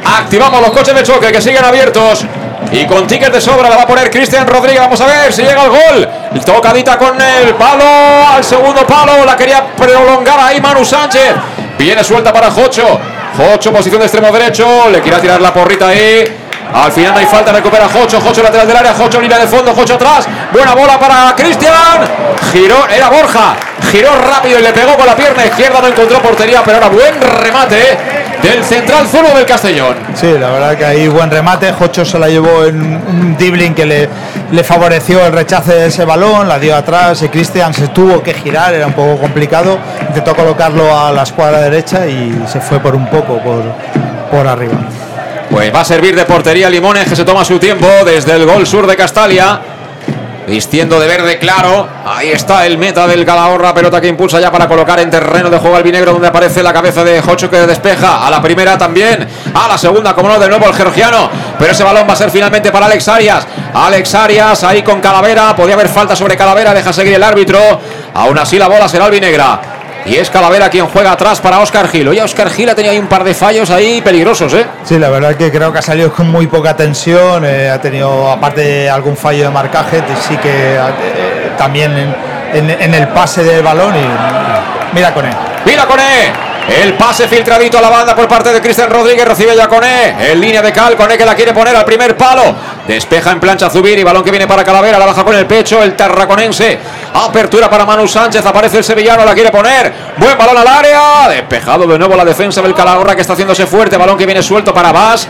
[SPEAKER 2] Activamos los coches de choque que siguen abiertos. Y con ticket de sobra la va a poner Cristian Rodríguez. Vamos a ver si llega el gol. Tocadita con el palo al segundo palo. La quería prolongar ahí Manu Sánchez. Viene suelta para Jocho. Jocho, posición de extremo derecho. Le quiere tirar la porrita ahí. Al final no hay falta, recupera Jocho, Jocho lateral del área, Jocho línea de fondo, Jocho atrás, buena bola para Cristian, giró, era Borja, giró rápido y le pegó con la pierna izquierda, no encontró portería, pero ahora buen remate del central zurdo del Castellón.
[SPEAKER 3] Sí, la verdad que ahí buen remate, Jocho se la llevó en un dribbling que le, favoreció el rechace de ese balón, la dio atrás y Cristian se tuvo que girar, era un poco complicado, intentó colocarlo a la escuadra derecha y se fue por un poco por, por arriba.
[SPEAKER 2] Pues va a servir de portería Limones que se toma su tiempo desde el gol sur de Castalia. Vistiendo de verde claro. Ahí está el meta del Calahorra. Pelota que impulsa ya para colocar en terreno de juego albinegro. Donde aparece la cabeza de Jocho que despeja. A la primera también. A la segunda, como no, de nuevo el georgiano. Pero ese balón va a ser finalmente para Alex Arias. Alex Arias ahí con Calavera. Podía haber falta sobre Calavera. Deja seguir el árbitro. Aún así la bola será albinegra. Y es Calavera quien juega atrás para Oscar Gil. Oye, Oscar Gil ha tenido ahí un par de fallos ahí peligrosos, ¿eh?
[SPEAKER 3] Sí, la verdad que creo que ha salido con muy poca tensión, eh, ha tenido aparte de algún fallo de marcaje, sí que eh, también en, en- en el pase del balón y mira con él.
[SPEAKER 2] Mira Coné. El pase filtradito a la banda por parte de Cristian Rodríguez. Recibe ya Coné. En línea de cal. Coné que la quiere poner al primer palo. Despeja en plancha Zubiri. Balón que viene para Calavera. La baja con el pecho. El tarraconense. Apertura para Manu Sánchez. Aparece el sevillano. La quiere poner. Buen balón al área. Despejado de nuevo la defensa del Calahorra que está haciéndose fuerte. Balón que viene suelto para Vas.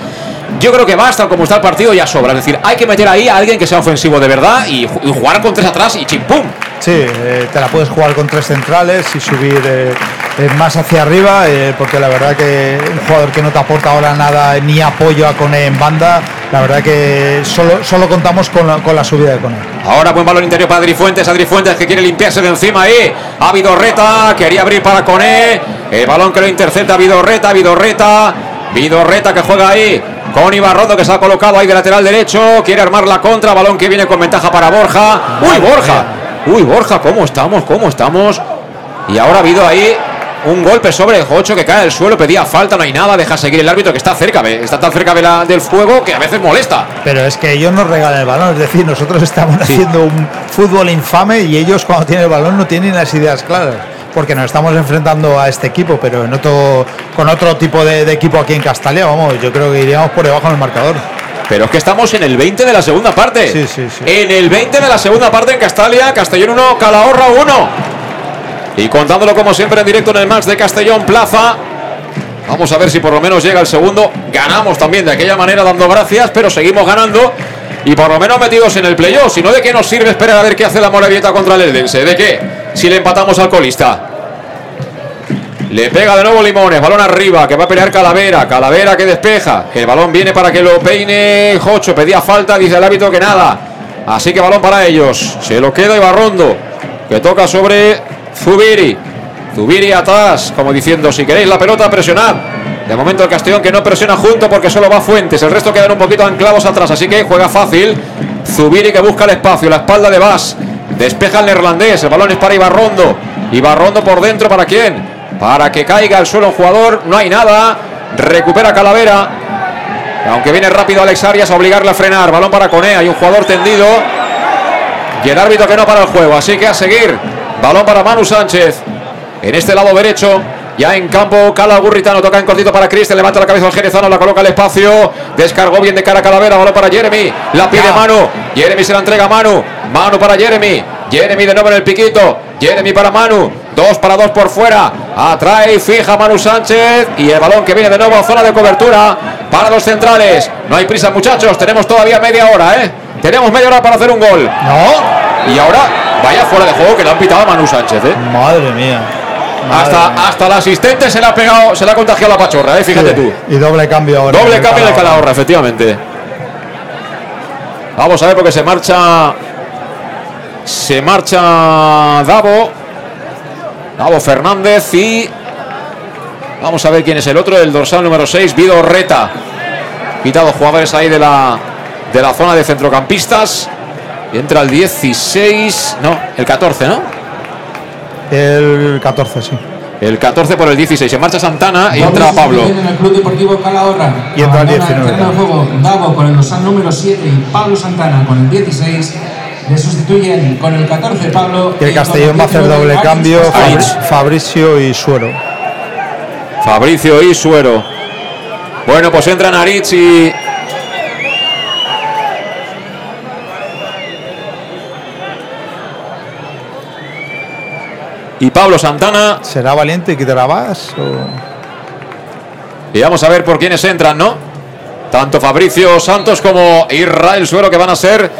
[SPEAKER 2] Yo creo que basta como está el partido ya sobra. Es decir, hay que meter ahí a alguien que sea ofensivo de verdad y, ju- y jugar con tres atrás y chimpum.
[SPEAKER 3] Sí, eh, te la puedes jugar con tres centrales y subir eh, eh, más hacia arriba, porque la verdad que un jugador que no te aporta ahora nada ni apoyo a Cone en banda, la verdad que solo, solo contamos con la, con la subida de Cone.
[SPEAKER 2] Ahora buen balón interior para Adri Fuentes. Adri Fuentes que quiere limpiarse de encima ahí. A Vidorreta. Quería abrir para Coné. El balón que lo intercepta Vidorreta. Vidorreta. Vidorreta que juega ahí. Con Ibarrondo que se ha colocado ahí de lateral derecho. Quiere armar la contra. Balón que viene con ventaja para Borja. Uy, Borja. Uy, Borja, ¿cómo estamos? ¿Cómo estamos? Y ahora ha habido ahí un golpe sobre Jocho que cae al suelo. Pedía falta, no hay nada. Deja seguir el árbitro que está cerca. Está tan cerca de la- del fuego que a veces molesta.
[SPEAKER 3] Pero es que ellos nos regalan el balón, es decir, nosotros estamos haciendo un fútbol infame y ellos cuando tienen el balón no tienen las ideas claras. Porque nos estamos enfrentando a este equipo, pero en otro, con otro tipo de, de equipo aquí en Castalia, vamos, yo creo que iríamos por debajo del marcador.
[SPEAKER 2] Pero es que estamos en el 20 de la segunda parte.
[SPEAKER 3] Sí, sí, sí.
[SPEAKER 2] En el 20 de la segunda parte en Castalia, Castellón 1, Calahorra 1. Y contándolo como siempre en directo en el match de Castellón Plaza. Vamos a ver si por lo menos llega el segundo. Ganamos también de aquella manera dando gracias, pero seguimos ganando. Y por lo menos metidos en el playoff. Si no, ¿de qué nos sirve esperar a ver qué hace la Morevieta contra el Eldense? ¿De qué? Si le empatamos al colista. Le pega de nuevo Limones, balón arriba, que va a pelear Calavera, Calavera que despeja, el balón viene para que lo peine Jocho, pedía falta, dice el hábito que nada, así que balón para ellos, se lo queda Ibarrondo, que toca sobre Zubiri, Zubiri atrás, como diciendo, si queréis la pelota, presionad, de momento el Castellón que no presiona junto porque solo va Fuentes, el resto quedan un poquito anclados atrás, así que juega fácil, Zubiri que busca el espacio, la espalda de Vas, despeja el neerlandés, el balón es para Ibarrondo, Ibarrondo por dentro, ¿para quién? Para que caiga al suelo un jugador, no hay nada. Recupera Calavera. Aunque viene rápido Alex Arias a obligarle a frenar. Balón para Cone. Hay un jugador tendido. Y el árbitro que no para el juego. Así que a seguir. Balón para Manu Sánchez. En este lado derecho. Ya en campo, Cala Gurritano toca en cortito para Cristian, levanta la cabeza al Jerezano, la coloca al espacio, descargó bien de cara a Calavera, balón para Jeremy, la pide Manu, Jeremy se la entrega a Manu, Manu para Jeremy, Jeremy de nuevo en el piquito, Jeremy para Manu, dos para dos por fuera, atrae y fija Manu Sánchez y el balón que viene de nuevo a zona de cobertura para los centrales. No hay prisa muchachos, tenemos todavía media hora, ¿eh? Tenemos media hora para hacer un gol.
[SPEAKER 3] No.
[SPEAKER 2] Y ahora, vaya fuera de juego que le han pitado a Manu Sánchez, ¿eh?
[SPEAKER 3] Madre mía.
[SPEAKER 2] Hasta, hasta el asistente se le ha pegado, se le ha contagiado la pachorra, ¿eh? fíjate
[SPEAKER 3] Sí,
[SPEAKER 2] tú.
[SPEAKER 3] Y doble cambio ahora.
[SPEAKER 2] Doble cambio de
[SPEAKER 3] Calahorra.
[SPEAKER 2] Calahorra, efectivamente. Vamos a ver porque se marcha. Se marcha Davo. Davo Fernández y. Vamos a ver quién es el otro, el dorsal número 6, Vido Reta. Quitado jugadores ahí de la, de la zona de centrocampistas. Y entra el 16. No, el 14, ¿no?
[SPEAKER 3] El 14, sí.
[SPEAKER 2] El 14 por el 16. Se marcha Santana y entra Pablo.
[SPEAKER 10] En el Club Deportivo Calahorra.
[SPEAKER 3] Y entra el
[SPEAKER 10] Abandona
[SPEAKER 3] 19.
[SPEAKER 10] terreno de juego Davo con el dorsal número 7 y Pablo Santana con el 16. Le sustituyen con el 14 Pablo.
[SPEAKER 3] Y el Castellón va a hacer
[SPEAKER 10] 19
[SPEAKER 3] doble cambio, Fabricio y Suero.
[SPEAKER 2] Fabricio y Suero. Bueno, pues entran Aritz y. Y Pablo Santana.
[SPEAKER 3] ¿Será valiente y quitará más? o-
[SPEAKER 2] Y vamos a ver por quiénes entran, ¿no? Tanto Fabricio Santos como Israel Suero que van a ser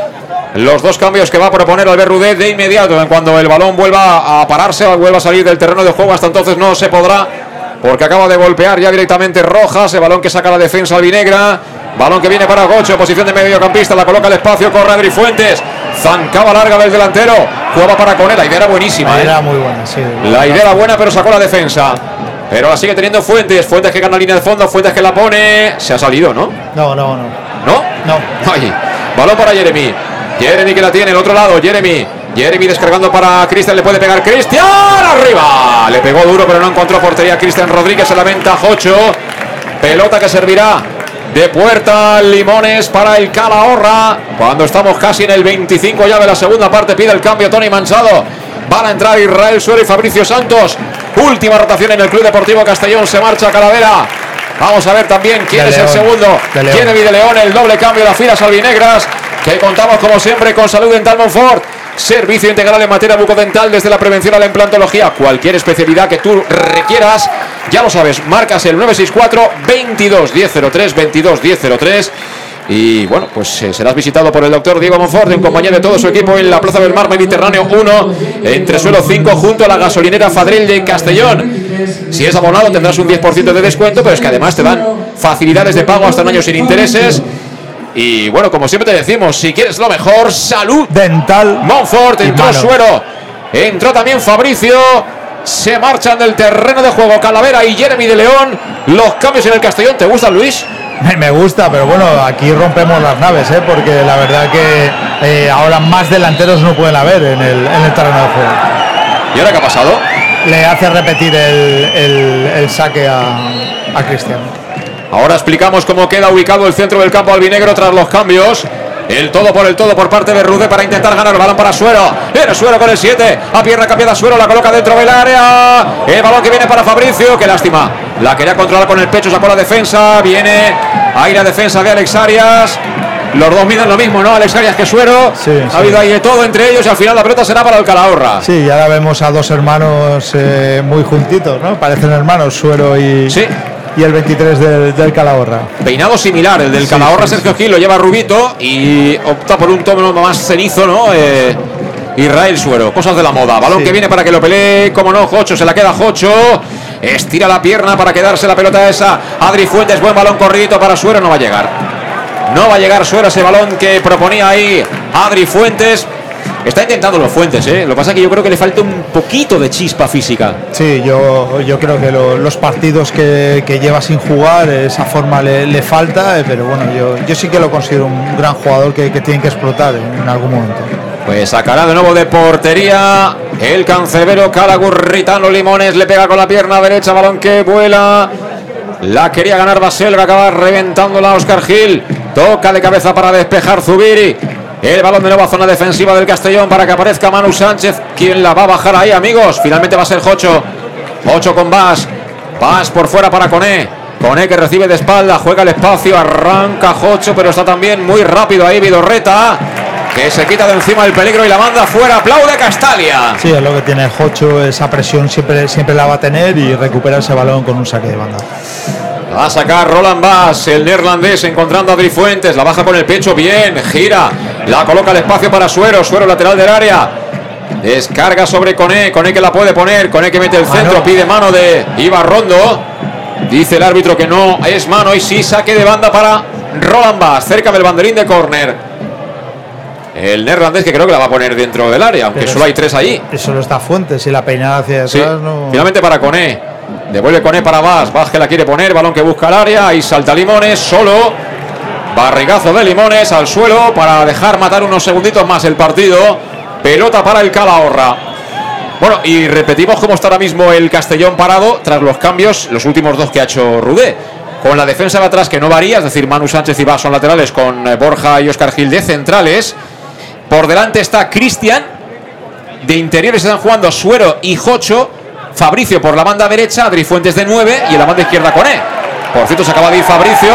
[SPEAKER 2] los dos cambios que va a proponer Albert Rudet de inmediato. En cuando el balón vuelva a pararse, vuelva a salir del terreno de juego, hasta entonces no se podrá, porque acaba de golpear ya directamente Rojas, el balón que saca la defensa albinegra. Balón que viene para Gocho, posición de mediocampista, la coloca al espacio, corre Adri Fuentes. Zancaba larga del delantero, jugaba para Conel, la idea era buenísima. ¿eh?
[SPEAKER 3] Era muy buena, sí.
[SPEAKER 2] La idea era buena, pero sacó la defensa. Pero la sigue teniendo Fuentes. Fuentes que gana línea de fondo. Fuentes que la pone. Se ha salido, ¿no?
[SPEAKER 3] No, no, no.
[SPEAKER 2] ¿No?
[SPEAKER 3] No.
[SPEAKER 2] Ahí. Balón para Jeremy. Jeremy que la tiene. El otro lado. Jeremy. Jeremy descargando para Cristian. Le puede pegar Cristian. Arriba. Le pegó duro, pero no encontró portería. Cristian Rodríguez se lamenta. Jocho. Pelota que servirá de puerta Limones para el Calahorra. Cuando estamos casi en el 25 ya de la segunda parte, pide el cambio Tony Manchado. Van a entrar Israel Suero y Fabricio Santos. Última rotación en el Club Deportivo Castellón. Se marcha Calavera. Vamos a ver también quién
[SPEAKER 3] De
[SPEAKER 2] es el segundo.
[SPEAKER 3] De León.
[SPEAKER 2] Kennedy de León, el doble cambio de las filas albinegras. Que contamos como siempre con Salud Dental Monfort. Servicio integral en materia bucodental desde la prevención a la implantología. Cualquier especialidad que tú requieras, ya lo sabes, marcas el 964 22 1003 22 1003 y bueno, pues eh, serás visitado por el doctor Diego Monfort en compañía de todo su equipo en la Plaza del Mar Mediterráneo 1, entre suelo 5, junto a la gasolinera Fadril de Castellón. Si es abonado tendrás un 10% de descuento, pero es que además te dan facilidades de pago hasta un año sin intereses. Y bueno, como siempre te decimos, si quieres lo mejor, salud
[SPEAKER 3] dental.
[SPEAKER 2] Monfort, entró. Suero, entró también Fabricio. Se marchan del terreno de juego Calavera y Jeremy de León. Los cambios en el Castellón, ¿te gustan, Luis?
[SPEAKER 3] Me, gusta, pero bueno, aquí rompemos las naves, ¿eh? porque la verdad que eh, ahora más delanteros no pueden haber en el, en el terreno de juego.
[SPEAKER 2] ¿Y ahora qué ha pasado?
[SPEAKER 3] Le hace repetir el, el- el saque a, a Cristiano.
[SPEAKER 2] Ahora explicamos cómo queda ubicado el centro del campo albinegro tras los cambios. El todo por el todo por parte de Rude para intentar ganar el balón para Suero. Viene Suero con el 7. A pierna cambiada Suero, la coloca dentro del área. El balón que viene para Fabricio. Qué lástima. La quería controlar con el pecho, sacó la defensa. Viene ahí la defensa de Alex Arias. Los dos miden lo mismo, ¿no? Alex Arias que Suero.
[SPEAKER 3] Sí,
[SPEAKER 2] ha
[SPEAKER 3] sí.
[SPEAKER 2] habido ahí de todo entre ellos y al final la pelota será para el Calahorra.
[SPEAKER 3] Sí, y ahora vemos a dos hermanos eh, muy juntitos, ¿no? Parecen hermanos, Suero y, y el 23 del, del Calahorra.
[SPEAKER 2] Peinado similar, el del Calahorra Sergio Gil lo lleva Rubito y opta por un tono más cenizo, ¿no? Eh, Israel Suero, cosas de la moda. Balón que viene para que lo pelee, como no, Jocho, se la queda Jocho. Estira la pierna para quedarse la pelota esa. Adri Fuentes, buen balón corridito para Suero, no va a llegar. No va a llegar Suero ese balón que proponía ahí Adri Fuentes. Está intentando los Fuentes, ¿eh? Lo que pasa es que yo creo que le falta un poquito de chispa física.
[SPEAKER 3] Sí, yo, yo creo que lo- los partidos que, que lleva sin jugar, esa forma le, le falta, eh, pero bueno, yo, yo sí que lo considero un gran jugador que, que tienen que explotar en, en algún momento.
[SPEAKER 2] Pues sacará de nuevo de portería el cancerbero Calagurritano Limones. Le pega con la pierna derecha, balón que vuela. La quería ganar Baselga, acaba reventándola Oscar Gil. Toca de cabeza para despejar Zubiri. El balón de nueva zona defensiva del Castellón para que aparezca Manu Sánchez. quien la va a bajar ahí, amigos? Finalmente va a ser Jocho. Jocho con Vas. Vas por fuera para Coné. Coné que recibe de espalda, juega el espacio, arranca Jocho, pero está también muy rápido ahí Vidorreta. Que se quita de encima el peligro y la manda fuera. Aplaude Castalia.
[SPEAKER 3] Sí, es lo que tiene Jocho, esa presión siempre, siempre la va a tener y recupera ese balón con un saque de banda.
[SPEAKER 2] Va a sacar Roland Bass, el neerlandés, encontrando a Adri Fuentes. La baja con el pecho, bien, gira. La coloca al espacio para Suero, Suero lateral del área. Descarga sobre Coné, Coné que la puede poner, Coné que mete el centro, pide mano de Ibar Rondo. Dice el árbitro que no es mano y sí saque de banda para Roland Bass, cerca del banderín de córner. El neerlandés que creo que la va a poner dentro del área, aunque solo hay tres ahí.
[SPEAKER 3] Eso no está Fuentes y la peinada hacia atrás no...
[SPEAKER 2] Finalmente para Coné. Devuelve Coné para Vaz. Vaz que la quiere poner. Balón que busca el área. Y salta Limones. Solo. Barrigazo de Limones al suelo para dejar matar unos segunditos más el partido. Pelota para el Calahorra. Bueno, y repetimos cómo está ahora mismo el Castellón parado tras los cambios, los últimos dos que ha hecho Rudé. Con la defensa de atrás que no varía, es decir, Manu Sánchez y Vaz son laterales con eh, Borja y Oscar Gil de centrales. Por delante está Cristian. De interiores están jugando Suero y Jocho. Fabricio por la banda derecha, Adri Fuentes de 9 y en la banda izquierda Coné. Por cierto, se acaba de ir Fabricio.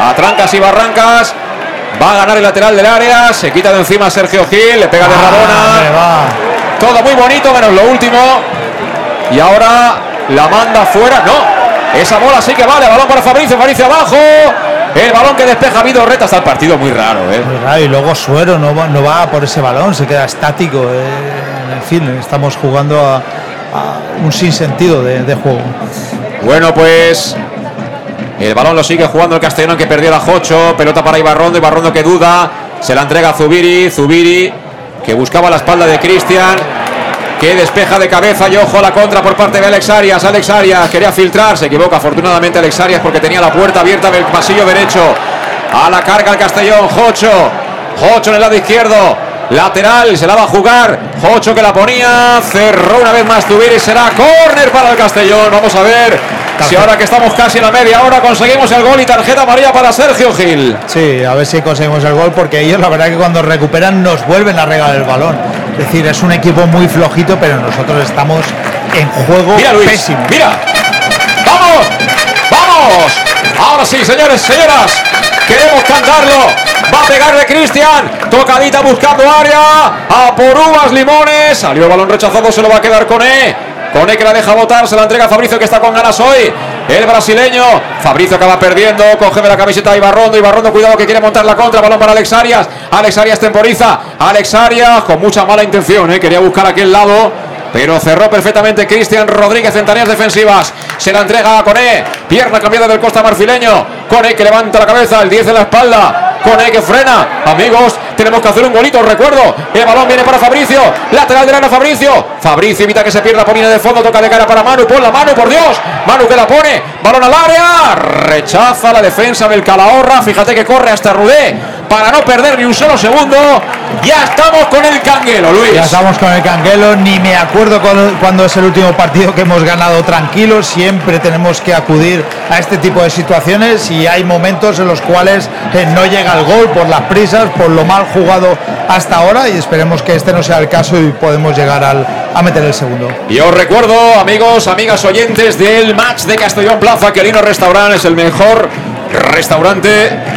[SPEAKER 2] A trancas y barrancas. Va a ganar el lateral del área. Se quita de encima Sergio Gil. Le pega de Rabona. Todo muy bonito, menos lo último. Y ahora la manda fuera. No. Esa bola sí que vale. Balón para Fabricio. Fabricio abajo. El balón que despeja Vido Reta está el partido muy raro. ¿eh?
[SPEAKER 3] y luego Suero no va, no va por ese balón. Se queda estático. Eh. En fin, estamos jugando a, un sinsentido de, de juego.
[SPEAKER 2] Bueno, pues el balón lo sigue jugando el Castellón que perdió la Jocho. Pelota para Ibarrondo. Ibarrondo que duda. Se la entrega a Zubiri. Zubiri que buscaba la espalda de Cristian. Que despeja de cabeza y ojo a la contra por parte de Alex Arias. Alex Arias quería filtrar. Se equivoca afortunadamente Alex Arias porque tenía la puerta abierta del pasillo derecho. A la carga el Castellón. Jocho. Jocho en el lado izquierdo. Lateral, se la va a jugar. Jocho que la ponía. Cerró una vez más Zubiri. Será córner para el Castellón. Vamos a ver si ahora que estamos casi en la media hora conseguimos el gol y tarjeta amarilla para Sergio Gil.
[SPEAKER 3] Sí, a ver si conseguimos el gol porque ellos la verdad que cuando recuperan nos vuelven a regalar el balón. Es decir, es un equipo muy flojito, pero nosotros estamos en juego
[SPEAKER 2] mira, Luis,
[SPEAKER 3] pésimo.
[SPEAKER 2] Mira, vamos, vamos. Ahora sí, señores, señoras, queremos cantarlo. Va a pegarle Cristian. Tocadita buscando área. A por uvas, limones. Salió el balón rechazado, se lo va a quedar con E. Cone que la deja votar, se la entrega a Fabricio que está con ganas hoy. El brasileño. Fabricio acaba perdiendo. Coge la camiseta Ibarrondo. Ibarrondo, cuidado que quiere montar la contra. Balón para Alex Arias. Alex Arias temporiza. Alex Arias con mucha mala intención. ¿eh? Quería buscar aquel lado. Pero cerró perfectamente Cristian Rodríguez en tareas defensivas. Se la entrega a Cone. Pierna cambiada del Costa Marfileño. Cone que levanta la cabeza. El 10 en la espalda. Cone que frena. Amigos, tenemos que hacer un golito. Recuerdo. El balón viene para Fabricio. Lateral de Fabricio. Fabricio evita que se pierda por línea de fondo. Toca de cara para Manu. Pon la mano, por Dios. Manu que la pone. Balón al área. Rechaza la defensa del Calahorra. Fíjate que corre hasta Rudé para no perder ni un solo segundo. Ya estamos con el Canguelo, Luis.
[SPEAKER 3] Ya estamos con el Canguelo. Ni me acuerdo cuando es el último partido que hemos ganado tranquilos. Siempre tenemos que acudir a este tipo de situaciones y hay momentos en los cuales eh, no llega el gol por las prisas, por lo mal jugado hasta ahora y esperemos que este no sea el caso y podemos llegar al, a meter el segundo.
[SPEAKER 2] Y os recuerdo, amigos, amigas oyentes del match de Castellón Plaza, que Lino Restaurant es el mejor restaurante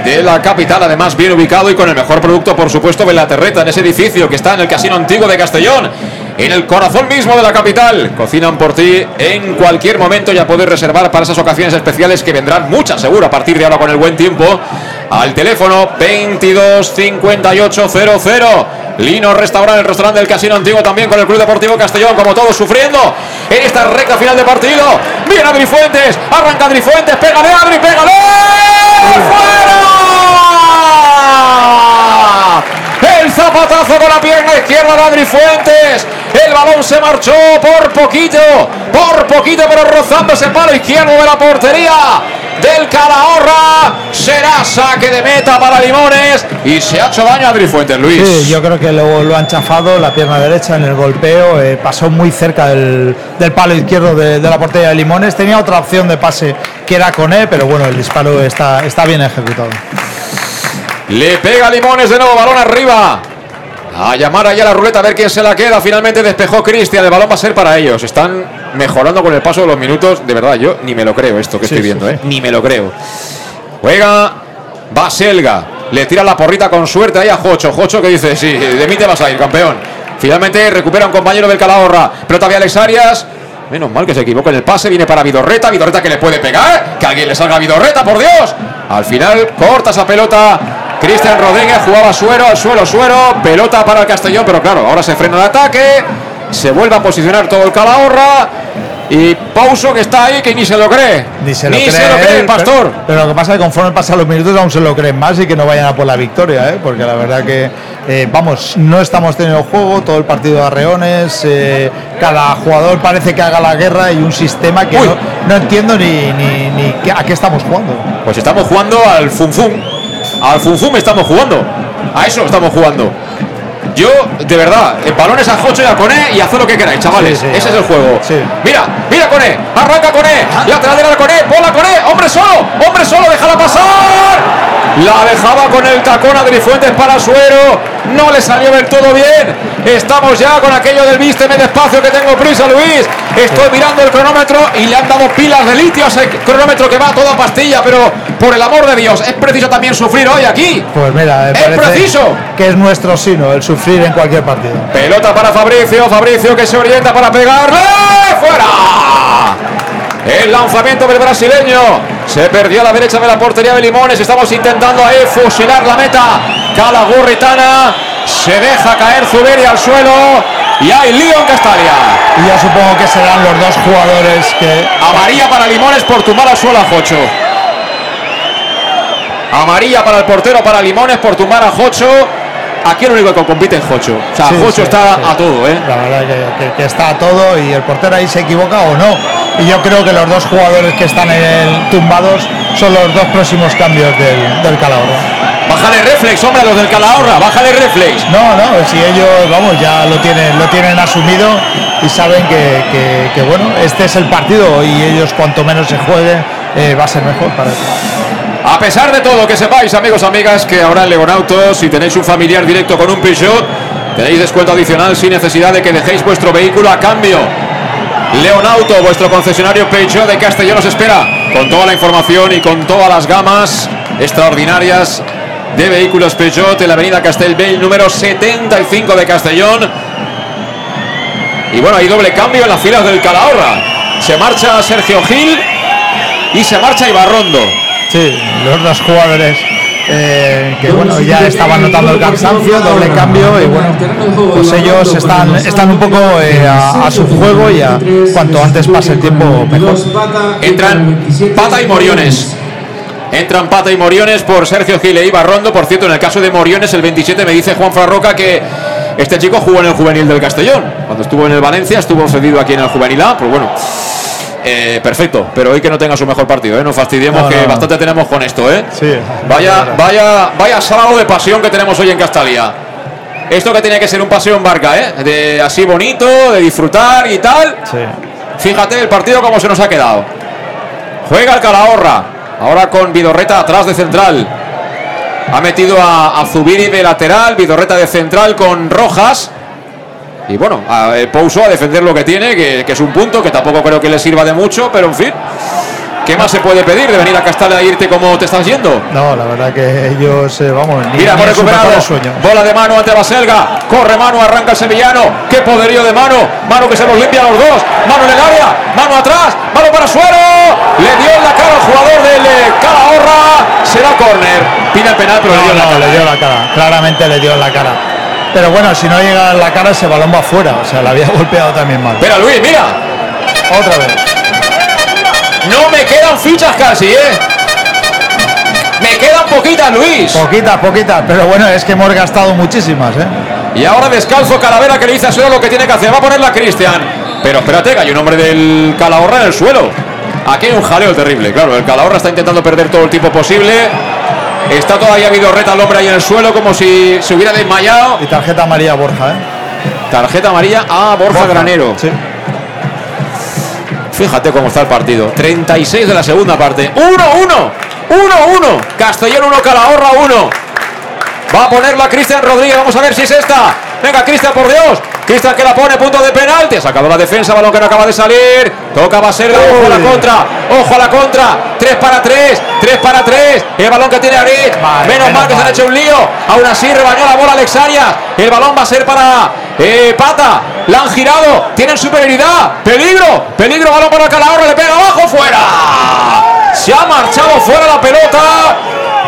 [SPEAKER 2] de la capital, además bien ubicado y con el mejor producto, por supuesto, de la Terreta, en ese edificio que está en el Casino Antiguo de Castellón, en el corazón mismo de la capital. Cocinan por ti en cualquier momento, ya puedes reservar para esas ocasiones especiales que vendrán muchas, seguro, a partir de ahora con el buen tiempo, al teléfono 22 Lino Restaurante, el restaurante del Casino Antiguo también con el Club Deportivo Castellón, como todos sufriendo en esta recta final de partido. Viene Adri Fuentes, arranca Adri Fuentes, pégale Adri, pégale. ¡Fuera! El zapatazo con la pierna izquierda de Adri Fuentes. El balón se marchó por poquito, por poquito, pero rozando ese palo izquierdo de la portería del Calahorra. Será saque de meta para Limones y se ha hecho daño a Adri Fuentes, Luis.
[SPEAKER 3] Sí, yo creo que lo, lo han chafado la pierna derecha en el golpeo, eh, pasó muy cerca del, del palo izquierdo de, de la portería de Limones, tenía otra opción de pase que era con él, pero bueno, el disparo está, está bien ejecutado.
[SPEAKER 2] Le pega Limones de nuevo, balón arriba. A llamar allá la ruleta a ver quién se la queda. Finalmente despejó Cristian. El balón va a ser para ellos. Están mejorando con el paso de los minutos. De verdad, yo ni me lo creo esto que
[SPEAKER 3] Sí,
[SPEAKER 2] estoy viendo,
[SPEAKER 3] sí.
[SPEAKER 2] ¿eh? Ni me lo creo. Juega Baselga. Le tira la porrita con suerte ahí a Jocho. Jocho que dice, sí, de mí te vas a ir, campeón. Finalmente recupera un compañero del Calahorra. Pelota de Alex Arias. Menos mal que se equivoca en el pase. Viene para Vidorreta. Vidorreta que le puede pegar. Que alguien le salga a Vidorreta, por Dios. Al final corta esa pelota. Cristian Rodríguez jugaba suero al suelo, suero. Pelota para el Castellón, pero claro, ahora se frena el ataque. Se vuelve a posicionar todo el Calahorra. Y Pauso que está ahí que ni se lo cree.
[SPEAKER 3] Ni se lo
[SPEAKER 2] Ni
[SPEAKER 3] cree,
[SPEAKER 2] se lo cree el pastor.
[SPEAKER 3] Pero, pero lo que pasa es que conforme pasan los minutos aún se lo creen más y que no vayan a por la victoria, ¿eh? porque la verdad que, eh, vamos, no estamos teniendo juego, todo el partido de arreones, eh, cada jugador parece que haga la guerra y un sistema que no, no entiendo ni, ni, ni a qué estamos jugando.
[SPEAKER 2] Pues estamos jugando al Funfum. Al Funfum estamos jugando. A eso estamos jugando. Yo, de verdad, en balones a Jocho y a Coné y haced lo que queráis, chavales.
[SPEAKER 3] Sí, sí,
[SPEAKER 2] Ese es el juego.
[SPEAKER 3] sí.
[SPEAKER 2] Mira, mira Coné, arranca Coné, lateral de la Coné, bola Coné, hombre solo, hombre solo, déjala pasar. La dejaba con el tacón Adri Fuentes para Suero. No le salió del todo bien. Estamos ya con aquello del vísteme despacio que tengo prisa, Luis. Estoy mirando el cronómetro y le han dado pilas de litio a ese cronómetro que va a toda pastilla, pero por el amor de Dios, es preciso también sufrir hoy aquí.
[SPEAKER 3] Pues mira, me
[SPEAKER 2] ¡Es preciso!
[SPEAKER 3] que es nuestro sino, el sufrir en cualquier partido.
[SPEAKER 2] Pelota para Fabricio, Fabricio que se orienta para pegarle. ¡Fuera! El lanzamiento del brasileño. Se perdió a la derecha de la portería de Limones. Estamos intentando ahí fusilar la meta. Calagurritana. Se deja caer Zuberi al suelo. Y hay lío en Castalia.
[SPEAKER 3] Y ya supongo que serán los dos jugadores que
[SPEAKER 2] Amarilla para Limones por tumbar al suelo a Jocho. Amarilla para el portero para Limones por tumbar a Jocho. Aquí el único que compite es Jocho. O sea,
[SPEAKER 3] Sí,
[SPEAKER 2] Jocho
[SPEAKER 3] sí,
[SPEAKER 2] está
[SPEAKER 3] sí.
[SPEAKER 2] a todo, ¿eh?
[SPEAKER 3] La verdad que, que- que está a todo y el portero ahí se equivoca o no. Y yo creo que los dos jugadores que están en el tumbados son los dos próximos cambios del, del Calahorra.
[SPEAKER 2] Bájale reflex, hombre, los del Calahorra. Bájale reflex.
[SPEAKER 3] No, no, si ellos, vamos, ya lo tienen, lo tienen asumido y saben que, que- que, bueno, este es el partido y ellos cuanto menos se jueguen eh, va a ser mejor para ellos.
[SPEAKER 2] A pesar de todo, que sepáis, amigos, amigas, que ahora en Legonauto, si tenéis un familiar directo con un Peugeot, tenéis descuento adicional sin necesidad de que dejéis vuestro vehículo a cambio. Leonauto, vuestro concesionario Peugeot de Castellón os espera con toda la información y con todas las gamas extraordinarias de vehículos Peugeot en la avenida Castelbell número 75 de Castellón. Y bueno, hay doble cambio en las filas del Calahorra. Se marcha Sergio Gil y se marcha Ibarrondo.
[SPEAKER 3] Sí, los dos jugadores eh, que bueno ya estaban notando el cansancio, doble cambio y bueno, pues ellos están, están un poco eh, a, su juego y a cuanto antes pase el tiempo mejor.
[SPEAKER 2] Entran Pata y Moriones. Entran Pata y Moriones por Sergio Gil e Ibarrondo. Por cierto, en el caso de Moriones, el 27 me dice Juan Farroca que este chico jugó en el juvenil del Castellón. Cuando estuvo en el Valencia, estuvo cedido aquí en el juvenil A. Pues bueno, eh, perfecto. Pero hoy que no tenga su mejor partido, ¿eh? No fastidiemos
[SPEAKER 3] No,
[SPEAKER 2] que
[SPEAKER 3] no,
[SPEAKER 2] bastante tenemos con esto, ¿eh?
[SPEAKER 3] Sí,
[SPEAKER 2] Vaya, vaya, vaya sábado de pasión que tenemos hoy en Castalia. Esto que tenía que ser un paseo en barca, ¿eh? De así bonito, de disfrutar y tal.
[SPEAKER 3] sí.
[SPEAKER 2] Fíjate el partido como se nos ha quedado. Juega el Calahorra. Ahora con Vidorreta atrás de central. Ha metido a, a Zubiri de lateral. Vidorreta de central con Rojas. Y bueno, a, eh, Pouso a defender lo que tiene, que, que es un punto que tampoco creo que le sirva de mucho, pero en fin. ¿Qué más se puede pedir de venir a Castalia e irte como te estás yendo?
[SPEAKER 3] No, la verdad que ellos, eh, vamos, ni,
[SPEAKER 2] Mira, hemos recuperado. Bola de mano ante Baselga. Corre mano, arranca el sevillano. Qué poderío de mano. Mano que se los limpia a los dos. Mano en el área. Mano atrás. Mano para Suero. Le dio en la cara al jugador del eh, Calahorra. Será córner. Pide el penal, pero le dio en la
[SPEAKER 3] No,
[SPEAKER 2] cara.
[SPEAKER 3] le dio la cara, claramente le dio en la cara. Pero bueno, si no llega en la cara, ese balón va afuera, o sea, la había *laughs* golpeado también mal.
[SPEAKER 2] Espera, Luis, mira.
[SPEAKER 3] Otra vez.
[SPEAKER 2] No me quedan fichas casi, ¿eh? Me quedan poquitas, Luis.
[SPEAKER 3] Poquitas, poquitas, pero bueno, es que hemos gastado muchísimas, ¿eh?
[SPEAKER 2] Y ahora descalzo Calavera que le dice a Suero lo que tiene que hacer. Va a ponerla Cristian. Pero espérate, que hay un hombre del Calahorra en el suelo. Aquí hay un jaleo terrible. Claro, el Calahorra está intentando perder todo el tiempo posible. Está todavía Vidorreta el hombre ahí en el suelo como si se hubiera desmayado.
[SPEAKER 3] Y tarjeta amarilla Borja, ¿eh?
[SPEAKER 2] Tarjeta amarilla a Borja,
[SPEAKER 3] Borja,
[SPEAKER 2] Granero.
[SPEAKER 3] sí.
[SPEAKER 2] Fíjate cómo está el partido. 36 de la segunda parte. 1-1. 1-1. Castellón 1, Calahorra 1. Va a ponerla Cristian Rodríguez. Vamos a ver si es esta. Venga, Cristian, por Dios. Cristian que la pone, punto de penalti. Ha sacado la defensa, balón que no acaba de salir. Toca Baselga, ojo a la contra. Ojo a la contra. 3 para 3. 3 para 3. El balón que tiene Arit. menos, mal que se han hecho un lío. Aún así rebañó la bola Alex Arias. El balón va a ser para eh, Pata. La han girado. Tienen superioridad. Peligro. Peligro. Balón para Calahorra. Le pega abajo. Fuera. Se ha marchado fuera la pelota.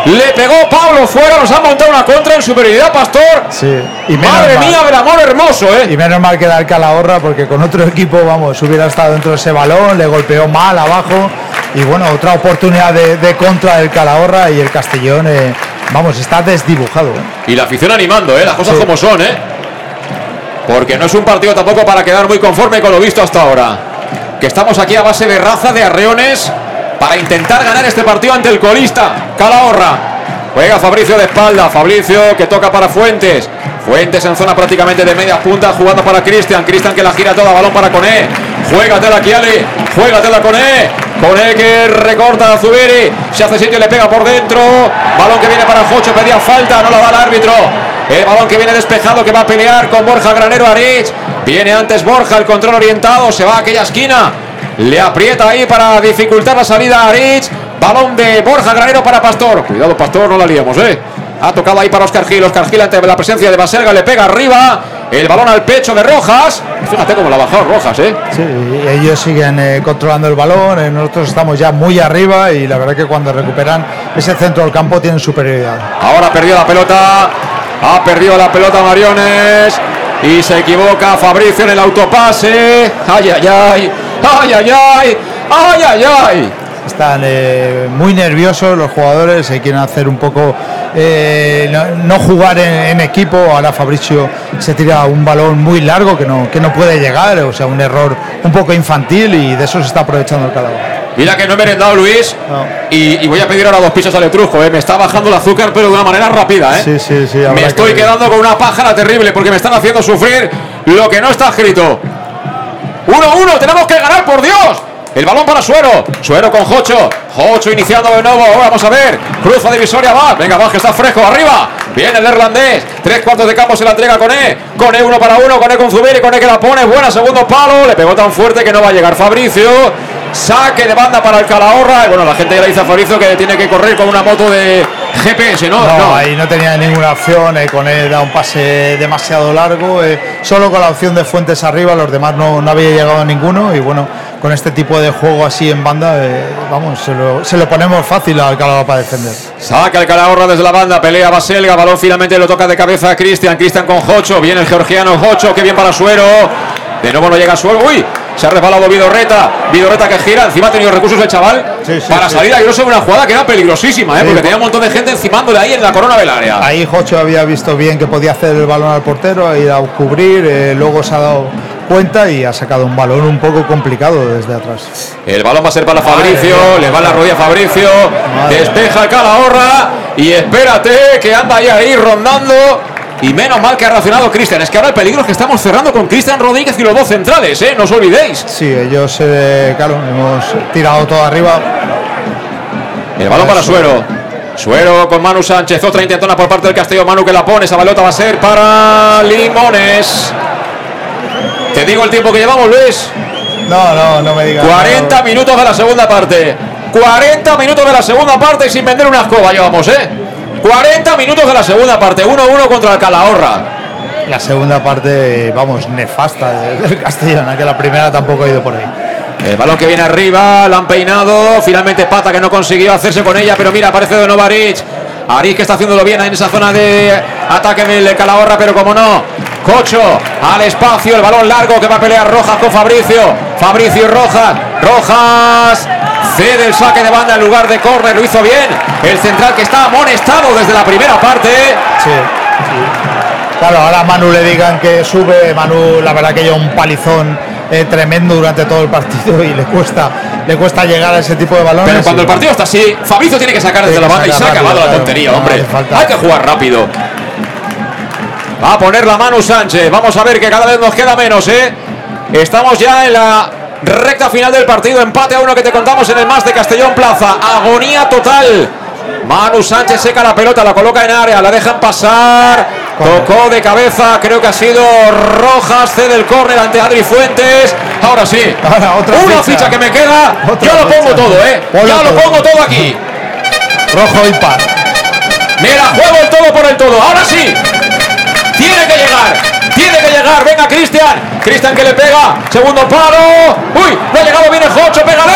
[SPEAKER 2] Le pegó Pablo fuera. Nos ha montado una contra en superioridad, Pastor.
[SPEAKER 3] Sí. Y
[SPEAKER 2] Madre
[SPEAKER 3] mal.
[SPEAKER 2] mía, del amor hermoso, ¿eh?
[SPEAKER 3] Y menos mal que da el Calahorra porque con otro equipo, vamos, hubiera estado dentro de ese balón, le golpeó mal abajo. Y bueno, otra oportunidad de, de contra del Calahorra y el Castellón, eh, vamos, está desdibujado. ¿eh?
[SPEAKER 2] Y la afición animando, ¿eh? Las cosas
[SPEAKER 3] Sí.
[SPEAKER 2] como son, ¿eh? Porque no es un partido tampoco para quedar muy conforme con lo visto hasta ahora. Que estamos aquí a base de raza, de arreones, para intentar ganar este partido ante el colista, Calahorra. Juega Fabricio de espalda, Fabricio que toca para Fuentes. Fuentes en zona prácticamente de media punta, jugando para Cristian. Cristian que la gira toda, balón para Coné. Juégatela, Kiali. Juégatela, Coné. Coné que recorta a Zubiri. Se hace sitio y le pega por dentro. Balón que viene para Jocho, pedía falta, no la da el árbitro. El balón que viene despejado, que va a pelear con Borja Granero Arich. Viene antes Borja, el control orientado, se va a aquella esquina. Le aprieta ahí para dificultar la salida a Arich. Balón de Borja Granero para Pastor. Cuidado, Pastor, no la liamos, ¿eh? Ha tocado ahí para Oscar Gil. Oscar Gil ante la presencia de Baselga le pega arriba. El balón al pecho de Rojas. Fíjate cómo la ha bajado Rojas, ¿eh?
[SPEAKER 3] Sí, ellos siguen eh, controlando el balón, eh, nosotros estamos ya muy arriba y la verdad que cuando recuperan ese centro del campo tienen superioridad.
[SPEAKER 2] Ahora perdió la pelota. Ha perdido la pelota Mariones. Y se equivoca Fabricio en el autopase. Ay, ay, ay. Ay, ay, ay. Ay, ay, ay.
[SPEAKER 3] Están eh, muy nerviosos los jugadores, se quieren hacer un poco, eh, no, no jugar en, en equipo. Ahora Fabricio se tira un balón muy largo que no, que no puede llegar, o sea, un error un poco infantil y de eso se está aprovechando el Calahorra.
[SPEAKER 2] Mira que no he merendado Luis. Y, y voy a pedir ahora dos pizzas al etrusco. ¿eh? Me está bajando el azúcar, pero de una manera rápida. ¿eh?
[SPEAKER 3] Sí, sí, sí.
[SPEAKER 2] Me estoy quedando con una pájara terrible porque me están haciendo sufrir lo que no está escrito. 1-1, tenemos que ganar, por Dios. El balón para Suero. Suero con Jocho. Jocho iniciando de nuevo. Vamos a ver. Cruza divisoria va. Venga, va, que está fresco. Arriba. Viene el neerlandés. Tres cuartos de campo se la entrega con E. Con E uno para uno. Con E con Zubiri. Con E que la pone. Buena segundo palo. Le pegó tan fuerte que no va a llegar Fabricio. Saque de banda para el Calahorra. Y bueno, la gente ya le dice a Fabricio que tiene que correr con una moto de GPS, ¿no?
[SPEAKER 3] No,
[SPEAKER 2] No.
[SPEAKER 3] ahí no tenía ninguna opción, eh, con él da un pase demasiado largo, eh, solo con la opción de Fuentes arriba, los demás no, no había llegado a ninguno y bueno, con este tipo de juego así en banda, eh, vamos, se lo, se lo ponemos fácil al Calahorra para defender.
[SPEAKER 2] Saca el Calahorra desde la banda, pelea Baselga, balón finalmente lo toca de cabeza a Cristian, Cristian con Jocho, viene el georgiano Jocho, que bien para Suero, de nuevo no llega Suero, uy, se ha resbalado Vidorreta, Vidorreta que gira, encima ha tenido recursos el chaval para
[SPEAKER 3] sí.
[SPEAKER 2] salir a sé una jugada que era peligrosísima, ¿eh? Porque
[SPEAKER 3] pues-
[SPEAKER 2] tenía un montón de gente encimándole ahí en la corona del área.
[SPEAKER 3] Ahí Jocho había visto bien que podía hacer el balón al portero, ha ido a cubrir, eh, luego se ha dado cuenta y ha sacado un balón un poco complicado desde atrás.
[SPEAKER 2] El balón va a ser para
[SPEAKER 3] Madre
[SPEAKER 2] Fabricio,
[SPEAKER 3] mía.
[SPEAKER 2] le va en la rodilla a Fabricio,
[SPEAKER 3] Madre
[SPEAKER 2] despeja el Calahorra y espérate que anda ahí, ahí rondando. Y menos mal que ha reaccionado Cristian. Es que ahora el peligro es que estamos cerrando con Cristian Rodríguez y los dos centrales, ¿eh? No os olvidéis.
[SPEAKER 3] Sí, ellos, eh, claro, hemos tirado todo arriba.
[SPEAKER 2] El balón para. Suero. Suero con Manu Sánchez. Otra intentona por parte del Castillo. Manu que la pone. Esa balota va a ser para Limones. Te digo el tiempo que llevamos, Luis.
[SPEAKER 3] No, no, no me digas.
[SPEAKER 2] 40
[SPEAKER 3] no.
[SPEAKER 2] minutos de la segunda parte. 40 minutos de la segunda parte y sin vender una escoba llevamos, ¿eh? 40 minutos de la segunda parte. 1-1 contra el Calahorra.
[SPEAKER 3] La segunda parte, vamos, nefasta del Castellón, que la primera tampoco ha ido por ahí.
[SPEAKER 2] El balón que viene arriba, la han peinado. Finalmente Pata que no consiguió hacerse con ella, pero mira, aparece de nuevo. Arich que está haciéndolo bien en esa zona de ataque del Calahorra, pero como no. Cocho al espacio, el balón largo que va a pelear Rojas con Fabricio. Fabricio y Rojas. Rojas cede el saque de banda en lugar de córner, lo hizo bien. El central que está amonestado desde la primera parte.
[SPEAKER 3] Sí, sí. Claro, ahora a Manu le digan que sube, Manu la verdad que lleva un palizón eh, tremendo durante todo el partido y le cuesta, le cuesta llegar a ese tipo de balones.
[SPEAKER 2] Pero cuando el partido está así, Fabrizio tiene que sacar desde la banda y se ha acabado la tontería,
[SPEAKER 3] No
[SPEAKER 2] hombre.
[SPEAKER 3] falta.
[SPEAKER 2] Hay que jugar rápido. Va a poner la mano Sánchez. Vamos a ver que cada vez nos queda menos, ¿eh? Estamos ya en la recta final del partido. Empate a uno que te contamos en el más de Castellón Plaza. Agonía total. Manu Sánchez seca la pelota, la coloca en área, la dejan pasar. Tocó de cabeza, creo que ha sido Rojas, cede el córner ante Adri Fuentes. Ahora sí.
[SPEAKER 3] Ahora, otra
[SPEAKER 2] Una
[SPEAKER 3] ficha.
[SPEAKER 2] ficha que me queda.
[SPEAKER 3] Otra
[SPEAKER 2] Yo lo pongo
[SPEAKER 3] ficha.
[SPEAKER 2] todo, ¿eh?
[SPEAKER 3] Ponlo
[SPEAKER 2] Ya lo pongo todo aquí.
[SPEAKER 3] Rojo y par.
[SPEAKER 2] Mira, juego el todo por el todo. Ahora sí. Tiene que llegar. Tiene que llegar. Venga, Cristian. Cristian que le pega. Segundo palo. Uy, no ha llegado bien el Jocho. Pégale.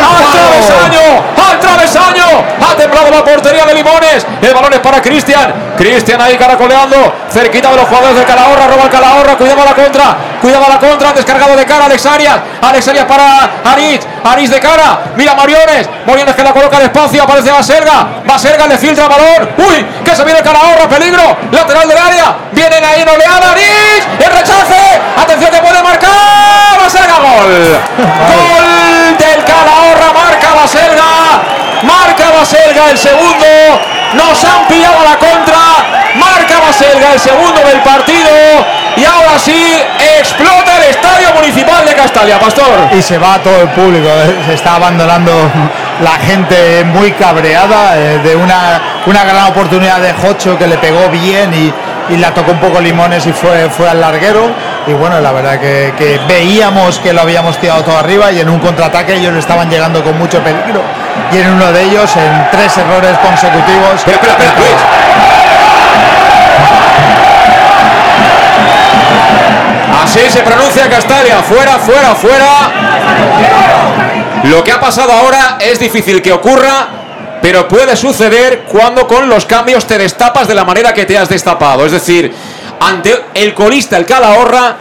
[SPEAKER 2] ¡Al travesaño! ¡Al travesaño! Ha temblado la portería de Limones. El balón es para Cristian. Cristian ahí caracoleando. Cerquita de los jugadores del Calahorra. Roba el Calahorra. Cuidado a la contra. Cuidado a la contra. Descargado de cara Alex Arias. Alex Arias para Aritz. Aritz de cara. Mira Mariones. Moriones que la coloca despacio. Aparece Baserga. Baserga le filtra el balón. Uy, que se viene el. Peligro. Lateral del área. Vienen ahí en oleada. Aritz. El rechace. Atención que puede marcar. Baserga. Gol. Gol del Calahorra. Marca Baselga. Marca Baselga el segundo. Nos han pillado la contra. Marca Baselga el segundo del partido. Y ahora sí explota el estadio municipal de Castalia, Pastor.
[SPEAKER 3] y se va todo el público. eh, Se está abandonando la gente muy cabreada eh, de una, una gran oportunidad de Jocho que le pegó bien y, y la tocó un poco Limones y fue, fue al larguero. Y bueno, la verdad que, veíamos que lo habíamos tirado todo arriba y en un contraataque ellos estaban llegando con mucho peligro. Y en uno de ellos, en tres errores consecutivos.
[SPEAKER 2] Espera, espera, Luis. Así se pronuncia Castalia. Fuera, fuera, fuera. Lo que ha pasado ahora es difícil que ocurra, pero puede suceder cuando con los cambios te destapas de la manera que te has destapado. Es decir, ante el colista, el Calahorra,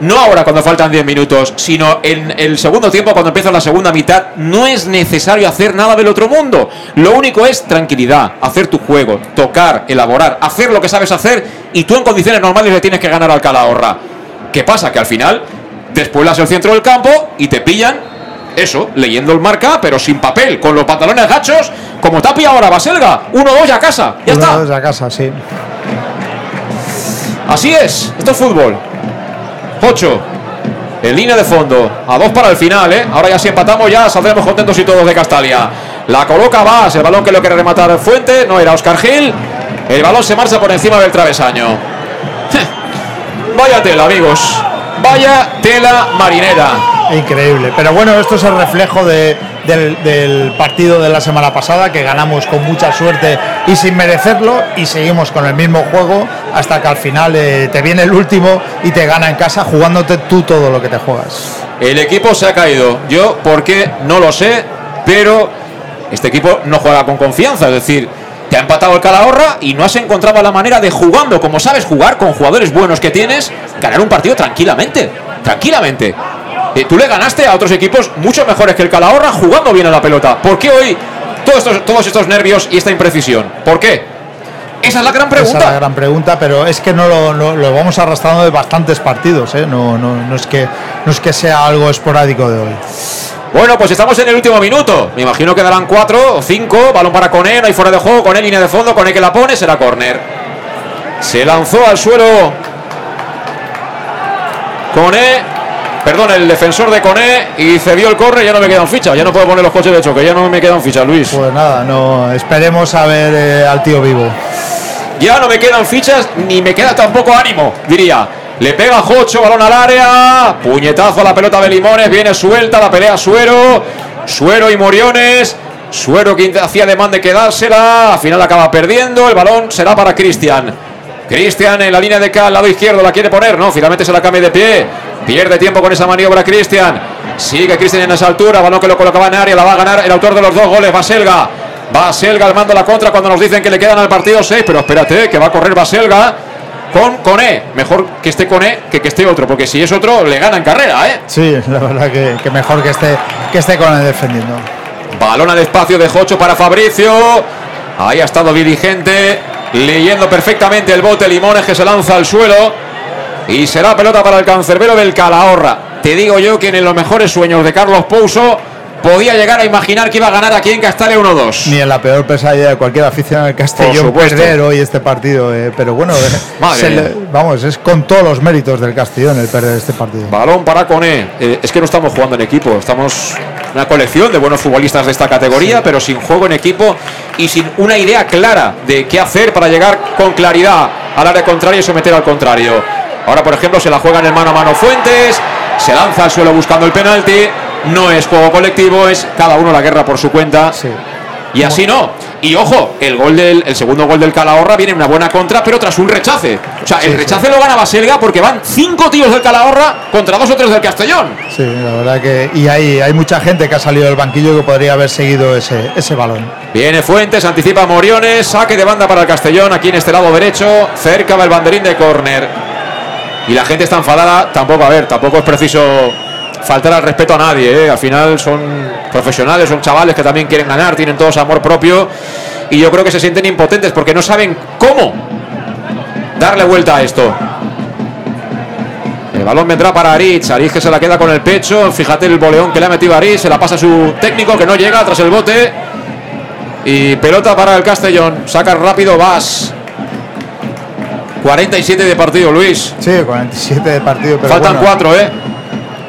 [SPEAKER 2] no ahora cuando faltan 10 minutos, sino en el segundo tiempo, cuando empieza la segunda mitad, no es necesario hacer nada del otro mundo. Lo único es tranquilidad, hacer tu juego, tocar, elaborar, hacer lo que sabes hacer y tú en condiciones normales le tienes que ganar al Calahorra. ¿Qué pasa? Que al final, después el centro del campo y te pillan, eso, leyendo el marca, pero sin papel, con los pantalones gachos, como pillado ahora Baselga. 1-2 ya a casa, ya
[SPEAKER 3] Uno,
[SPEAKER 2] está.
[SPEAKER 3] dos a casa, sí.
[SPEAKER 2] Así es, esto es fútbol. 8. En línea de fondo. A dos para el final, ¿eh? Ahora ya si empatamos ya saldremos contentos y todos de Castalia. La coloca Vas, el balón que lo quiere rematar Fuente, no era Oscar Gil. El balón se marcha por encima del travesaño. *laughs* Vaya tela, amigos. Vaya tela marinera.
[SPEAKER 3] Increíble. Pero bueno, esto es el reflejo de- del, del partido de la semana pasada, que ganamos con mucha suerte y sin merecerlo, y seguimos con el mismo juego hasta que al final eh, te viene el último y te gana en casa jugándote tú todo lo que te juegas.
[SPEAKER 2] El equipo se ha caído. Yo, ¿por qué? No lo sé, pero este equipo no juega con confianza. Es decir, te ha empatado el Calahorra y no has encontrado la manera de jugando, como sabes jugar, con jugadores buenos que tienes, ganar un partido tranquilamente. Tranquilamente. Eh, tú le ganaste a otros equipos mucho mejores que el Calahorra jugando bien a la pelota. ¿Por qué hoy todos estos, todos estos nervios y esta imprecisión? ¿Por qué? Esa es la gran
[SPEAKER 3] Esa es la
[SPEAKER 2] pregunta.
[SPEAKER 3] gran pregunta, pero es que no lo, vamos arrastrando de bastantes partidos, ¿eh? no, no, no, es que, no es que sea algo esporádico de hoy.
[SPEAKER 2] Bueno, pues estamos en el último minuto. Me imagino que darán cuatro o cinco. Balón para Coné, no hay fuera de juego. Coné, línea de fondo. Coné que la pone, será córner. Se lanzó al suelo. Coné, perdón, el defensor de Coné y se vio el córner. Ya no me quedan fichas. Ya no puedo poner los coches de choque. Ya no me quedan fichas, Luis.
[SPEAKER 3] Pues nada, no esperemos a ver eh, al tío vivo.
[SPEAKER 2] Ya no me quedan fichas ni me queda tampoco ánimo, diría. Le pega Jocho, balón al área. Puñetazo a la pelota de Limones. Viene suelta la pelea Suero. Suero y Moriones. Suero que hacía demanda de quedársela. Al final acaba perdiendo. El balón será para Cristian. Cristian en la línea de K, al lado izquierdo, la quiere poner, no, finalmente se la cambia de pie. Pierde tiempo con esa maniobra Cristian. Sigue Cristian en esa altura, balón que lo colocaba en área, la va a ganar el autor de los dos goles, Baselga. Baselga al mando la contra cuando nos dicen que le quedan al partido 6, pero espérate, que va a correr Baselga con Coné. Mejor que esté Coné que que esté otro, porque si es otro, le gana en carrera, ¿eh?
[SPEAKER 3] Sí, la verdad que, que mejor que esté, que esté con él defendiendo.
[SPEAKER 2] Balón al espacio de Jocho para Fabricio. Ahí ha estado diligente, leyendo perfectamente el bote Limones que se lanza al suelo. Y será pelota para el cancerbero del Calahorra. Te digo yo que en los mejores sueños de Carlos Pouso podía llegar a imaginar que iba a ganar aquí en Castalia 1-2.
[SPEAKER 3] Ni en la peor pesadilla de cualquier aficionado del Castellón
[SPEAKER 2] Por supuesto.
[SPEAKER 3] perder hoy este partido. eh, pero bueno, *laughs* eh, le- vamos, es con todos los méritos del Castellón el perder este partido.
[SPEAKER 2] Balón para Cone. Eh, es que no estamos jugando en equipo, estamos una colección de buenos futbolistas de esta categoría, pero sin juego en equipo y sin una idea clara de qué hacer para llegar con claridad al área contraria y someter al contrario. Ahora, por ejemplo, se la juega en el mano a mano Fuentes, se lanza al suelo buscando el penalti. No es juego colectivo, es cada uno la guerra por su cuenta. Y así no. Y ojo, el gol del el segundo gol del Calahorra viene en una buena contra, pero tras un rechace. O sea, el
[SPEAKER 3] Sí,
[SPEAKER 2] rechace lo gana Baselga porque van cinco tíos del Calahorra contra dos o tres del Castellón.
[SPEAKER 3] Sí, la verdad que. Y hay, hay mucha gente que ha salido del banquillo que podría haber seguido ese, ese balón.
[SPEAKER 2] Viene Fuentes, anticipa Moriones, saque de banda para el Castellón, aquí en este lado derecho, cerca va el banderín de córner. Y la gente está enfadada, tampoco, a ver, tampoco es preciso faltar al respeto a nadie, ¿eh? al final son profesionales, son chavales que también quieren ganar, tienen todos amor propio y yo creo que se sienten impotentes porque no saben cómo darle vuelta a esto. El balón vendrá para Aritz, Aritz que se la queda con el pecho, fíjate el boleón que le ha metido Aritz, se la pasa a su técnico que no llega tras el bote. Y pelota para el Castellón. Saca rápido Vas. 47 de partido, Luis.
[SPEAKER 3] Sí, 47 de partido, pero.
[SPEAKER 2] Faltan
[SPEAKER 3] bueno,
[SPEAKER 2] cuatro, ¿eh?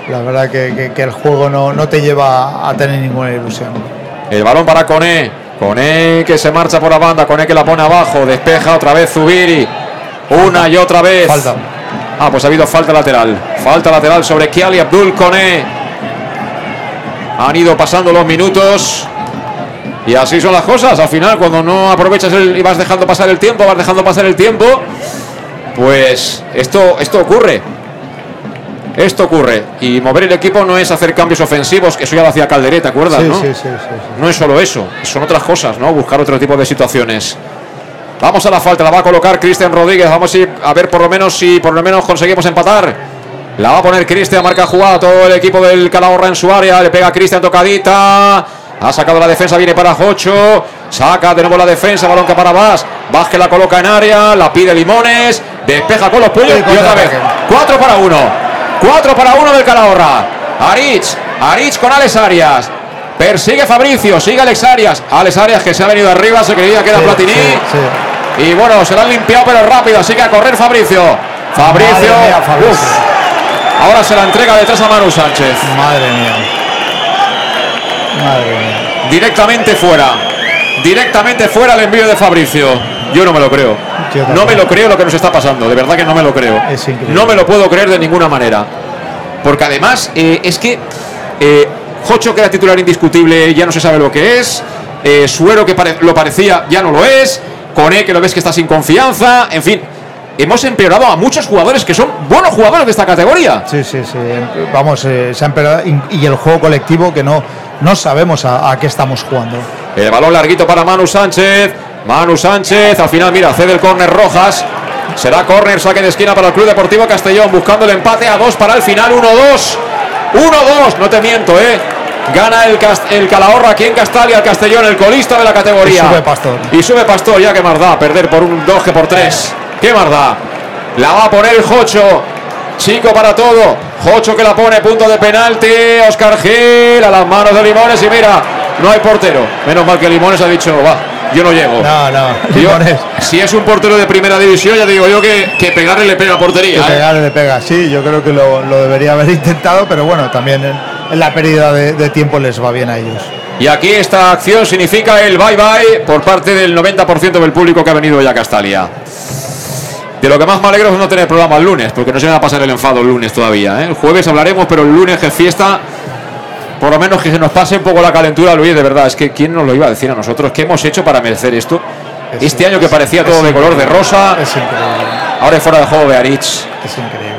[SPEAKER 3] La verdad que, que- que el juego no, no te lleva a tener ninguna ilusión.
[SPEAKER 2] El balón para Coné. Coné que se marcha por la banda. Coné que la pone abajo. Despeja otra vez Zubiri. Una y otra vez.
[SPEAKER 3] Falta.
[SPEAKER 2] Ah, pues ha habido falta lateral. Falta lateral sobre Kiali Abdul Coné. Han ido pasando los minutos. Y así son las cosas. Al final, cuando no aprovechas el, y vas dejando pasar el tiempo, vas dejando pasar el tiempo, pues esto, esto ocurre. Esto ocurre. Y mover el equipo no es hacer cambios ofensivos, que eso ya lo hacía Calderé, ¿te acuerdas?
[SPEAKER 3] Sí,
[SPEAKER 2] no?
[SPEAKER 3] sí, sí,
[SPEAKER 2] No es solo eso, son otras cosas, ¿no? Buscar otro tipo de situaciones. Vamos a la falta, la va a colocar Cristian Rodríguez. Vamos a, ir a ver por lo menos si por lo menos conseguimos empatar. La va a poner Cristian, marca jugada todo el equipo del Calahorra en su área. Le pega Cristian tocadita. Ha sacado la defensa, viene para Jocho. Saca de nuevo la defensa, balón que para Vas. Vas que la coloca en área, la pide Limones. Despeja con los puños y otra vez.
[SPEAKER 3] contraataque.
[SPEAKER 2] 4 para 1. 4 para 1 del Calahorra. Aritz. Aritz con Alex Arias. Persigue Fabricio, sigue Alex Arias. Alex Arias que se ha venido arriba, se creía que era
[SPEAKER 3] Sí,
[SPEAKER 2] Platini.
[SPEAKER 3] sí, sí.
[SPEAKER 2] Y bueno, se la han limpiado pero rápido, así que a correr Fabricio. Fabricio.
[SPEAKER 3] Mía, Fabricio.
[SPEAKER 2] uf. Ahora se la entrega detrás a Manu Sánchez.
[SPEAKER 3] Madre mía. Madre mía.
[SPEAKER 2] Directamente fuera. Directamente fuera el envío de Fabricio. Yo no me lo creo. No me lo creo lo que nos está pasando. De verdad que no me lo creo. No me lo puedo creer de ninguna manera. Porque además eh, es que eh, Jocho, que era titular indiscutible, ya no se sabe lo que es. Eh, Suero, que pare- lo parecía, ya no lo es. Cone, que lo ves que está sin confianza. En fin, hemos empeorado a muchos jugadores que son buenos jugadores de esta categoría.
[SPEAKER 3] Sí, sí, sí. Vamos, eh, se han perdido. Y y el juego colectivo que no, no sabemos a, a qué estamos jugando.
[SPEAKER 2] El balón larguito para Manu Sánchez. Manu Sánchez, al final, mira, cede el córner Rojas. Será córner, saque de esquina para el Club Deportivo Castellón, buscando el empate a dos para el final, 1-2. 1-2, no te miento, ¿eh? Gana el, el Calahorra aquí en Castalia, el Castellón, el colista de la categoría.
[SPEAKER 3] Y sube Pastor.
[SPEAKER 2] Y sube Pastor, ya que más da, perder por un 2 que por 3. ¿Qué más da? La va a poner el Jocho. Chico para todo. Jocho que la pone, punto de penalti. Oscar Gil a las manos de Limones y mira, no hay portero. Menos mal que Limones ha dicho, va, yo no llego.
[SPEAKER 3] No, no.
[SPEAKER 2] Yo, si es un portero de primera división, ya te digo yo que, que pegarle le pega a
[SPEAKER 3] Que
[SPEAKER 2] portería. ¿eh?
[SPEAKER 3] pegar le pega. Sí, yo creo que lo, lo debería haber *laughs* intentado, pero bueno, también en, en la pérdida de, de tiempo les va bien a ellos.
[SPEAKER 2] Y aquí esta acción significa el bye bye por parte del 90% del público que ha venido ya a Castalia. De lo que más me alegro es no tener programa el lunes, porque no se me va a pasar el enfado el lunes todavía. ¿eh? El jueves hablaremos, pero el lunes que es fiesta, por lo menos que se nos pase un poco la calentura, Luis, de verdad. Es que ¿quién nos lo iba a decir a nosotros? ¿Qué hemos hecho para merecer esto?
[SPEAKER 3] Es-
[SPEAKER 2] Este año que parecía todo de color de rosa,
[SPEAKER 3] Es increíble.
[SPEAKER 2] ahora es fuera de juego de Aritz.
[SPEAKER 3] Es increíble.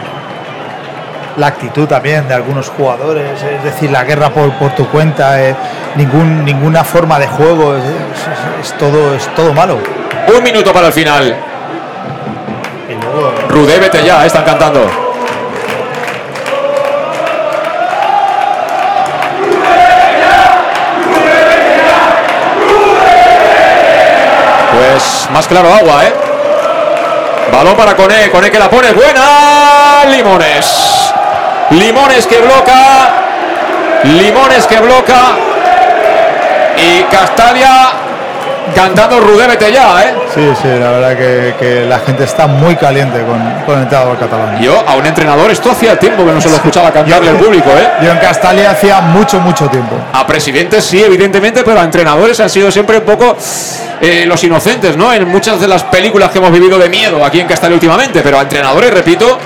[SPEAKER 3] La actitud también de algunos jugadores, es decir, la guerra por, por tu cuenta, eh, ningún, ninguna forma de juego, es, es- es todo, es todo malo.
[SPEAKER 2] Un minuto para el final.
[SPEAKER 3] Y luego,
[SPEAKER 2] Rudé, vete ya, están cantando. Más claro agua, ¿eh? Balón para Cone, Cone que la pone buena. Limones. Limones que bloca. Limones que bloca. Y Castalia cantando Rudébete ya, ¿eh?
[SPEAKER 3] Sí, sí, la verdad que, que la gente está muy caliente con, con el entrenador catalán.
[SPEAKER 2] Yo a un entrenador esto hacía tiempo que no se lo escuchaba cantarle al público, ¿eh?
[SPEAKER 3] Yo en Castalia hacía mucho, mucho tiempo.
[SPEAKER 2] A presidentes sí, evidentemente, pero a entrenadores han sido siempre un poco eh, los inocentes, ¿no? En muchas de las películas que hemos vivido de miedo aquí en Castalia últimamente, pero a entrenadores, repito,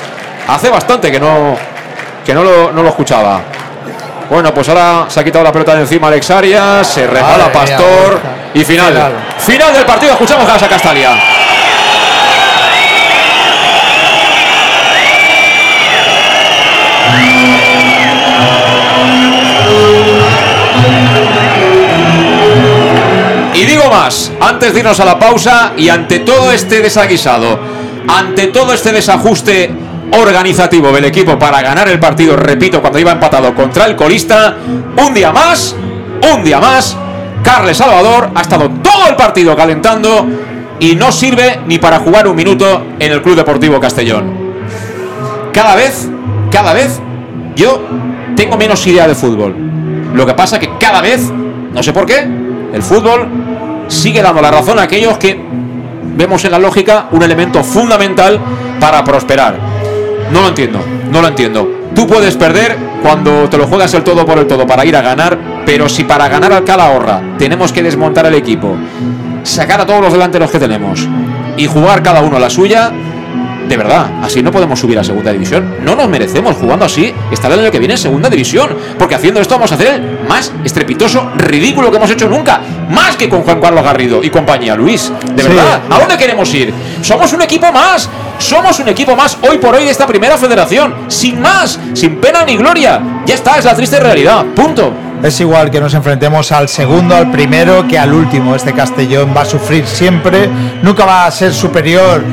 [SPEAKER 2] hace bastante que no, que no lo, no lo escuchaba. Bueno, pues ahora se ha quitado la pelota de encima Alex Arias, se regala
[SPEAKER 3] Madre
[SPEAKER 2] Pastor
[SPEAKER 3] Borja.
[SPEAKER 2] y final.
[SPEAKER 3] Final.
[SPEAKER 2] Final del partido, escuchamos a Castalia. Y digo más, antes de irnos a la pausa y ante todo este desaguisado, ante todo este desajuste organizativo del equipo para ganar el partido, repito, cuando iba empatado contra el colista, un día más, un día más, Carles Salvador ha estado todo el partido calentando y no sirve ni para jugar un minuto en el Club Deportivo Castellón. Cada vez, cada vez, yo tengo menos idea de fútbol. Lo que pasa que cada vez, no sé por qué, el fútbol sigue dando la razón a aquellos que vemos en la lógica un elemento fundamental para prosperar. No lo entiendo, no lo entiendo. Tú puedes perder cuando te lo juegas el todo por el todo para ir a ganar, pero si para ganar al Calahorra tenemos que desmontar el equipo, sacar a todos los delanteros que tenemos y jugar cada uno a la suya, de verdad, así no podemos subir a segunda división. No nos merecemos jugando así estar el año que viene en segunda división. Porque haciendo esto vamos a hacer el más estrepitoso, ridículo que hemos hecho nunca. Más que con Juan Carlos Garrido y compañía, Luis. De
[SPEAKER 3] Sí.
[SPEAKER 2] verdad, ¿a dónde queremos ir? Somos un equipo más. Somos un equipo más hoy por hoy de esta primera federación. Sin más, sin pena ni gloria. Ya está, es la triste realidad. Punto.
[SPEAKER 3] Es igual que nos enfrentemos al segundo, al primero, que al último. Este Castellón va a sufrir siempre, nunca va a ser superior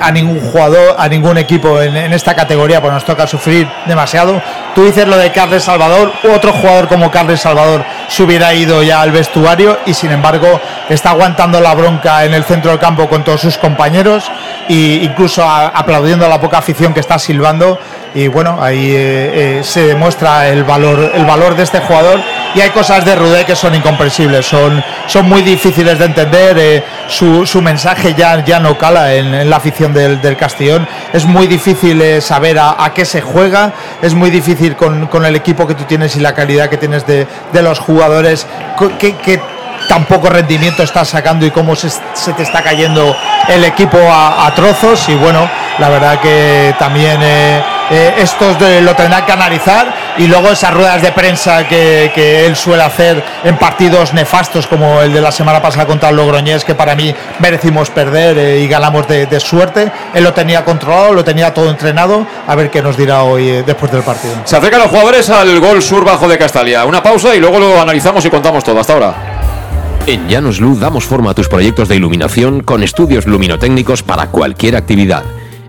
[SPEAKER 3] a ningún jugador, a ningún equipo en, esta categoría, porque nos toca sufrir demasiado. Tú dices lo de Carles Salvador, otro jugador como Carles Salvador se hubiera ido ya al vestuario y sin embargo está aguantando la bronca en el centro del campo con todos sus compañeros e incluso aplaudiendo a la poca afición que está silbando y bueno ahí eh, eh, se demuestra el valor el valor de este jugador y hay cosas de Rudé que son incomprensibles son son muy difíciles de entender eh, su, su mensaje ya ya no cala en, la afición del, del Castellón. Es muy difícil eh, saber a, a qué se juega es muy difícil con, con el equipo que tú tienes y la calidad que tienes de, de los jugadores co- que, que tan poco rendimiento estás sacando y cómo se, se te está cayendo el equipo a, a trozos. Y bueno, la verdad que también eh, eh, estos de- lo tendrán que analizar y luego esas ruedas de prensa que, que él suele hacer en partidos nefastos como el de la semana pasada contra el Logroñés que para mí merecimos perder eh, y ganamos de, de suerte, él lo tenía controlado, lo tenía todo entrenado, a ver qué nos dirá hoy eh, después del partido.
[SPEAKER 2] Se acercan los jugadores al gol sur bajo de Castalia. Una pausa y luego lo analizamos y contamos todo. Hasta ahora.
[SPEAKER 1] En Llanos Luz damos forma a tus proyectos de iluminación con estudios luminotécnicos para cualquier actividad.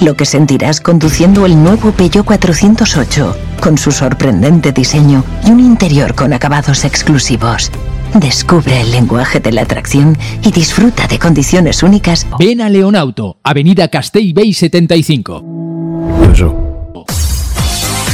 [SPEAKER 4] Lo que sentirás conduciendo el nuevo Peugeot 408, con su sorprendente diseño y un interior con acabados exclusivos. Descubre el lenguaje de la atracción y disfruta de condiciones únicas.
[SPEAKER 5] Ven a Leonauto, Avenida Castell Bay 75.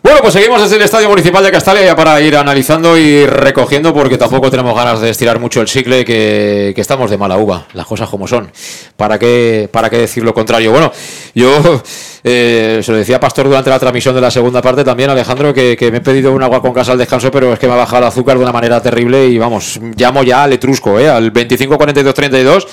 [SPEAKER 2] Bueno, pues seguimos desde el Estadio Municipal de Castalia para ir analizando y recogiendo porque tampoco tenemos ganas de estirar mucho el chicle que, estamos de mala uva, las cosas como son. ¿Para qué, para qué decir lo contrario? Bueno, yo eh, se lo decía Pastor durante la transmisión de la segunda parte también, Alejandro, que, que me he pedido un agua con casa al descanso, pero es que me ha bajado el azúcar de una manera terrible y vamos, llamo ya al Etrusco, ¿eh? al 25 42 32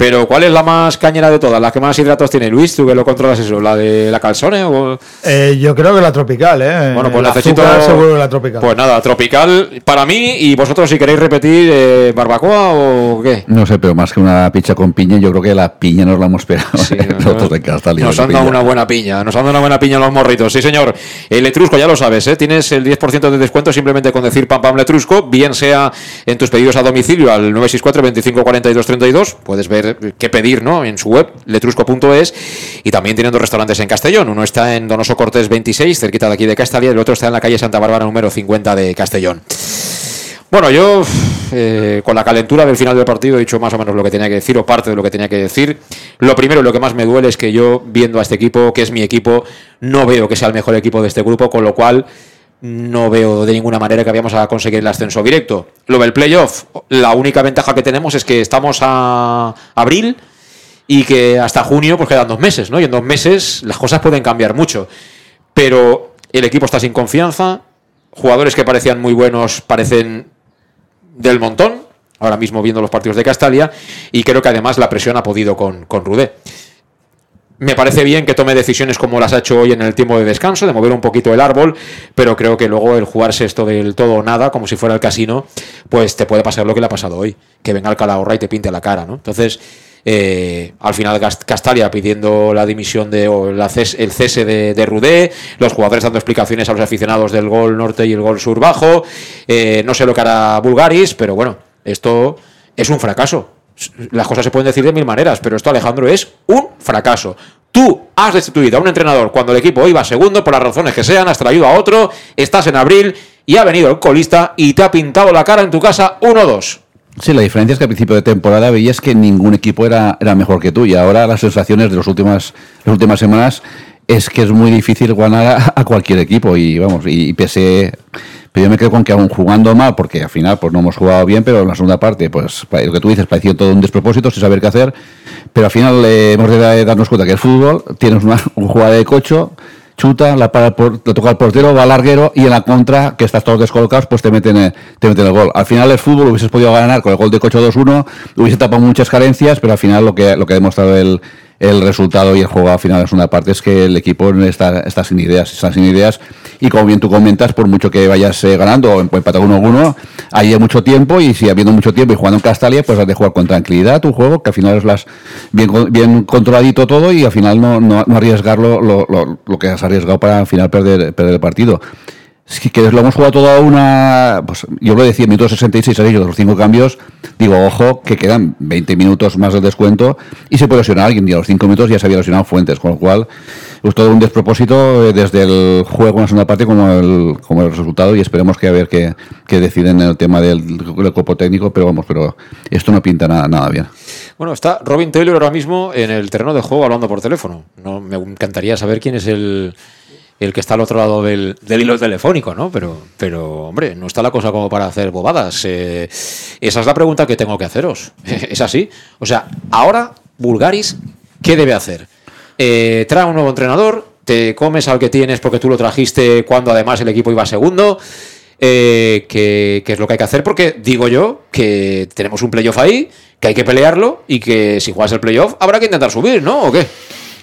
[SPEAKER 2] pero ¿cuál es la más cañera de todas? ¿La que más hidratos tiene Luis? ¿Tú que lo controlas eso? ¿La de la calzone? O...
[SPEAKER 3] Eh, yo creo que la tropical, ¿eh?
[SPEAKER 2] Bueno, pues
[SPEAKER 3] El
[SPEAKER 2] necesito.
[SPEAKER 3] azúcar seguro la tropical.
[SPEAKER 2] Pues nada, tropical para mí y vosotros si queréis repetir eh, barbacoa o qué.
[SPEAKER 8] No sé, pero más que una picha con piña, yo creo que la piña nos la hemos esperado. *laughs* Nosotros Castalia,
[SPEAKER 2] Nos
[SPEAKER 8] la
[SPEAKER 2] han dado una buena piña, nos han dado una buena piña los morritos, sí señor. El Etrusco, ya lo sabes, ¿eh? tienes el 10% de descuento simplemente con decir pam pam Letrusco, bien sea en tus pedidos a domicilio al 964 25 42 32, puedes ver qué pedir ¿no? en su web, letrusco.es, y también tienen dos restaurantes en Castellón, uno está en Donoso Cortés 26, cerquita de aquí de Castalia, y el otro está en la calle Santa Bárbara número 50 de Castellón. Bueno, yo eh, con la calentura del final del partido he dicho más o menos lo que tenía que decir o parte de lo que tenía que decir. Lo primero, lo que más me duele es que yo, viendo a este equipo, que es mi equipo, no veo que sea el mejor equipo de este grupo, con lo cual no veo de ninguna manera que vayamos a conseguir el ascenso directo. Lo del playoff, la única ventaja que tenemos es que estamos a abril y que hasta junio pues quedan dos meses, ¿no? Y en dos meses las cosas pueden cambiar mucho. Pero el equipo está sin confianza, jugadores que parecían muy buenos parecen del montón, ahora mismo viendo los partidos de Castalia, y creo que además la presión ha podido con, con Rudé. Me parece bien que tome decisiones como las ha hecho hoy en el tiempo de descanso, de mover un poquito el árbol, pero creo que luego el jugarse esto del todo o nada, como si fuera el casino, pues te puede pasar lo que le ha pasado hoy, que venga el Calahorra y te pinte la cara, ¿no? Entonces, eh, al final Castalia pidiendo la dimisión de o la el cese de, de Rudé, los jugadores dando explicaciones a los aficionados del gol norte y el gol sur bajo, eh, no sé lo que hará Bulgaris, pero bueno, esto es un fracaso. Las cosas se pueden decir de mil maneras, pero esto, Alejandro, es un fracaso. Tú has destituido a un entrenador cuando el equipo iba segundo, por las razones que sean, has traído a otro, estás en abril y ha venido el colista y te ha pintado la cara en tu casa 1-2.
[SPEAKER 8] Sí, la diferencia es que al principio de temporada veías que ningún equipo era, era mejor que tú y ahora las sensaciones de las últimas, las últimas semanas es que es muy difícil ganar a, cualquier equipo y vamos, y, pese... Pero yo me quedo con que aún jugando mal, porque al final pues no hemos jugado bien, pero en la segunda parte, pues lo que tú dices, pareció todo un despropósito, sin saber qué hacer, pero al final eh, hemos de da- darnos cuenta que el fútbol, tienes una, un jugada de cocho, chuta, la para por- lo toca el portero, va al larguero y en la contra, que estás todos descolocados, pues te meten, eh, te el gol. Al final el fútbol hubieses podido ganar con el gol de Cocho 2-1, hubiese tapado muchas carencias, pero al final lo que, lo que ha demostrado el, el resultado y el juego al final la segunda parte. Es que el equipo está, está sin ideas, está sin ideas. Y como bien tú comentas, por mucho que vayas eh, ganando o empatado 1-1, hay mucho tiempo y si habiendo mucho tiempo. Y jugando en Castalia, pues has de jugar con tranquilidad tu juego, que al final es las bien, bien controladito todo y al final no, no, no arriesgarlo lo, lo, lo que has arriesgado para al final perder, perder el partido. Que, lo hemos jugado toda una. Pues yo lo decía, minuto 66 a ellos, los cinco cambios. Digo, ojo, que quedan 20 minutos más del descuento y se puede lesionar alguien. Y a los cinco minutos ya se había lesionado Fuentes, con lo cual es todo un despropósito eh, desde el juego en la segunda parte como el, como el resultado. Y esperemos que a ver qué, deciden en el tema del, del cuerpo técnico. Pero vamos, pero esto no pinta nada, nada bien.
[SPEAKER 2] Bueno, está Robin Taylor ahora mismo en el terreno de juego hablando por teléfono. No, me encantaría saber quién es el, el que está al otro lado del, del hilo telefónico, ¿no? Pero, pero, hombre, no está la cosa como para hacer bobadas. Eh, esa es la pregunta que tengo que haceros. *laughs* es así. O sea, ahora, Bulgaris, ¿qué debe hacer? Eh, trae un nuevo entrenador, te comes al que tienes porque tú lo trajiste cuando además el equipo iba segundo. Eh, que, es lo que hay que hacer porque digo yo que tenemos un playoff ahí, que hay que pelearlo y que si juegas el playoff habrá que intentar subir, ¿no? ¿O qué?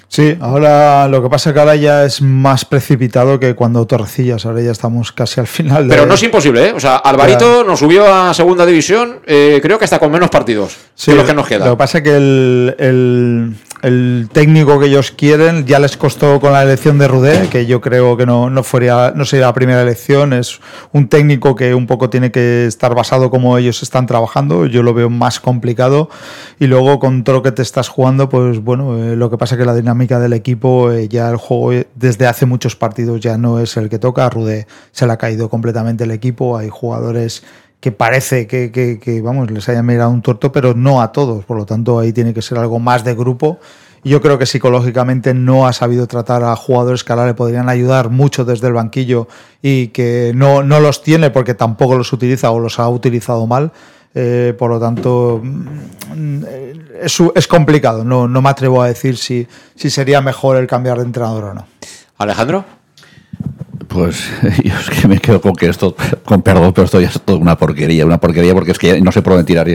[SPEAKER 3] Sí, ahora lo que pasa es que ahora ya es más precipitado que cuando Torrecillas, ahora ya estamos casi al final. de-
[SPEAKER 2] Pero no es imposible, ¿eh? O sea, Alvarito nos subió a segunda división, eh, creo que hasta con menos partidos
[SPEAKER 3] Sí,
[SPEAKER 2] que los que nos queda.
[SPEAKER 3] Lo que pasa es que el, el- el técnico que ellos quieren ya les costó con la elección de Rudé, que yo creo que no, no, fuera, no sería la primera elección. Es un técnico que un poco tiene que estar basado como ellos están trabajando. Yo lo veo más complicado. Y luego con todo lo que te estás jugando, pues bueno, eh, lo que pasa es que la dinámica del equipo, eh, ya el juego eh, desde hace muchos partidos ya no es el que toca. A Rudé se le ha caído completamente el equipo. Hay jugadores que parece que, que- vamos, les haya mirado un tuerto, pero no a todos. Por lo tanto, ahí tiene que ser algo más de grupo. Yo creo que psicológicamente no ha sabido tratar a jugadores que ahora le podrían ayudar mucho desde el banquillo y que no, no los tiene porque tampoco los utiliza o los ha utilizado mal. Eh, por lo tanto, mm, es, es complicado. No, no me atrevo a decir si, si sería mejor el cambiar de entrenador o no.
[SPEAKER 2] Alejandro.
[SPEAKER 8] Pues *laughs* yo es que me quedo con que esto, con perdón, pero esto ya es toda una porquería, una porquería porque es que no sé por dónde tirar.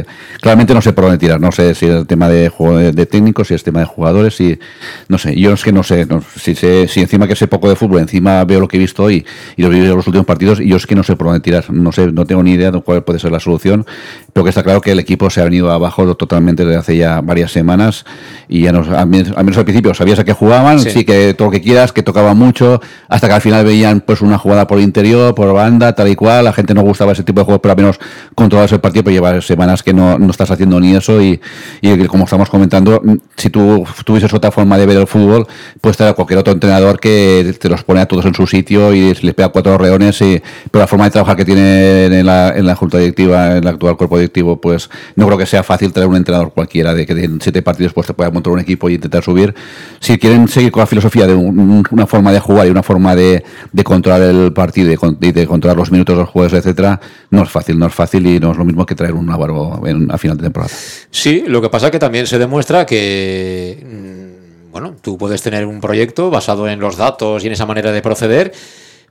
[SPEAKER 8] Claramente no sé por dónde tirar, no sé si es el tema de, de, técnicos, si es tema de jugadores, si, no sé, yo es que no sé, si, sé- si encima que sé poco de fútbol, encima veo lo que he visto hoy y lo he visto en los últimos partidos, y yo es que no sé por dónde tirar, no sé, no tengo ni idea de cuál puede ser la solución, pero que está claro que el equipo se ha venido abajo totalmente desde hace ya varias semanas y ya nos, al menos al menos al principio sabías a qué jugaban,
[SPEAKER 2] Sí.
[SPEAKER 8] sí que todo lo que quieras, que tocaban mucho, hasta que al final veían pues una jugada por interior, por banda, tal y cual, la gente no gustaba ese tipo de juegos, pero al menos controlabas el partido, pero llevas semanas que no, no estás haciendo ni eso y, y como estamos comentando, mm, si tú tuvieses otra forma de ver el fútbol, puede estar cualquier otro entrenador que te los pone a todos en su sitio y les pega cuatro reones, y, pero la forma de trabajar que tiene en la, en la junta directiva, en el actual cuerpo directivo, pues no creo que sea fácil traer un entrenador cualquiera de que en siete partidos pues te pueda montar un equipo y intentar subir. Si quieren seguir con la filosofía de un- una forma de jugar y una forma de, de controlar el partido y de, de controlar los minutos, los juegos, etcétera, no es fácil, no es fácil y no es lo mismo que traer un Navarro en, a final de temporada.
[SPEAKER 2] Sí, lo que pasa es que también se demuestra que, mm, bueno, tú puedes tener un proyecto basado en los datos y en esa manera de proceder,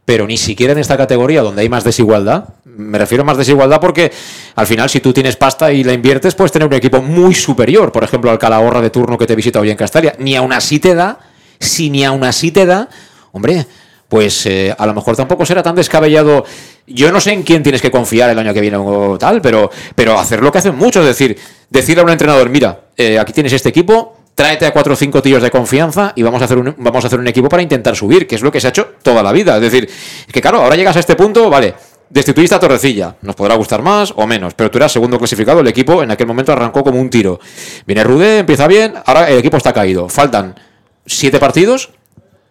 [SPEAKER 2] pero ni siquiera en esta categoría donde hay más desigualdad. Me refiero a más desigualdad porque al final si tú tienes pasta y la inviertes puedes tener un equipo muy superior, por ejemplo al Calahorra de turno que te visita hoy en Castalia. Ni aún así te da, si ni aún así te da, hombre, pues eh, a lo mejor tampoco será tan descabellado. Yo no sé en quién tienes que confiar el año que viene o tal, pero, pero hacer lo que hacen muchos, es decir, decirle a un entrenador, mira, eh, aquí tienes este equipo, tráete a cuatro o cinco tíos de confianza y vamos a hacer un, vamos a hacer un equipo para intentar subir, que es lo que se ha hecho toda la vida. Es decir, que claro, ahora llegas a este punto, vale, destituiste a Torrecilla, nos podrá gustar más o menos, pero tú eras segundo clasificado, el equipo en aquel momento arrancó como un tiro. Viene Rudé, empieza bien, ahora el equipo está caído, faltan siete partidos,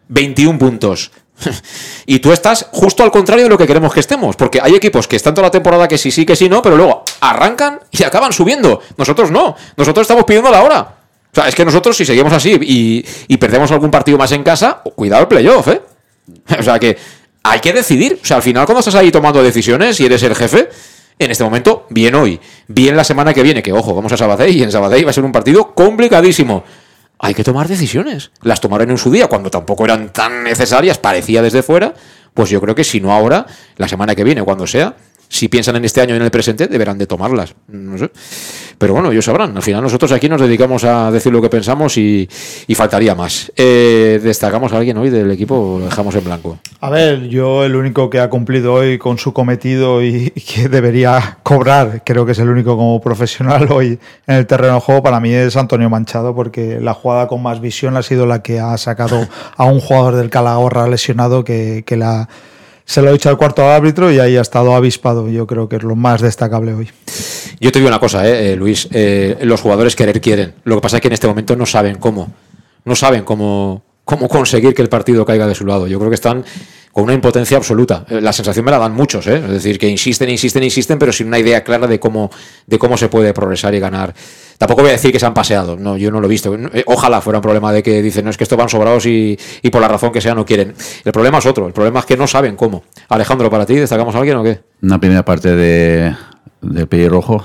[SPEAKER 2] 21 puntos. *laughs* y tú estás justo al contrario de lo que queremos que estemos, porque hay equipos que están toda la temporada que sí, sí, que sí, no, pero luego arrancan y acaban subiendo. Nosotros no, nosotros estamos pidiendo la hora. O sea, es que nosotros si seguimos así y, perdemos algún partido más en casa, cuidado el playoff, ¿eh? *laughs* O sea que hay que decidir. O sea, al final cuando estás ahí tomando decisiones y eres el jefe, en este momento, bien hoy, bien la semana que viene, que ojo, vamos a Sabadell y en Sabadell va a ser un partido complicadísimo. Hay que tomar decisiones. Las tomaron en su día cuando tampoco eran tan necesarias, parecía desde fuera. Pues yo creo que si no ahora, la semana que viene, cuando sea, si piensan en este año y en el presente, deberán de tomarlas. Pero bueno, ellos sabrán. Al final nosotros aquí nos dedicamos a decir lo que pensamos y, faltaría más. Eh, ¿Destacamos a alguien hoy del equipo lo dejamos en blanco?
[SPEAKER 3] A ver, yo el único que ha cumplido hoy con su cometido y *laughs* que debería cobrar, creo que es el único como profesional hoy en el terreno de juego, para mí es Antonio Manchado, porque la jugada con más visión ha sido la que ha sacado a un jugador del Calahorra lesionado que la, se lo ha dicho al cuarto árbitro y ahí ha estado avispado. Yo creo que es lo más destacable hoy.
[SPEAKER 2] Yo te digo una cosa, eh, eh, Luis. eh, los jugadores querer quieren. Lo que pasa es que en este momento no saben cómo. No saben cómo, cómo conseguir que el partido caiga de su lado. Yo creo que están con una impotencia absoluta. Eh, La sensación me la dan muchos, ¿eh? es decir, que insisten, insisten, insisten, pero sin una idea clara de cómo, de cómo se puede progresar y ganar. Tampoco voy a decir que se han paseado, no, yo no lo he visto. Eh, Ojalá fuera un problema de que dicen, no es que esto van sobrados y, y por la razón que sea no quieren. El problema es otro, el problema es que no saben cómo. Alejandro, para ti, ¿destacamos a alguien o qué?
[SPEAKER 8] Una primera parte de, del pelirrojo.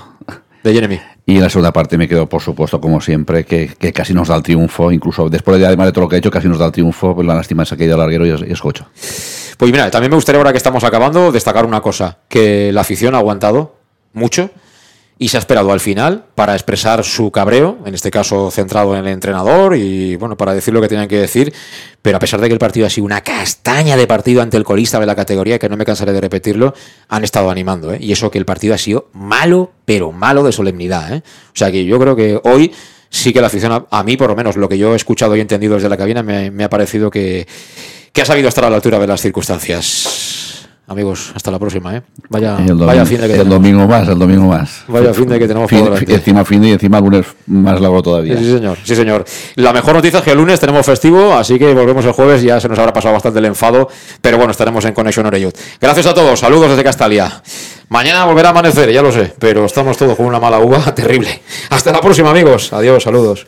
[SPEAKER 2] De Jeremy.
[SPEAKER 8] Y en la segunda parte me quedo, por supuesto, como siempre, que, que casi nos da el triunfo, incluso después de además de todo lo que ha hecho, casi nos da el triunfo, pues la lástima esa caída larguero y es, y es Jocho.
[SPEAKER 2] Pues mira, también me gustaría ahora que estamos acabando destacar una cosa, que la afición ha aguantado mucho y se ha esperado al final para expresar su cabreo, en este caso centrado en el entrenador y bueno, para decir lo que tenían que decir, pero a pesar de que el partido ha sido una castaña de partido ante el colista de la categoría, que no me cansaré de repetirlo, han estado animando, ¿eh? y eso que el partido ha sido malo, pero malo de solemnidad, ¿eh? o sea que yo creo que hoy sí que la afición, a, mí por lo menos lo que yo he escuchado y entendido desde la cabina, me, me ha parecido que, que ha sabido estar a la altura de las circunstancias. Amigos, hasta la próxima, ¿eh? Vaya,
[SPEAKER 8] el domingo,
[SPEAKER 2] vaya fin de que
[SPEAKER 8] el
[SPEAKER 2] tenemos.
[SPEAKER 8] domingo más, el domingo más.
[SPEAKER 2] Vaya fin de que tenemos por
[SPEAKER 8] Fin-
[SPEAKER 2] delante.
[SPEAKER 8] encima fin de y encima lunes más largo todavía.
[SPEAKER 2] Sí, señor, sí, señor. La mejor noticia es que el lunes tenemos festivo, así que volvemos el jueves. Ya se nos habrá pasado bastante el enfado, pero bueno, estaremos en Conexión Oreyud. Gracias a todos, saludos desde Castalia. Mañana volverá a amanecer, ya lo sé, pero estamos todos con una mala uva *laughs* terrible. Hasta la próxima, amigos. Adiós, saludos.